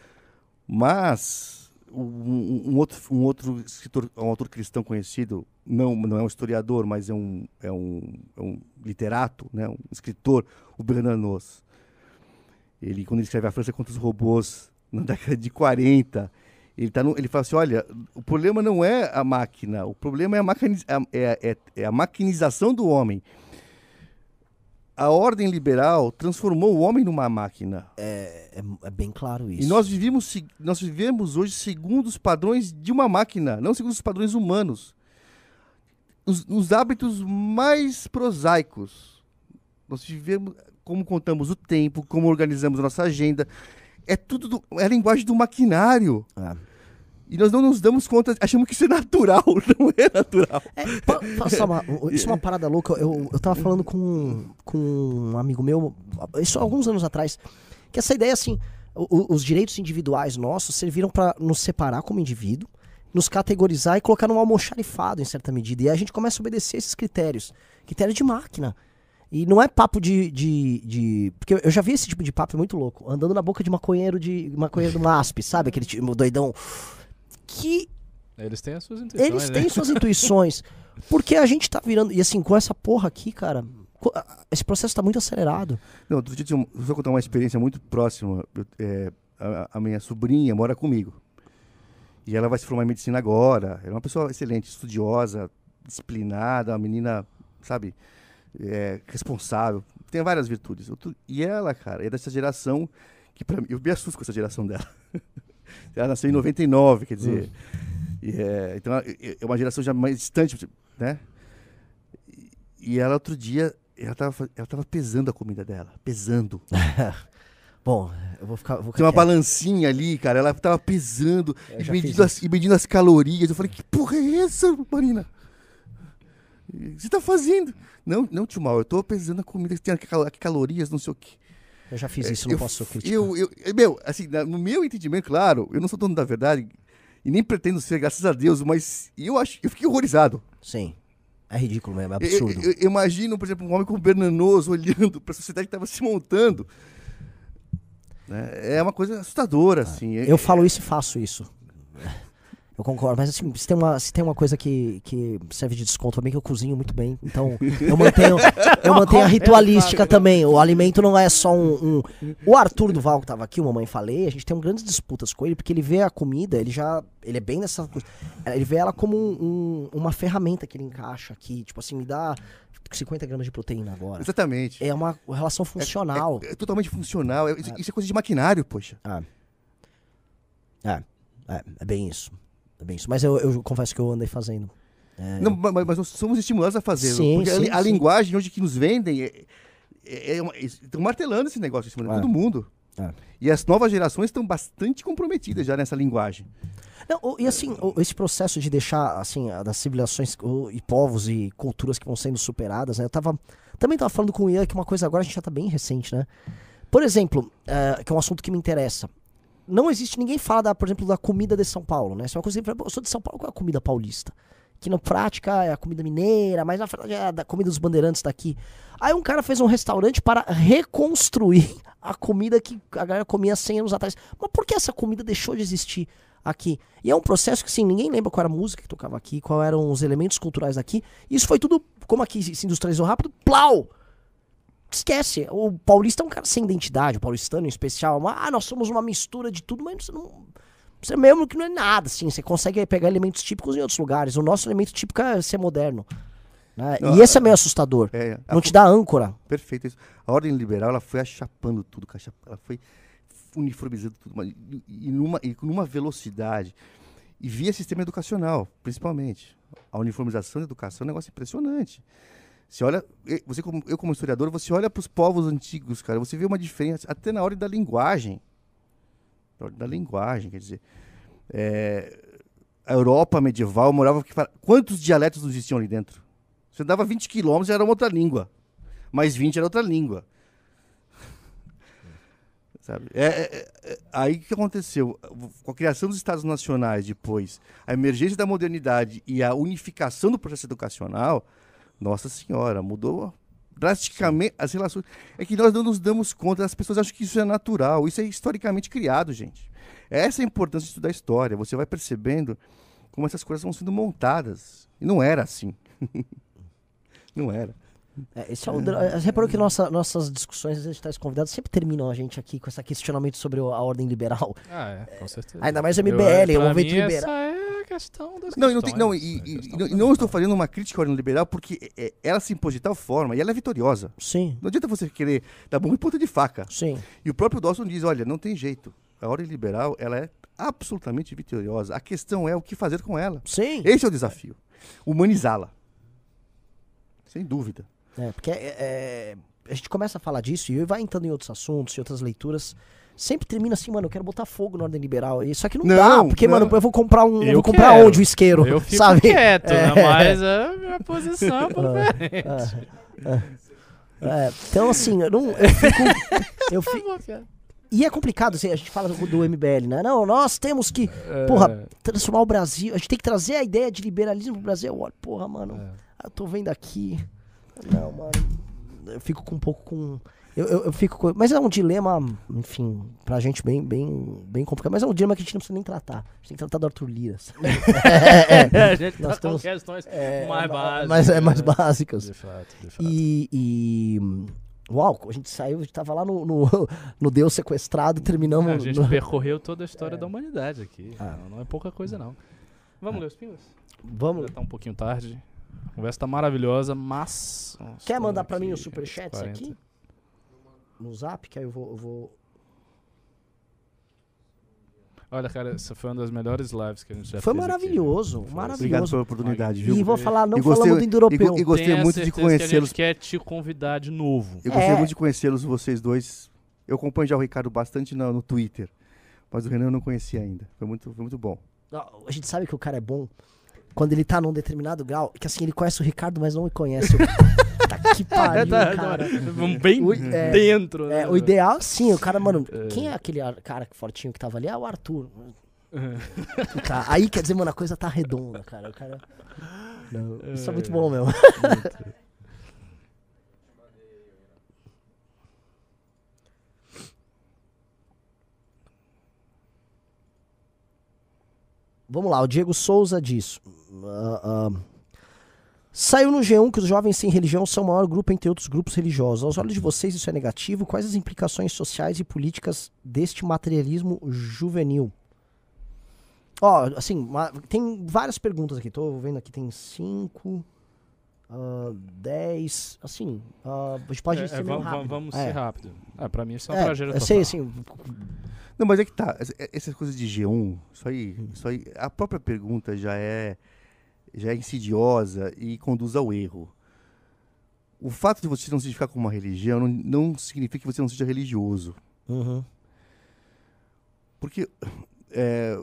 Mas um, um, outro, um outro escritor, um autor cristão conhecido, não, não é um historiador, mas é um, é um, é um literato, né, um escritor, o Bernard Noss. Ele, quando ele escreve A França contra os Robôs, na década de 40, ele, tá no, ele fala assim: olha, o problema não é a máquina, o problema é a, maquiniz, é, é, é a maquinização do homem. A ordem liberal transformou o homem numa máquina. É, é, é bem claro isso. E nós vivemos, nós vivemos hoje segundo os padrões de uma máquina, não segundo os padrões humanos. Os, os hábitos mais prosaicos. Nós vivemos como contamos o tempo, como organizamos a nossa agenda. É tudo do, é a linguagem do maquinário. É. E nós não nos damos conta, achamos que isso é natural, [laughs] não é natural. É, pa- pa- uma, isso é uma [laughs] parada louca. Eu, eu tava falando com, com um amigo meu, isso há alguns anos atrás, que essa ideia, assim, o- os direitos individuais nossos serviram para nos separar como indivíduo, nos categorizar e colocar num almoxarifado, em certa medida. E aí a gente começa a obedecer esses critérios. Critérios de máquina. E não é papo de, de, de- Porque eu já vi esse tipo de papo é muito louco. Andando na boca de maconheiro de maconheiro do MASP, sabe? Aquele tipo, doidão. Que Eles têm as suas intenções. eles né? têm suas [laughs] intuições. Porque a gente tá virando. E assim, com essa porra aqui, cara. Esse processo tá muito acelerado. Não, outro dia, eu vou contar uma experiência muito próxima. Eu, é, a, a minha sobrinha mora comigo. E ela vai se formar em medicina agora. Ela é uma pessoa excelente, estudiosa, disciplinada, uma menina, sabe, é, responsável. Tem várias virtudes. Outro- e ela, cara, é dessa geração que, pra mim, eu me assusto com essa geração dela. [laughs] ela nasceu em 99, quer dizer. e é, então, é é uma geração já mais distante, né? E- ela, outro dia, ela tava, ela tava pesando a comida dela. Pesando. [laughs] Bom, eu vou ficar. Vou Tem uma quieto. balancinha ali, cara. Ela tava pesando Eu e medindo, as, e medindo as calorias. Eu falei, que porra é essa, Marina? O que você tá fazendo? Não, não, tio Mal, eu tô pesando a comida que tem calorias, não sei o quê. Eu já fiz isso, não eu, posso criticar. eu, eu, eu- Meu, assim, no meu entendimento, claro, eu não sou dono da verdade e nem pretendo ser, graças a Deus, mas eu acho, eu fiquei horrorizado. Sim. É ridículo mesmo, é Eu, absurdo. eu- eu imagino, por exemplo, um homem como Bernanoso olhando [laughs] para a sociedade que estava se montando. Né? É uma coisa assustadora, assim. É- Eu falo isso e faço isso. Eu concordo, mas assim, se tem uma, se tem uma coisa que, que serve de desconto também, que eu cozinho muito bem. Então, eu mantenho, eu [laughs] mantenho a ritualística também. O alimento não é só um, um- O Arthur Duval, que tava aqui, o Mamãe Falei, a gente tem grandes disputas com ele, porque ele vê a comida, ele já. Ele é bem nessa coisa. Ele vê ela como um- um- uma ferramenta que ele encaixa aqui. Tipo assim, me dá 50 gramas de proteína agora. Exatamente. É uma relação funcional. É, é totalmente funcional. É- isso, isso é coisa de maquinário, poxa. É, é, é bem isso. É bem isso. Mas eu, eu confesso que eu andei fazendo. É, Não, ma- ma- mas, nós somos estimulados a fazer. Sim, porque a sim, a, sim. linguagem hoje que nos vendem é, é, é uma- estão martelando esse negócio em cima de É. todo mundo. É. E as novas gerações estão bastante comprometidas já nessa linguagem. Não, e assim, esse processo de deixar, assim, a- das civilizações e povos e culturas que vão sendo superadas, né? Eu tava. Também tava falando com o Ian que uma coisa agora a gente já tá bem recente, né? Por exemplo, eh, que é um assunto que me interessa. Não existe, ninguém fala, da, por exemplo, da comida de São Paulo, né? Isso é uma coisa que, eu sou de São Paulo, qual é a comida paulista? Que na prática é a comida mineira, mas na verdade é a da comida dos bandeirantes daqui. Aí um cara fez um restaurante para reconstruir a comida que a galera comia 100 anos atrás. Mas por que essa comida deixou de existir aqui? E é um processo que, assim, ninguém lembra qual era a música que tocava aqui, qual eram os elementos culturais daqui. Isso foi tudo, como aqui se industrializou rápido, plau! Esquece. O paulista é um cara sem identidade, o paulistano em especial. Mas, ah, nós somos uma mistura de tudo, mas você não. Você mesmo que não é nada, assim. Você consegue pegar elementos típicos em outros lugares. O nosso elemento típico é ser moderno. né? Não, e esse é meio assustador. É, a Não te dá âncora. Perfeito isso. A ordem liberal ela foi achapando tudo, ela foi uniformizando tudo, mas e, e numa, e numa velocidade. E via sistema educacional, principalmente. A uniformização da educação é um negócio impressionante. Você olha, e- você como, eu como historiador, você olha para os povos antigos, cara, você vê uma diferença até na ordem da linguagem. Na ordem da linguagem, quer dizer, é, a Europa medieval morava quantos dialetos existiam ali dentro? Você dava 20 quilômetros era uma outra língua mais 20 era outra língua. [laughs] É, é- é- aí o que aconteceu? Com a criação dos Estados Nacionais depois, a emergência da modernidade e a unificação do processo educacional, nossa senhora, mudou drasticamente as relações. É que nós não nos damos conta, as pessoas acham que isso é natural, isso é historicamente criado, gente. Essa é a importância de estudar história. Você vai percebendo como essas coisas vão sendo montadas. E não era assim. [laughs] não era. É, esse é o, Você reparou que nossa, nossas discussões, às vezes, tais convidados sempre terminam a gente aqui com esse questionamento sobre o- a ordem liberal. Ah, é, com certeza. Ainda mais o Eu- MBL, o pra movimento liberal. Essa é questão das Não, e não, tem, não, e, questões, e- e não- e estou fazendo uma crítica à ordem liberal porque é, ela se impôs de tal forma e ela é vitoriosa. Sim, Não adianta você querer dar bom em ponta de faca. sim. E o próprio Dawson diz, olha, não tem jeito. A ordem liberal, ela é absolutamente vitoriosa. A questão é o que fazer com ela. Sim. Esse é o desafio. Humanizá-la. Sem dúvida. É, porque é, é, a gente começa a falar disso e vai entrando em outros assuntos, em outras leituras. Sempre termina assim, mano, eu quero botar fogo na ordem liberal. Só que não, Não, dá, porque, não. mano, eu vou comprar um. Eu vou comprar quero. onde o isqueiro? Eu fico sabe? quieto, É. né? Mas a minha posição [laughs] é diferente. É, então, assim, eu não. Eu fico. [laughs] Eu fi- E é complicado, assim, a gente fala do, do MBL, né? Não, nós temos que, É. porra, transformar o Brasil. A gente tem que trazer a ideia de liberalismo pro Brasil. Eu olho, porra, mano, É. eu tô vendo aqui. Não, mano. Eu fico com um pouco com. Eu, eu, eu fico com... Mas é um dilema, enfim, pra gente bem, bem, bem complicado. Mas é um dilema que a gente não precisa nem tratar. A gente tem que tratar do Arthur Liras. [laughs] [laughs] a gente Nós tá temos- com questões É, mais básicas. Mas é mais né? básicas. De fato, de fato. E, e. Uau, a gente saiu, a gente tava lá no, no, [laughs] no Deus sequestrado, terminamos. a gente no- percorreu toda a história da humanidade aqui. Ah. Não, não é pouca coisa, não. Vamos ler os pingos? Vamos. Já tá um pouquinho tarde. A conversa tá maravilhosa, mas. Nossa, Quer mandar pra mim aqui, os superchats 40. aqui? No zap, que aí eu vou. Eu vou... Olha, cara, essa foi uma das melhores lives que a gente já Foi fez aqui. maravilhoso, Foi. maravilhoso. Obrigado pela oportunidade, E viu? vou falar, não E gostei- falamos do E, Indo-Europeu. go- e gostei Tenha muito de certeza que a conhecê-los. gente quer te convidar de novo. Eu gostei É. muito de conhecê-los, vocês dois. Eu acompanho já o Ricardo bastante no, no Twitter. Mas o Renan eu não conhecia ainda. Foi muito, foi muito bom. A gente sabe que o cara é bom quando ele tá num determinado grau, que assim, ele conhece o Ricardo, mas não me conhece. o- [laughs] tá que pariu, Tá, cara. Vamos bem O- é, dentro. né? É, o ideal, sim, o cara, mano, É. quem é aquele ar- cara fortinho que tava ali? É o Arthur. Tá, aí quer dizer, mano, a coisa tá redonda, cara. O cara. Não, isso é muito bom mesmo. Vamos lá, o Diego Souza diz. Ah, Saiu no G1 que os jovens sem religião são o maior grupo entre outros grupos religiosos. Aos olhos de vocês, isso é negativo? Quais as implicações sociais e políticas deste materialismo juvenil? Ó, assim, ma- tem várias perguntas aqui. Tô vendo aqui, tem cinco, ah, dez, assim. ah, a gente pode É, ser é, vamos, rápido. vamos É. ser rápido. Ah, pra mim isso é uma É, tragédia total. sei, assim, Não, mas é que tá. essa- Essas coisas de G1, isso aí, isso aí, a própria pergunta já é, já é insidiosa e conduz ao erro. O fato de você não se identificar com uma religião não, não significa que você não seja religioso. uhum, Porque é,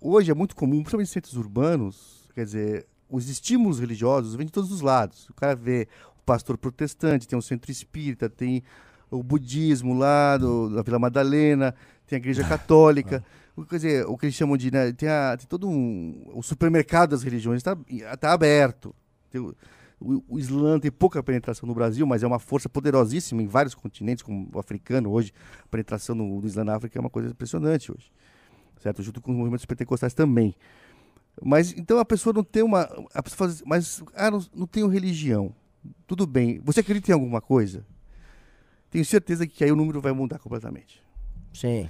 hoje é muito comum, principalmente em centros urbanos, quer dizer, os estímulos religiosos vêm de todos os lados. O cara vê o pastor protestante, tem o centro espírita, tem o budismo lá do, da Vila Madalena, tem a igreja [laughs] católica. Quer dizer, o que eles chamam de. Né, tem, a- tem todo um. O supermercado das religiões está tá aberto. Tem o, o, Islã tem pouca penetração no Brasil, mas é uma força poderosíssima em vários continentes, como o africano hoje. A penetração no, do Islã na África é uma coisa impressionante hoje. Certo? Junto com os movimentos pentecostais também. Mas então a pessoa não tem uma. A pessoa faz, mas ah, não, não tenho religião. Tudo bem. Você acredita em alguma coisa? Tenho certeza que aí o número vai mudar completamente. sim.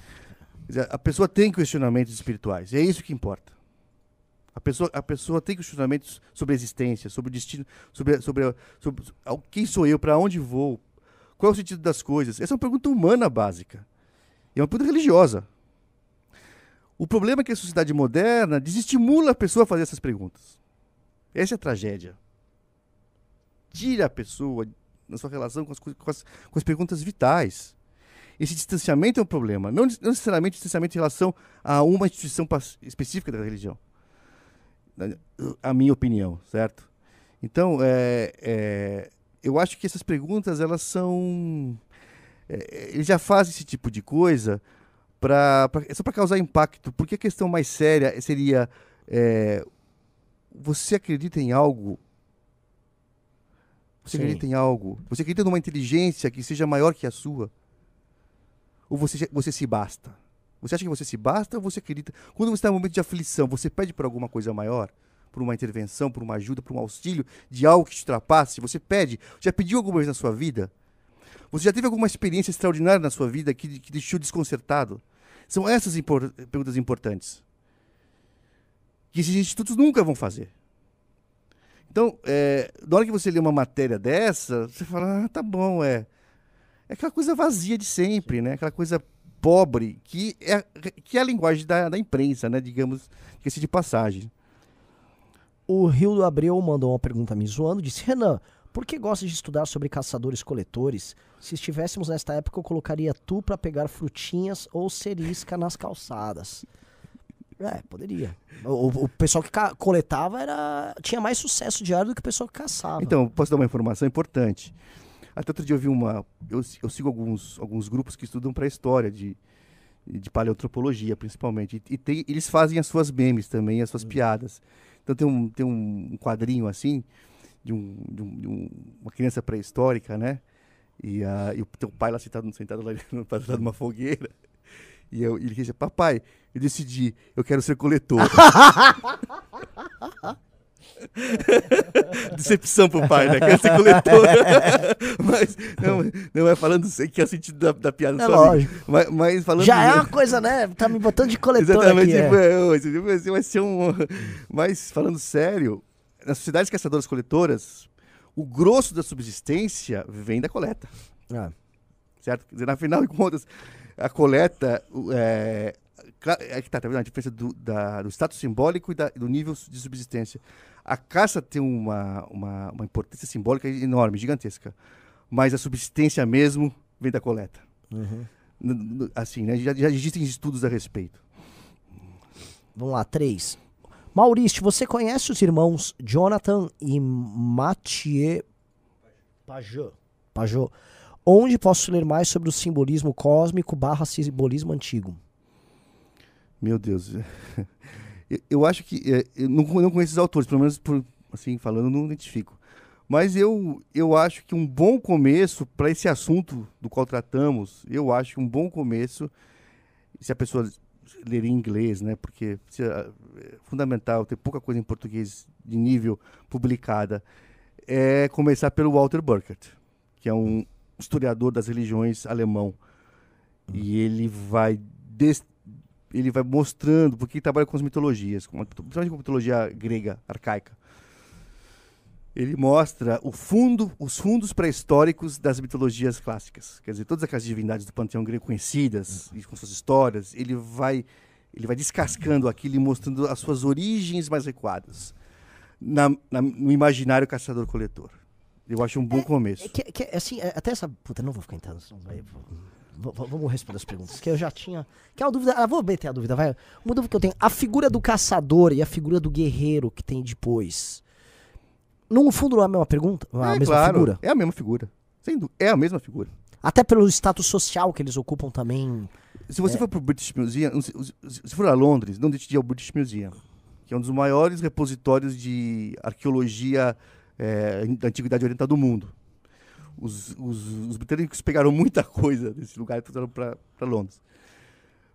A pessoa tem questionamentos espirituais. E é isso que importa. A pessoa, a pessoa tem questionamentos sobre a existência, sobre o destino, sobre, sobre, sobre a- quem sou eu, para onde vou, qual é o sentido das coisas. Essa é uma pergunta humana básica. E é uma pergunta religiosa. O problema é que a sociedade moderna desestimula a pessoa a fazer essas perguntas. Essa é a tragédia. Tira a pessoa na sua relação com as, com as, com as perguntas vitais. Esse distanciamento é um problema. Não não necessariamente distanciamento em relação a uma instituição específica da religião. A minha opinião, certo? Então, é, é, eu acho que essas perguntas, elas são... é, eles já fazem esse tipo de coisa pra, pra- só para causar impacto. Porque a questão mais séria seria... é, você acredita em algo? Você Sim. acredita em algo? Você acredita numa inteligência que seja maior que a sua? Ou você, você se basta? Você acha que você se basta ou você acredita? Quando você está em um momento de aflição, você pede por alguma coisa maior? por uma intervenção, por uma ajuda, por um auxílio de algo que te ultrapasse? Você pede? Já pediu alguma vez na sua vida? Você já teve alguma experiência extraordinária na sua vida que, que deixou desconcertado? São essas impor perguntas importantes. Que esses institutos nunca vão fazer. Então, é, na hora que você lê uma matéria dessa, você fala, ah, tá bom, é. É aquela coisa vazia de sempre, né? Aquela coisa pobre, que é, que é a linguagem da, da imprensa, né? Digamos, que de passagem. O Rio do Abreu mandou uma pergunta me zoando, disse, Renan, por que gosta de estudar sobre caçadores-coletores? Se estivéssemos nesta época, eu colocaria tu para pegar frutinhas ou cerisca nas calçadas. É, poderia. O, o pessoal que coletava era tinha mais sucesso diário do que o pessoal que caçava. Então, posso dar uma informação importante? Até outro dia eu vi uma. Eu, eu sigo alguns, alguns grupos que estudam para a história de, de paleoantropologia, principalmente. E, e tem, eles fazem as suas memes também, as suas hum. piadas. Então tem um, tem um quadrinho assim, de, um, de, um, de um, uma criança pré-histórica, né? E, uh, e o teu pai lá sentado, sentado lá [laughs] de uma fogueira. E eu, ele disse, papai, eu decidi, eu quero ser coletor. [laughs] [laughs] Decepção pro pai, né? Quero ser coletor. [laughs] mas não, não é falando sei que é o sentido da, da piada é lógico. Mas, mas, falando. Já é uma coisa, né? Tá me botando de coletor. Exatamente. Aqui, tipo, é. é vai ser um. Mas falando sério, nas sociedades caçadoras coletoras, o grosso da subsistência vem da coleta. É. Certo? Quer dizer, na final de contas, a coleta é, é que tá, tá vendo a diferença do, da, do status simbólico e da, do nível de subsistência. A caça tem uma, uma, uma importância simbólica enorme, gigantesca. Mas a subsistência mesmo vem da coleta. Uhum. Assim, né? Já, já existem estudos a respeito. Vamos lá, três. Maurício, você conhece os irmãos Jonathan e Mathieu Pajot? Pajot Onde posso ler mais sobre o simbolismo cósmico barra simbolismo antigo? Meu Deus. [laughs] Eu, acho que. É, eu não, conheço os autores, pelo menos por, assim, falando, não identifico. Mas eu, eu acho que um bom começo para esse assunto do qual tratamos, eu acho que um bom começo, se a pessoa ler em inglês, né? Porque é, é fundamental ter pouca coisa em português de nível publicada, é começar pelo Walter Burkert, que é um, historiador das religiões alemão. E ele vai ele vai mostrando, porque ele trabalha com as mitologias, principalmente com a mitologia grega, arcaica. Ele mostra o fundo, os fundos pré-históricos das mitologias clássicas. Quer dizer, todas aquelas divindades do panteão grego conhecidas, e com suas histórias, ele vai, ele vai descascando aquilo e mostrando as suas origens mais recuadas na, na, no imaginário caçador-coletor. Eu acho um bom é, começo. É, que, que, assim, é, até essa. Puta, não vou ficar entrando. Vamos responder as perguntas. Que eu já tinha. Que é uma dúvida. Ah, vou meter a dúvida, vai. Uma dúvida que eu tenho. A figura do caçador e a figura do guerreiro que tem depois. No fundo, não é a mesma pergunta? A é, mesma claro, figura? É a mesma figura. É a mesma figura. Até pelo status social que eles ocupam também. Se você é... for pro British Museum, se for a Londres, não deixe de ir ao British Museum, que é um dos maiores repositórios de arqueologia é, da antiguidade oriental do mundo. Os, os, os, britânicos pegaram muita [laughs] coisa desse lugar e trouxeram para Londres.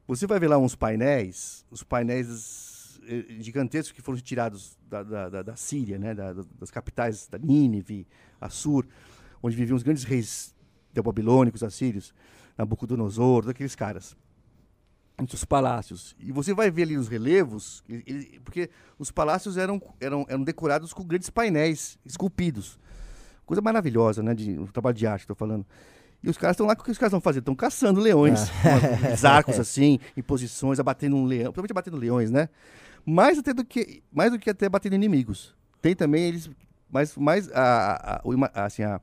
Você vai ver lá uns painéis, os painéis eh, gigantescos que foram retirados da, da, da, Síria, né, da, das capitais da Nínive, Assur, onde viviam os grandes reis babilônicos, assírios, Nabucodonosor, daqueles caras seus palácios. E você vai ver ali os relevos, ele, porque os palácios eram, eram, eram decorados com grandes painéis esculpidos. Coisa maravilhosa, né? De, um trabalho de arte, estou falando. E os caras estão lá, o que os caras estão fazendo? Estão caçando leões. [laughs] Ah. Os arcos assim, em posições, abatendo um leão. Principalmente abatendo leões, né? Mais até do que, mais do que até batendo inimigos. Tem também eles. Mas mais a, a, a, assim, a,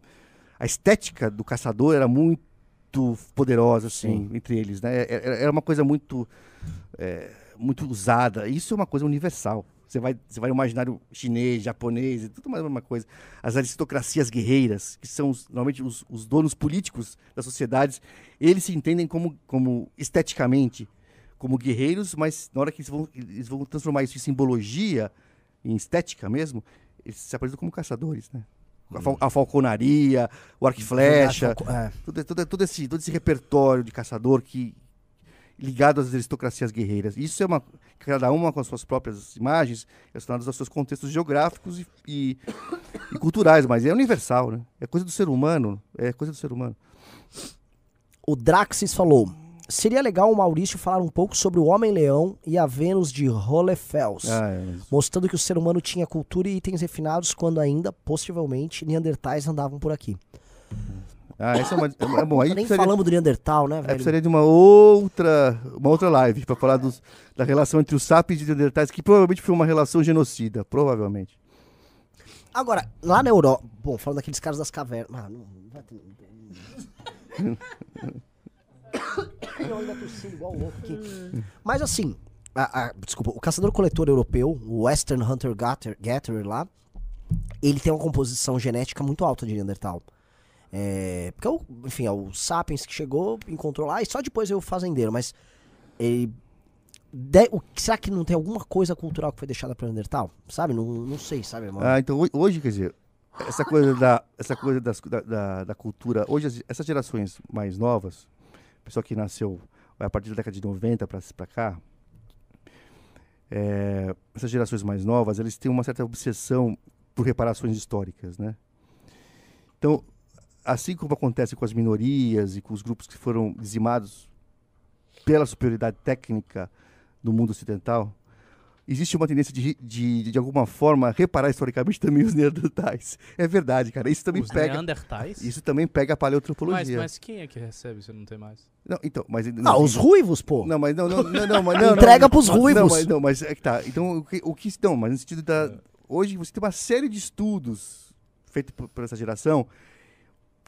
a estética do caçador era muito poderosa, assim, Sim. entre eles, né? Era, é, é, era uma coisa muito, é, muito usada. Isso é uma coisa universal. Você vai, você vai no imaginário chinês, japonês, tudo mais a mesma coisa. As aristocracias guerreiras, que são os, normalmente os, os, donos políticos das sociedades, eles se entendem como, como esteticamente como guerreiros, mas na hora que eles vão, eles vão transformar isso em simbologia, em estética mesmo, eles se apresentam como caçadores, né? a, falconaria, o arco e flecha, é. todo, todo, todo, esse, todo esse repertório de caçador que ligado às aristocracias guerreiras. Isso é uma cada uma com as suas próprias imagens, relacionadas aos seus contextos geográficos e, e, [coughs] e culturais, mas é universal, né? É coisa do ser humano, é coisa do ser humano. O Draxis falou: seria legal o Maurício falar um pouco sobre o Homem-Leão e a Vênus de Hohlefels, Ah, é, mostrando que o ser humano tinha cultura e itens refinados quando ainda, possivelmente, Neandertais andavam por aqui. Ah, essa é uma. É, é bom, aí Nem precisaria, falamos do Neandertal, né, aí velho? precisaria de uma outra, uma outra live para falar dos, da relação entre os sapiens e os neandertais, que provavelmente foi uma relação genocida, provavelmente. Agora, lá na Europa. Bom, falando daqueles caras das cavernas. Ah, não, não vai ter. Eu ainda tossindo igual louco aqui. Mas assim, a- a- desculpa, o caçador-coletor europeu, o Western Hunter Gatherer lá, ele tem uma composição genética muito alta de Neandertal. É, porque, é o, enfim, é o Sapiens que chegou, encontrou lá, e só depois veio o fazendeiro, mas ele. de- o- será que não tem alguma coisa cultural que foi deixada para Neandertal? Sabe? Não, não sei, sabe, mano? Ah, então ho- hoje, quer dizer, essa coisa da, essa coisa das- da, da, da cultura, hoje as- essas gerações mais novas, pessoal que nasceu a partir da década de 90 para cá, é, essas gerações mais novas, eles têm uma certa obsessão por reparações históricas, né? Então, assim como acontece com as minorias e com os grupos que foram dizimados pela superioridade técnica do mundo ocidental, existe uma tendência de, de, de alguma forma, reparar historicamente também os neandertais. É verdade, cara. Isso também Os pega. Neandertais? Isso também pega a mas, paleoantropologia. mas quem é que recebe se não tem mais? Não, então, mas Ah, os ruivos, pô. Não, mas não, não, não, não, mas não, Entrega não, pros mas- ruivos. Não, mas, não, mas é que tá. Então, o que, o que não, mas no sentido da hoje você tem uma série de estudos feitos por, por essa geração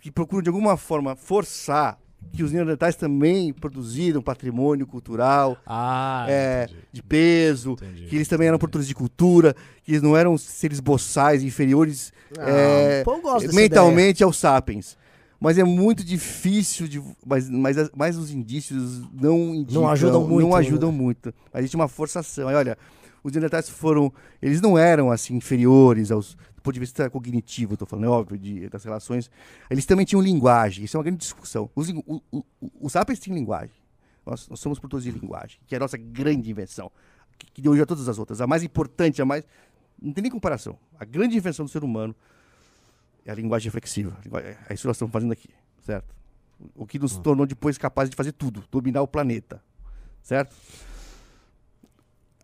que procuram de alguma forma forçar que os neandertais também produziram patrimônio cultural Ah, É, de peso, entendi. que eles também eram produtores de cultura, que eles não eram seres boçais inferiores é, eu gosto dessa mentalmente aos sapiens. Mas é muito difícil de. Mas, mas, as- mas os indícios não indicam, ajudam muito, Não né? ajudam muito. Existe uma forçação. Aí, olha, os neandertais foram. Eles não eram assim inferiores aos. Do ponto de vista cognitivo, estou falando, é óbvio, de, das relações. Eles também tinham linguagem. Isso é uma grande discussão. Os, o- o- os sapiens têm linguagem. Nós, nós somos produtores de linguagem, que é a nossa grande invenção. Que, que deu origem a todas as outras. A mais importante, a mais. Não tem nem comparação. A grande invenção do ser humano é a linguagem reflexiva. É isso que nós estamos fazendo aqui, certo? O que nos tornou depois capazes de fazer tudo, dominar o planeta, certo?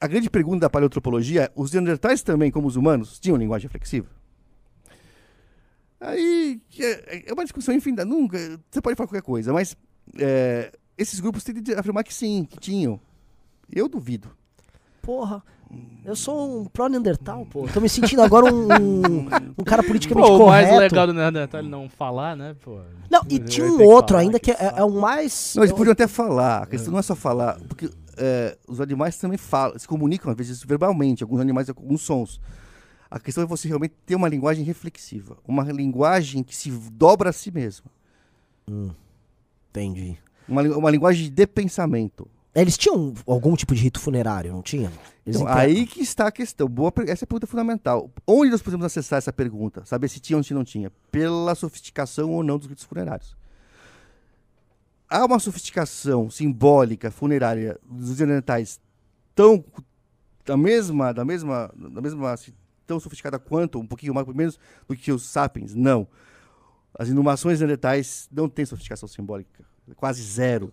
A grande pergunta da paleoantropologia é: os neandertais também, como os humanos, tinham linguagem reflexiva? Aí é, é uma discussão infinita. Nunca, você pode falar qualquer coisa, mas é, esses grupos tendem a afirmar que sim, que tinham. Eu duvido. Porra, eu sou um pró-Neandertal, pô. Tô me sentindo agora um, um, cara politicamente Pô, o correto. mais legal do Neandertal é não falar, né, pô? Não, e tinha um que outro falar, ainda que, é, saco. é o mais... Não, eles eu- podiam até falar. A questão não é só falar, porque é, os animais também falam, se comunicam às vezes verbalmente, alguns animais alguns sons. A questão é você realmente ter uma linguagem reflexiva, uma linguagem que se dobra a si mesma, Entendi. uma, uma linguagem de pensamento. Eles tinham algum tipo de rito funerário, não tinham? Então, aí que está a questão. Boa, essa é a pergunta fundamental. Onde nós podemos acessar essa pergunta? Saber se tinha ou se não tinha? Pela sofisticação ou não dos ritos funerários. Há uma sofisticação simbólica funerária dos neandertais tão da mesma, da mesma, da mesma assim, tão sofisticada quanto, um pouquinho mais, menos do que os sapiens? Não. As inumações neandertais não têm sofisticação simbólica, quase zero.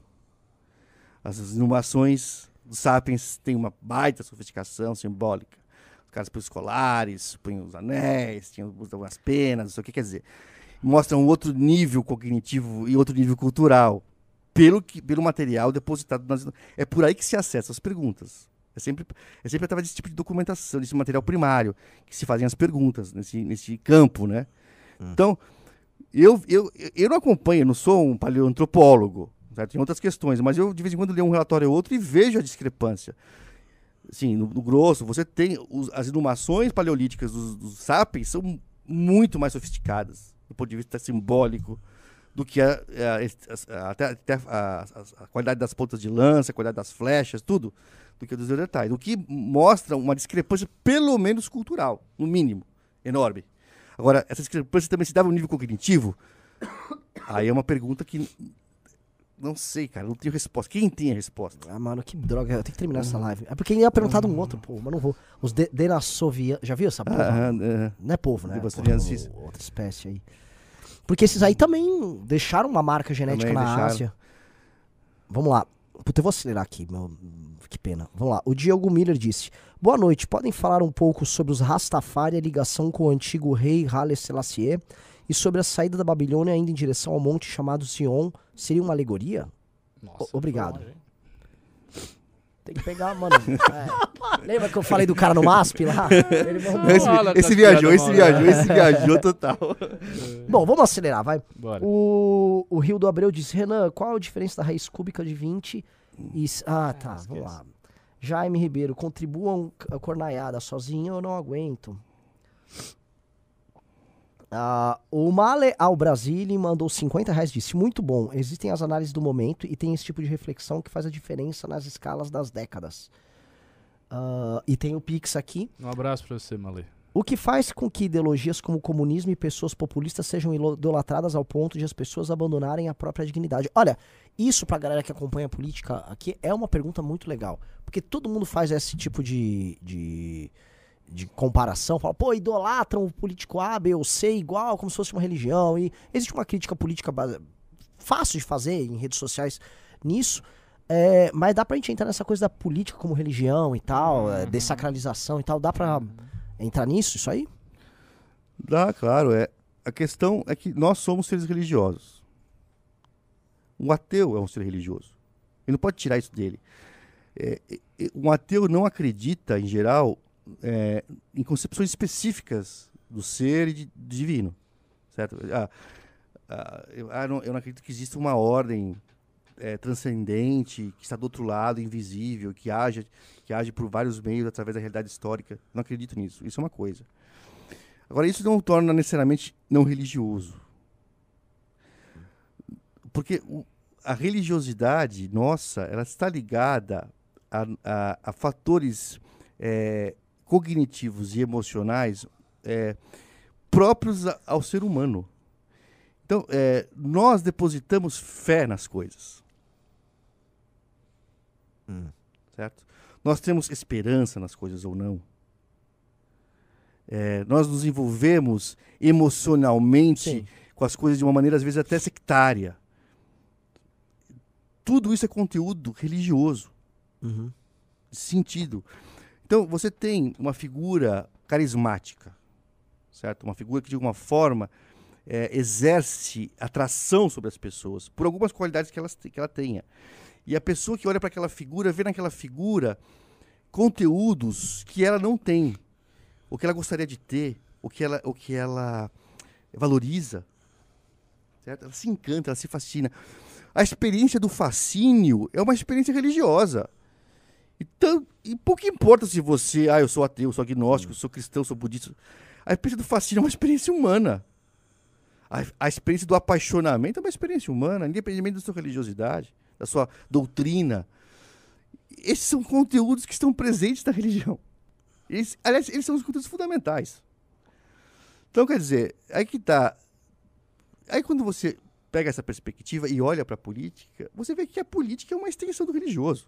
As inumações dos sapiens têm uma baita sofisticação simbólica. Os caras põem os os anéis, tinham, as penas, não sei o que quer dizer. Mostram outro nível cognitivo e outro nível cultural pelo, que, pelo material depositado nas. É por aí que se acessa as perguntas. É sempre, é sempre através desse tipo de documentação, desse material primário, que se fazem as perguntas nesse, nesse campo, né? Então, eu, eu, eu não acompanho, não sou um paleoantropólogo, certo? tem outras questões, mas eu de vez em quando leio um relatório ou outro e vejo a discrepância. Assim, no, no grosso, você tem os- as inumações paleolíticas dos, dos sapiens são muito mais sofisticadas do ponto de vista simbólico do que a, a- a- até, a, qualidade das pontas de lança, a qualidade das flechas, tudo, do que a dos neandertais. O que mostra uma discrepância, pelo menos cultural, no mínimo, enorme. Agora, essa discrepância também se dava no nível cognitivo? [coughs] Aí é uma pergunta que Não sei, cara, não tenho resposta. Quem tem a resposta? Ah, mano, que droga. Eu tenho que terminar essa live. É porque ia perguntar de um outro povo, mas não vou. Os de Denassovia. Já viu essa porra? Ah, ah, Não é povo, né? Denassovia, Porra, sim. outra espécie aí. Porque esses aí também deixaram uma marca genética Também na deixaram. Ásia. Vamos lá. Puta, eu vou acelerar aqui, meu. Que pena. Vamos lá. O Diogo Miller disse: Boa noite. Podem falar um pouco sobre os Rastafari, a ligação com o antigo rei Haile Selassie e sobre a saída da Babilônia ainda em direção ao monte chamado Sion? Seria uma alegoria? Nossa, O- obrigado. foi longe, hein? Tem que pegar, mano. [laughs] é. Lembra que eu falei do cara no MASP lá? Ele mandou- Esse, esse tá viajou, esse mal, viajou, né? esse viajou total. [laughs] Bom, vamos acelerar, vai. Bora. O, o Rio do Abreu disse, Renan, qual a diferença da raiz cúbica de 20 e... Ah, tá, esquece. vamos lá. Jaime Ribeiro, contribuam a cornaiada, sozinho eu não aguento. Ah, o Male ao Brasile mandou 50 reais, disse, muito bom, existem as análises do momento e tem esse tipo de reflexão que faz a diferença nas escalas das décadas. Ah, e tem o Pix aqui, Um abraço pra você, Malê. o que faz com que ideologias como o comunismo e pessoas populistas sejam idolatradas ao ponto de as pessoas abandonarem a própria dignidade? Olha, isso pra galera que acompanha a política aqui é uma pergunta muito legal. Porque todo mundo faz esse tipo de, de, de comparação. Fala, pô, idolatram o político A, B ou C igual, como se fosse uma religião. E existe uma crítica política fácil de fazer em redes sociais nisso. É, mas dá pra gente entrar nessa coisa da política como religião e tal, é, desacralização e tal. Dá pra entrar nisso, isso aí? Dá, claro. É. A questão é que nós somos seres religiosos. Um ateu é um ser religioso. Ele não pode tirar isso dele. É, um ateu não acredita, em geral, é, em concepções específicas do ser e de, divino. Certo? Ah, ah, eu, ah, não, eu não acredito que exista uma ordem é, transcendente, que está do outro lado, invisível, que age, que age por vários meios através da realidade histórica. Não acredito nisso. Isso é uma coisa. Agora, isso não o torna necessariamente não religioso. Porque o- a religiosidade nossa, ela está ligada a, a- a fatores eh, cognitivos e emocionais eh, próprios a- ao ser humano. Então, eh, nós depositamos fé nas coisas. Certo? Nós temos esperança nas coisas ou não. É, nós nos envolvemos emocionalmente Sim. com as coisas de uma maneira, às vezes, até sectária. Tudo isso é conteúdo religioso, Uhum. sentido. Então, você tem uma figura carismática, certo? Uma figura que, de alguma forma, é, exerce atração sobre as pessoas, por algumas qualidades que, elas, que ela tenha. E a pessoa que olha para aquela figura, vê naquela figura conteúdos que ela não tem, o que ela gostaria de ter, o que ela, o que ela valoriza. Certo? Ela se encanta, ela se fascina. A experiência do fascínio é uma experiência religiosa. Então, e pouco importa se você, ah, eu sou ateu, sou agnóstico, sou cristão, sou budista. A experiência do fascínio é uma experiência humana. A, a experiência do apaixonamento é uma experiência humana, independentemente da sua religiosidade, da sua doutrina. Esses são conteúdos que estão presentes na religião. Eles, aliás, eles são os conteúdos fundamentais. Então, quer dizer, aí que tá. Aí quando você pega essa perspectiva e olha para a política, você vê que a política é uma extensão do religioso.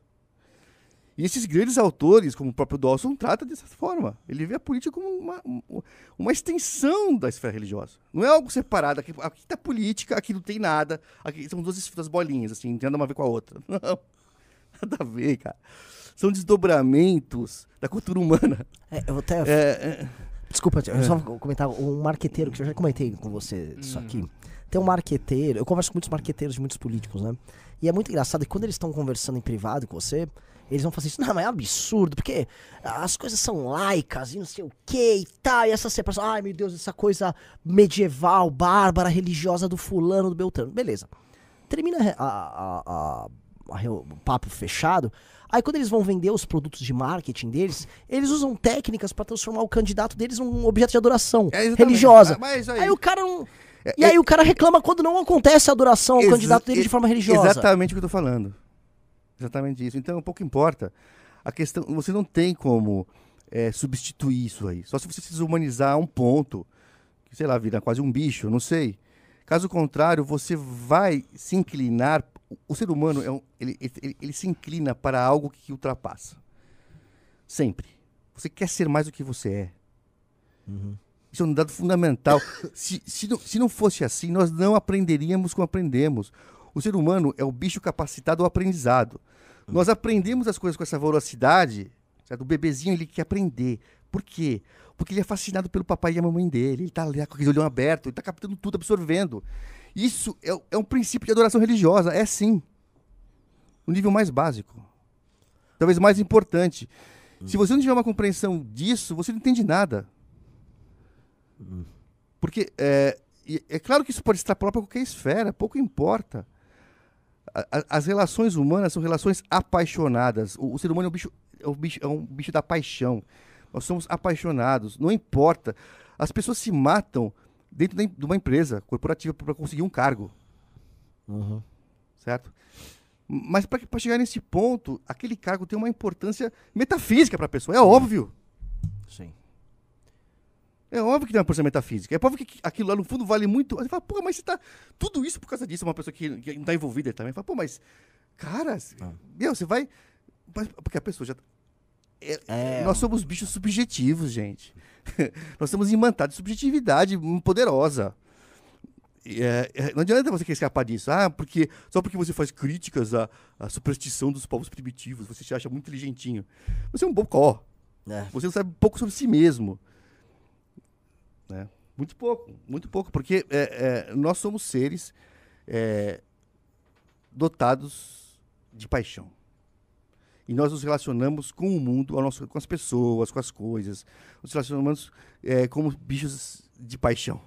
E esses grandes autores, como o próprio Dawson, trata dessa forma. Ele vê a política como uma, um- uma extensão da esfera religiosa. Não é algo separado. Aqui, aqui está política, aqui não tem nada. Aqui são duas esferas bolinhas, assim, não tem nada a ver com a outra. [laughs] Não, nada a ver, cara. São desdobramentos da cultura humana. É, eu vou até. É, é, Desculpa, eu só vou comentar. Um marqueteiro, que eu já comentei com você isso aqui. Tem um marqueteiro, eu converso com muitos marqueteiros de muitos políticos, né? E é muito engraçado que quando eles estão conversando em privado com você, eles vão fazer isso, não, mas é absurdo, porque as coisas são laicas e não sei o que e tal, e essa separação, ai meu Deus, essa coisa medieval, bárbara, religiosa do fulano, do Beltrano. Beleza. Termina a, a- a- o papo fechado. Aí quando eles vão vender os produtos de marketing deles, eles usam técnicas pra transformar o candidato deles num objeto de adoração é religiosa. Mas aí, Aí o cara não. É- E aí o cara reclama quando não acontece a adoração ao Exa- candidato dele de forma religiosa. Exatamente o que eu tô falando. Exatamente isso. Então, pouco importa. A questão, você não tem como é, substituir isso aí. Só se você se desumanizar a um ponto, que, sei lá, vira quase um bicho, não sei. Caso contrário, você vai se inclinar, o, ser humano é um, ele, ele, ele se inclina para algo que ultrapassa. Sempre. Você quer ser mais do que você é. Isso é um dado fundamental. se, se, não, se não fosse assim, nós não aprenderíamos como aprendemos. O ser humano é o bicho capacitado ao aprendizado. Nós aprendemos as coisas com essa velocidade. Certo? O bebezinho ele quer aprender. Por quê? Porque ele é fascinado pelo papai e a mamãe dele. Ele está ali com aquele olhão aberto, ele está captando tudo, absorvendo. Isso é, é um princípio de adoração religiosa. É sim. O nível mais básico. Talvez mais importante. Se você não tiver uma compreensão disso, você não entende nada. Porque é, é claro que isso pode extrapolar para qualquer esfera, pouco importa. As relações humanas são relações apaixonadas. O, o ser humano é um, bicho, é, um bicho, é um bicho da paixão. Nós somos apaixonados, não importa. As pessoas se matam dentro de uma empresa corporativa para conseguir um cargo, certo? Mas para chegar nesse ponto, aquele cargo tem uma importância metafísica para a pessoa, é óbvio. Sim. É óbvio que tem uma porção metafísica. É óbvio que aquilo lá no fundo vale muito. Você fala, pô, mas você tá. Tudo isso por causa disso, uma pessoa que, que não tá envolvida também. Fala, pô, mas. Cara, c- meu, você vai. mas- Porque a pessoa já. é- É, nós somos bichos subjetivos, gente. [laughs] nós estamos imantados de subjetividade poderosa. É, é, não adianta você querer escapar disso. Ah, porque só porque você faz críticas à, à superstição dos povos primitivos, você se acha muito inteligentinho. Você é um bocó. É. Você sabe pouco sobre si mesmo. Né? Muito pouco, muito pouco, porque é, é, nós somos seres é, dotados de paixão. E nós nos relacionamos com o mundo, nosso- com as pessoas, com as coisas. Nos relacionamos é, como bichos de paixão.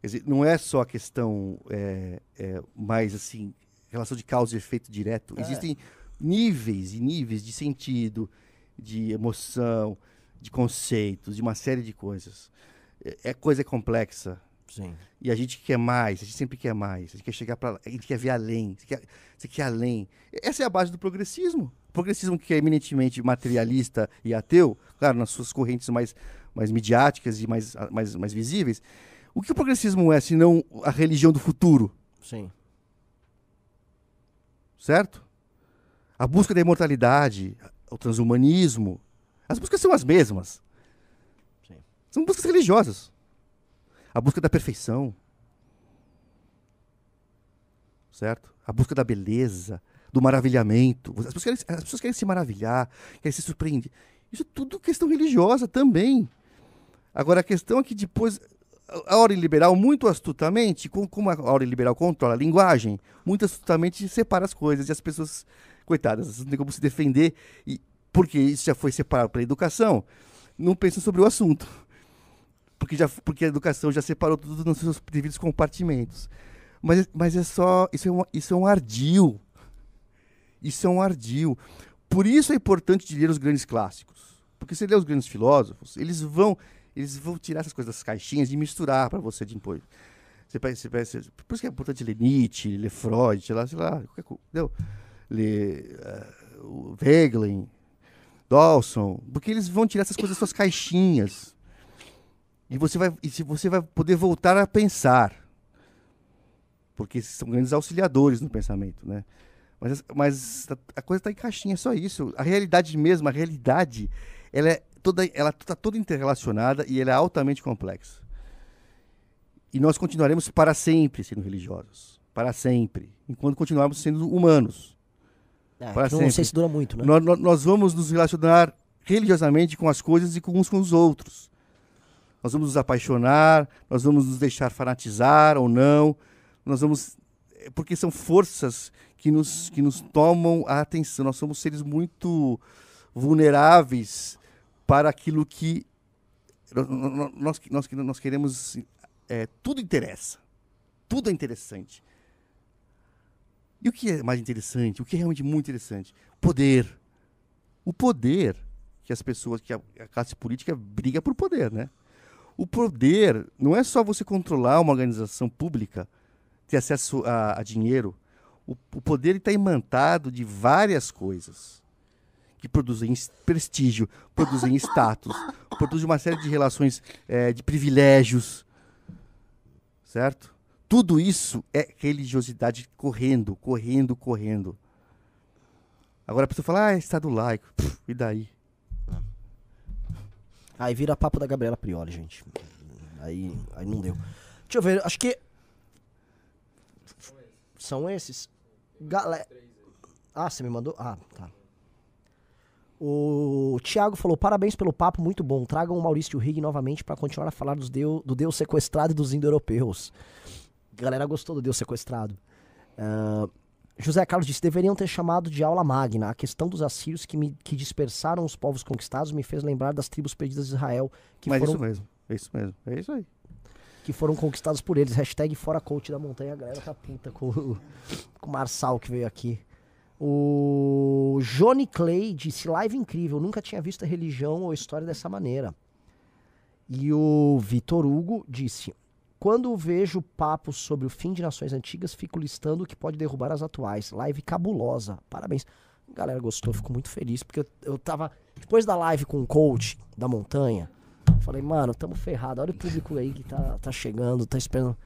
Quer dizer, não é só a questão é, é, mais assim, relação de causa e efeito direto. Existem níveis e níveis de sentido, de emoção, de conceitos, de uma série de coisas. É, coisa complexa. Sim. E a gente quer mais, a gente sempre quer mais. A gente quer chegar para a gente quer ver além. Você quer, você quer além. Essa é a base do progressismo. O progressismo que é eminentemente materialista e ateu, claro, nas suas correntes mais, mais midiáticas e mais, mais, mais visíveis. O que o progressismo é, se não a religião do futuro, Sim. certo? A busca da imortalidade, o transhumanismo. As buscas são as mesmas. São buscas religiosas. A busca da perfeição. Certo? A busca da beleza, do maravilhamento. As pessoas querem, as pessoas querem se maravilhar, querem se surpreender. Isso é tudo questão religiosa também. Agora, a questão é que depois, a ordem liberal, muito astutamente, com- como a ordem liberal controla a linguagem, muito astutamente separa as coisas e as pessoas, coitadas, não tem como se defender, e, porque isso já foi separado pela educação, não pensam sobre o assunto. Porque, já, porque a educação já separou tudo nos seus devidos compartimentos. Mas, mas é só. Isso é, um, isso é um ardil. Isso é um ardil. Por isso é importante de ler os grandes clássicos. Porque se ler os grandes filósofos, eles vão, eles vão tirar essas coisas das caixinhas e misturar para você depois. Você pega, você você- por isso que é importante ler Nietzsche, ler Freud, sei lá, sei lá. Entendeu? Ler eh, o Wegelin, Dawson, porque eles vão tirar essas coisas das suas caixinhas. E você vai, e se você vai poder voltar a pensar. Porque são grandes auxiliadores no pensamento, né? Mas, mas a, coisa está em caixinha, é só isso. A realidade mesmo, a realidade, ela é toda, ela está toda interrelacionada e ela é altamente complexa. E nós continuaremos para sempre sendo religiosos, para sempre, enquanto continuarmos sendo humanos. É, Para que não sempre. sei se dura muito, né? Nós, nós- nós vamos nos relacionar religiosamente com as coisas e com uns com os outros. Nós vamos nos apaixonar, nós vamos nos deixar fanatizar ou não. Nós vamos. é Porque são forças que nos, que nos tomam a atenção. Nós somos seres muito vulneráveis para aquilo que. Nós, nós, nós, queremos. é, tudo interessa. Tudo é interessante. E o que é mais interessante? O que é realmente muito interessante? Poder. O poder que as pessoas, que a, a classe política briga por poder, né? O poder não é só você controlar uma organização pública, ter acesso a, a dinheiro. O, o poder está imantado de várias coisas que produzem es- prestígio, produzem [laughs] status, produzem uma série de relações eh, de privilégios, certo? tudo isso é religiosidade correndo, correndo, correndo. Agora a pessoa fala, ah, é Estado laico. Pff, e daí? Aí vira papo da Gabriela Prioli, gente. Aí, aí não deu. Deixa eu ver, acho que. São esses? Galera. Ah, você me mandou? Ah, tá. O Thiago falou: parabéns pelo papo, muito bom. Tragam o Maurício Rig novamente para continuar a falar dos deu, do Deus sequestrado e dos indo-europeus. Galera gostou do Deus sequestrado. Ah, José Carlos disse: deveriam ter chamado de aula magna. A questão dos assírios que, me, que dispersaram os povos conquistados me fez lembrar das tribos perdidas de Israel que, Mas foram, isso mesmo, é isso mesmo, é isso aí. que foram conquistados por eles. Hashtag fora coach da montanha. A galera tá puta com, o- com o Marçal que veio aqui. O Johnny Clay disse: live incrível, nunca tinha visto a religião ou história dessa maneira. E o Vitor Hugo disse: Quando vejo papos sobre o fim de nações antigas, fico listando o que pode derrubar as atuais. Live cabulosa. Parabéns. A galera gostou, fico muito feliz, porque eu, eu tava. Depois da live com o coach da montanha, falei, mano, tamo ferrado. Olha o público aí que tá, tá chegando, tá esperando.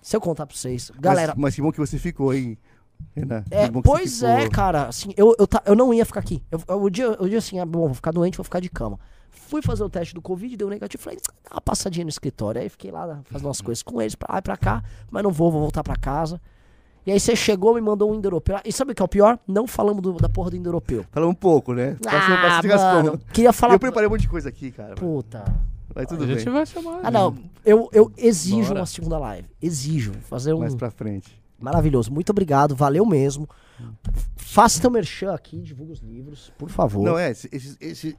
Se eu contar pra vocês. Galera, Mas, mas que bom que você ficou, hein, Renan? é, pois ficou. é, cara. Assim, eu, eu, ta- eu não ia ficar aqui. Eu, eu- o, dia, o dia assim, ah, bom, vou ficar doente, vou ficar de cama. Fui fazer o teste do Covid, deu negativo. Falei, dá uma passadinha no escritório. Aí fiquei lá fazendo umas coisas com eles, pra lá e pra cá. Mas não vou, vou voltar pra casa. E aí você chegou, me mandou um indo-europeu. E sabe o que é o pior? Não falamos do- da porra do indo-europeu. Fala um pouco, né? Ah, mano, queria falar... Eu preparei um monte de coisa aqui, cara. Puta... Mas tudo a gente bem. vai chamar. Ah, não. Eu, eu exijo Bora. uma segunda live. Exijo. Fazer um... Mais pra frente. Maravilhoso. Muito obrigado. Valeu mesmo. Faça teu merchan aqui, divulga os livros, por favor. Não, é, esse- esse-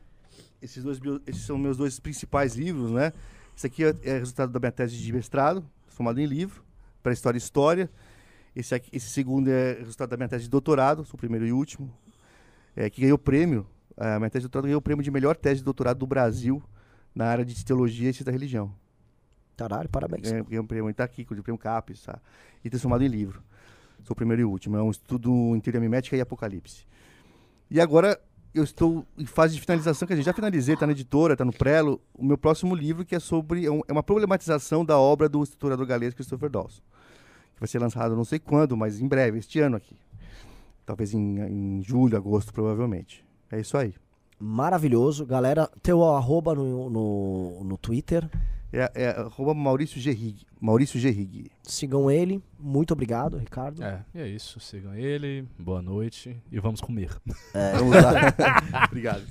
esses, dois, esses são meus dois principais livros, né? Esse aqui é, é resultado da minha tese de mestrado, formado em livro, para História e História. Esse, aqui, esse segundo é resultado da minha tese de doutorado, sou o primeiro e último, é, que ganhou o prêmio. A minha tese de doutorado ganhou o prêmio de melhor tese de doutorado do Brasil na área de teologia e ciência da religião. Caralho, parabéns. Ganhei, ganhei um prêmio, tá aqui, o prêmio CAPES, tá? e transformado em livro. Sou o primeiro e último. É um estudo em teoria mimética e apocalipse. E agora eu estou em fase de finalização, que a gente já finalizei, está na editora, está no Prelo, o meu próximo livro, que é sobre. É, é uma problematização da obra do historiador galês Christopher Dawson. Que vai ser lançado não sei quando, mas em breve, este ano aqui. Talvez em, em julho, agosto, provavelmente. É isso aí. Maravilhoso. Galera, teu arroba no, no, no Twitter. É, é arroba Maurício Gerrig. Maurício Gerrig. Sigam ele. Muito obrigado, Ricardo. É, e é isso. Sigam ele. Boa noite. E vamos comer. Vamos lá. [laughs] Obrigado.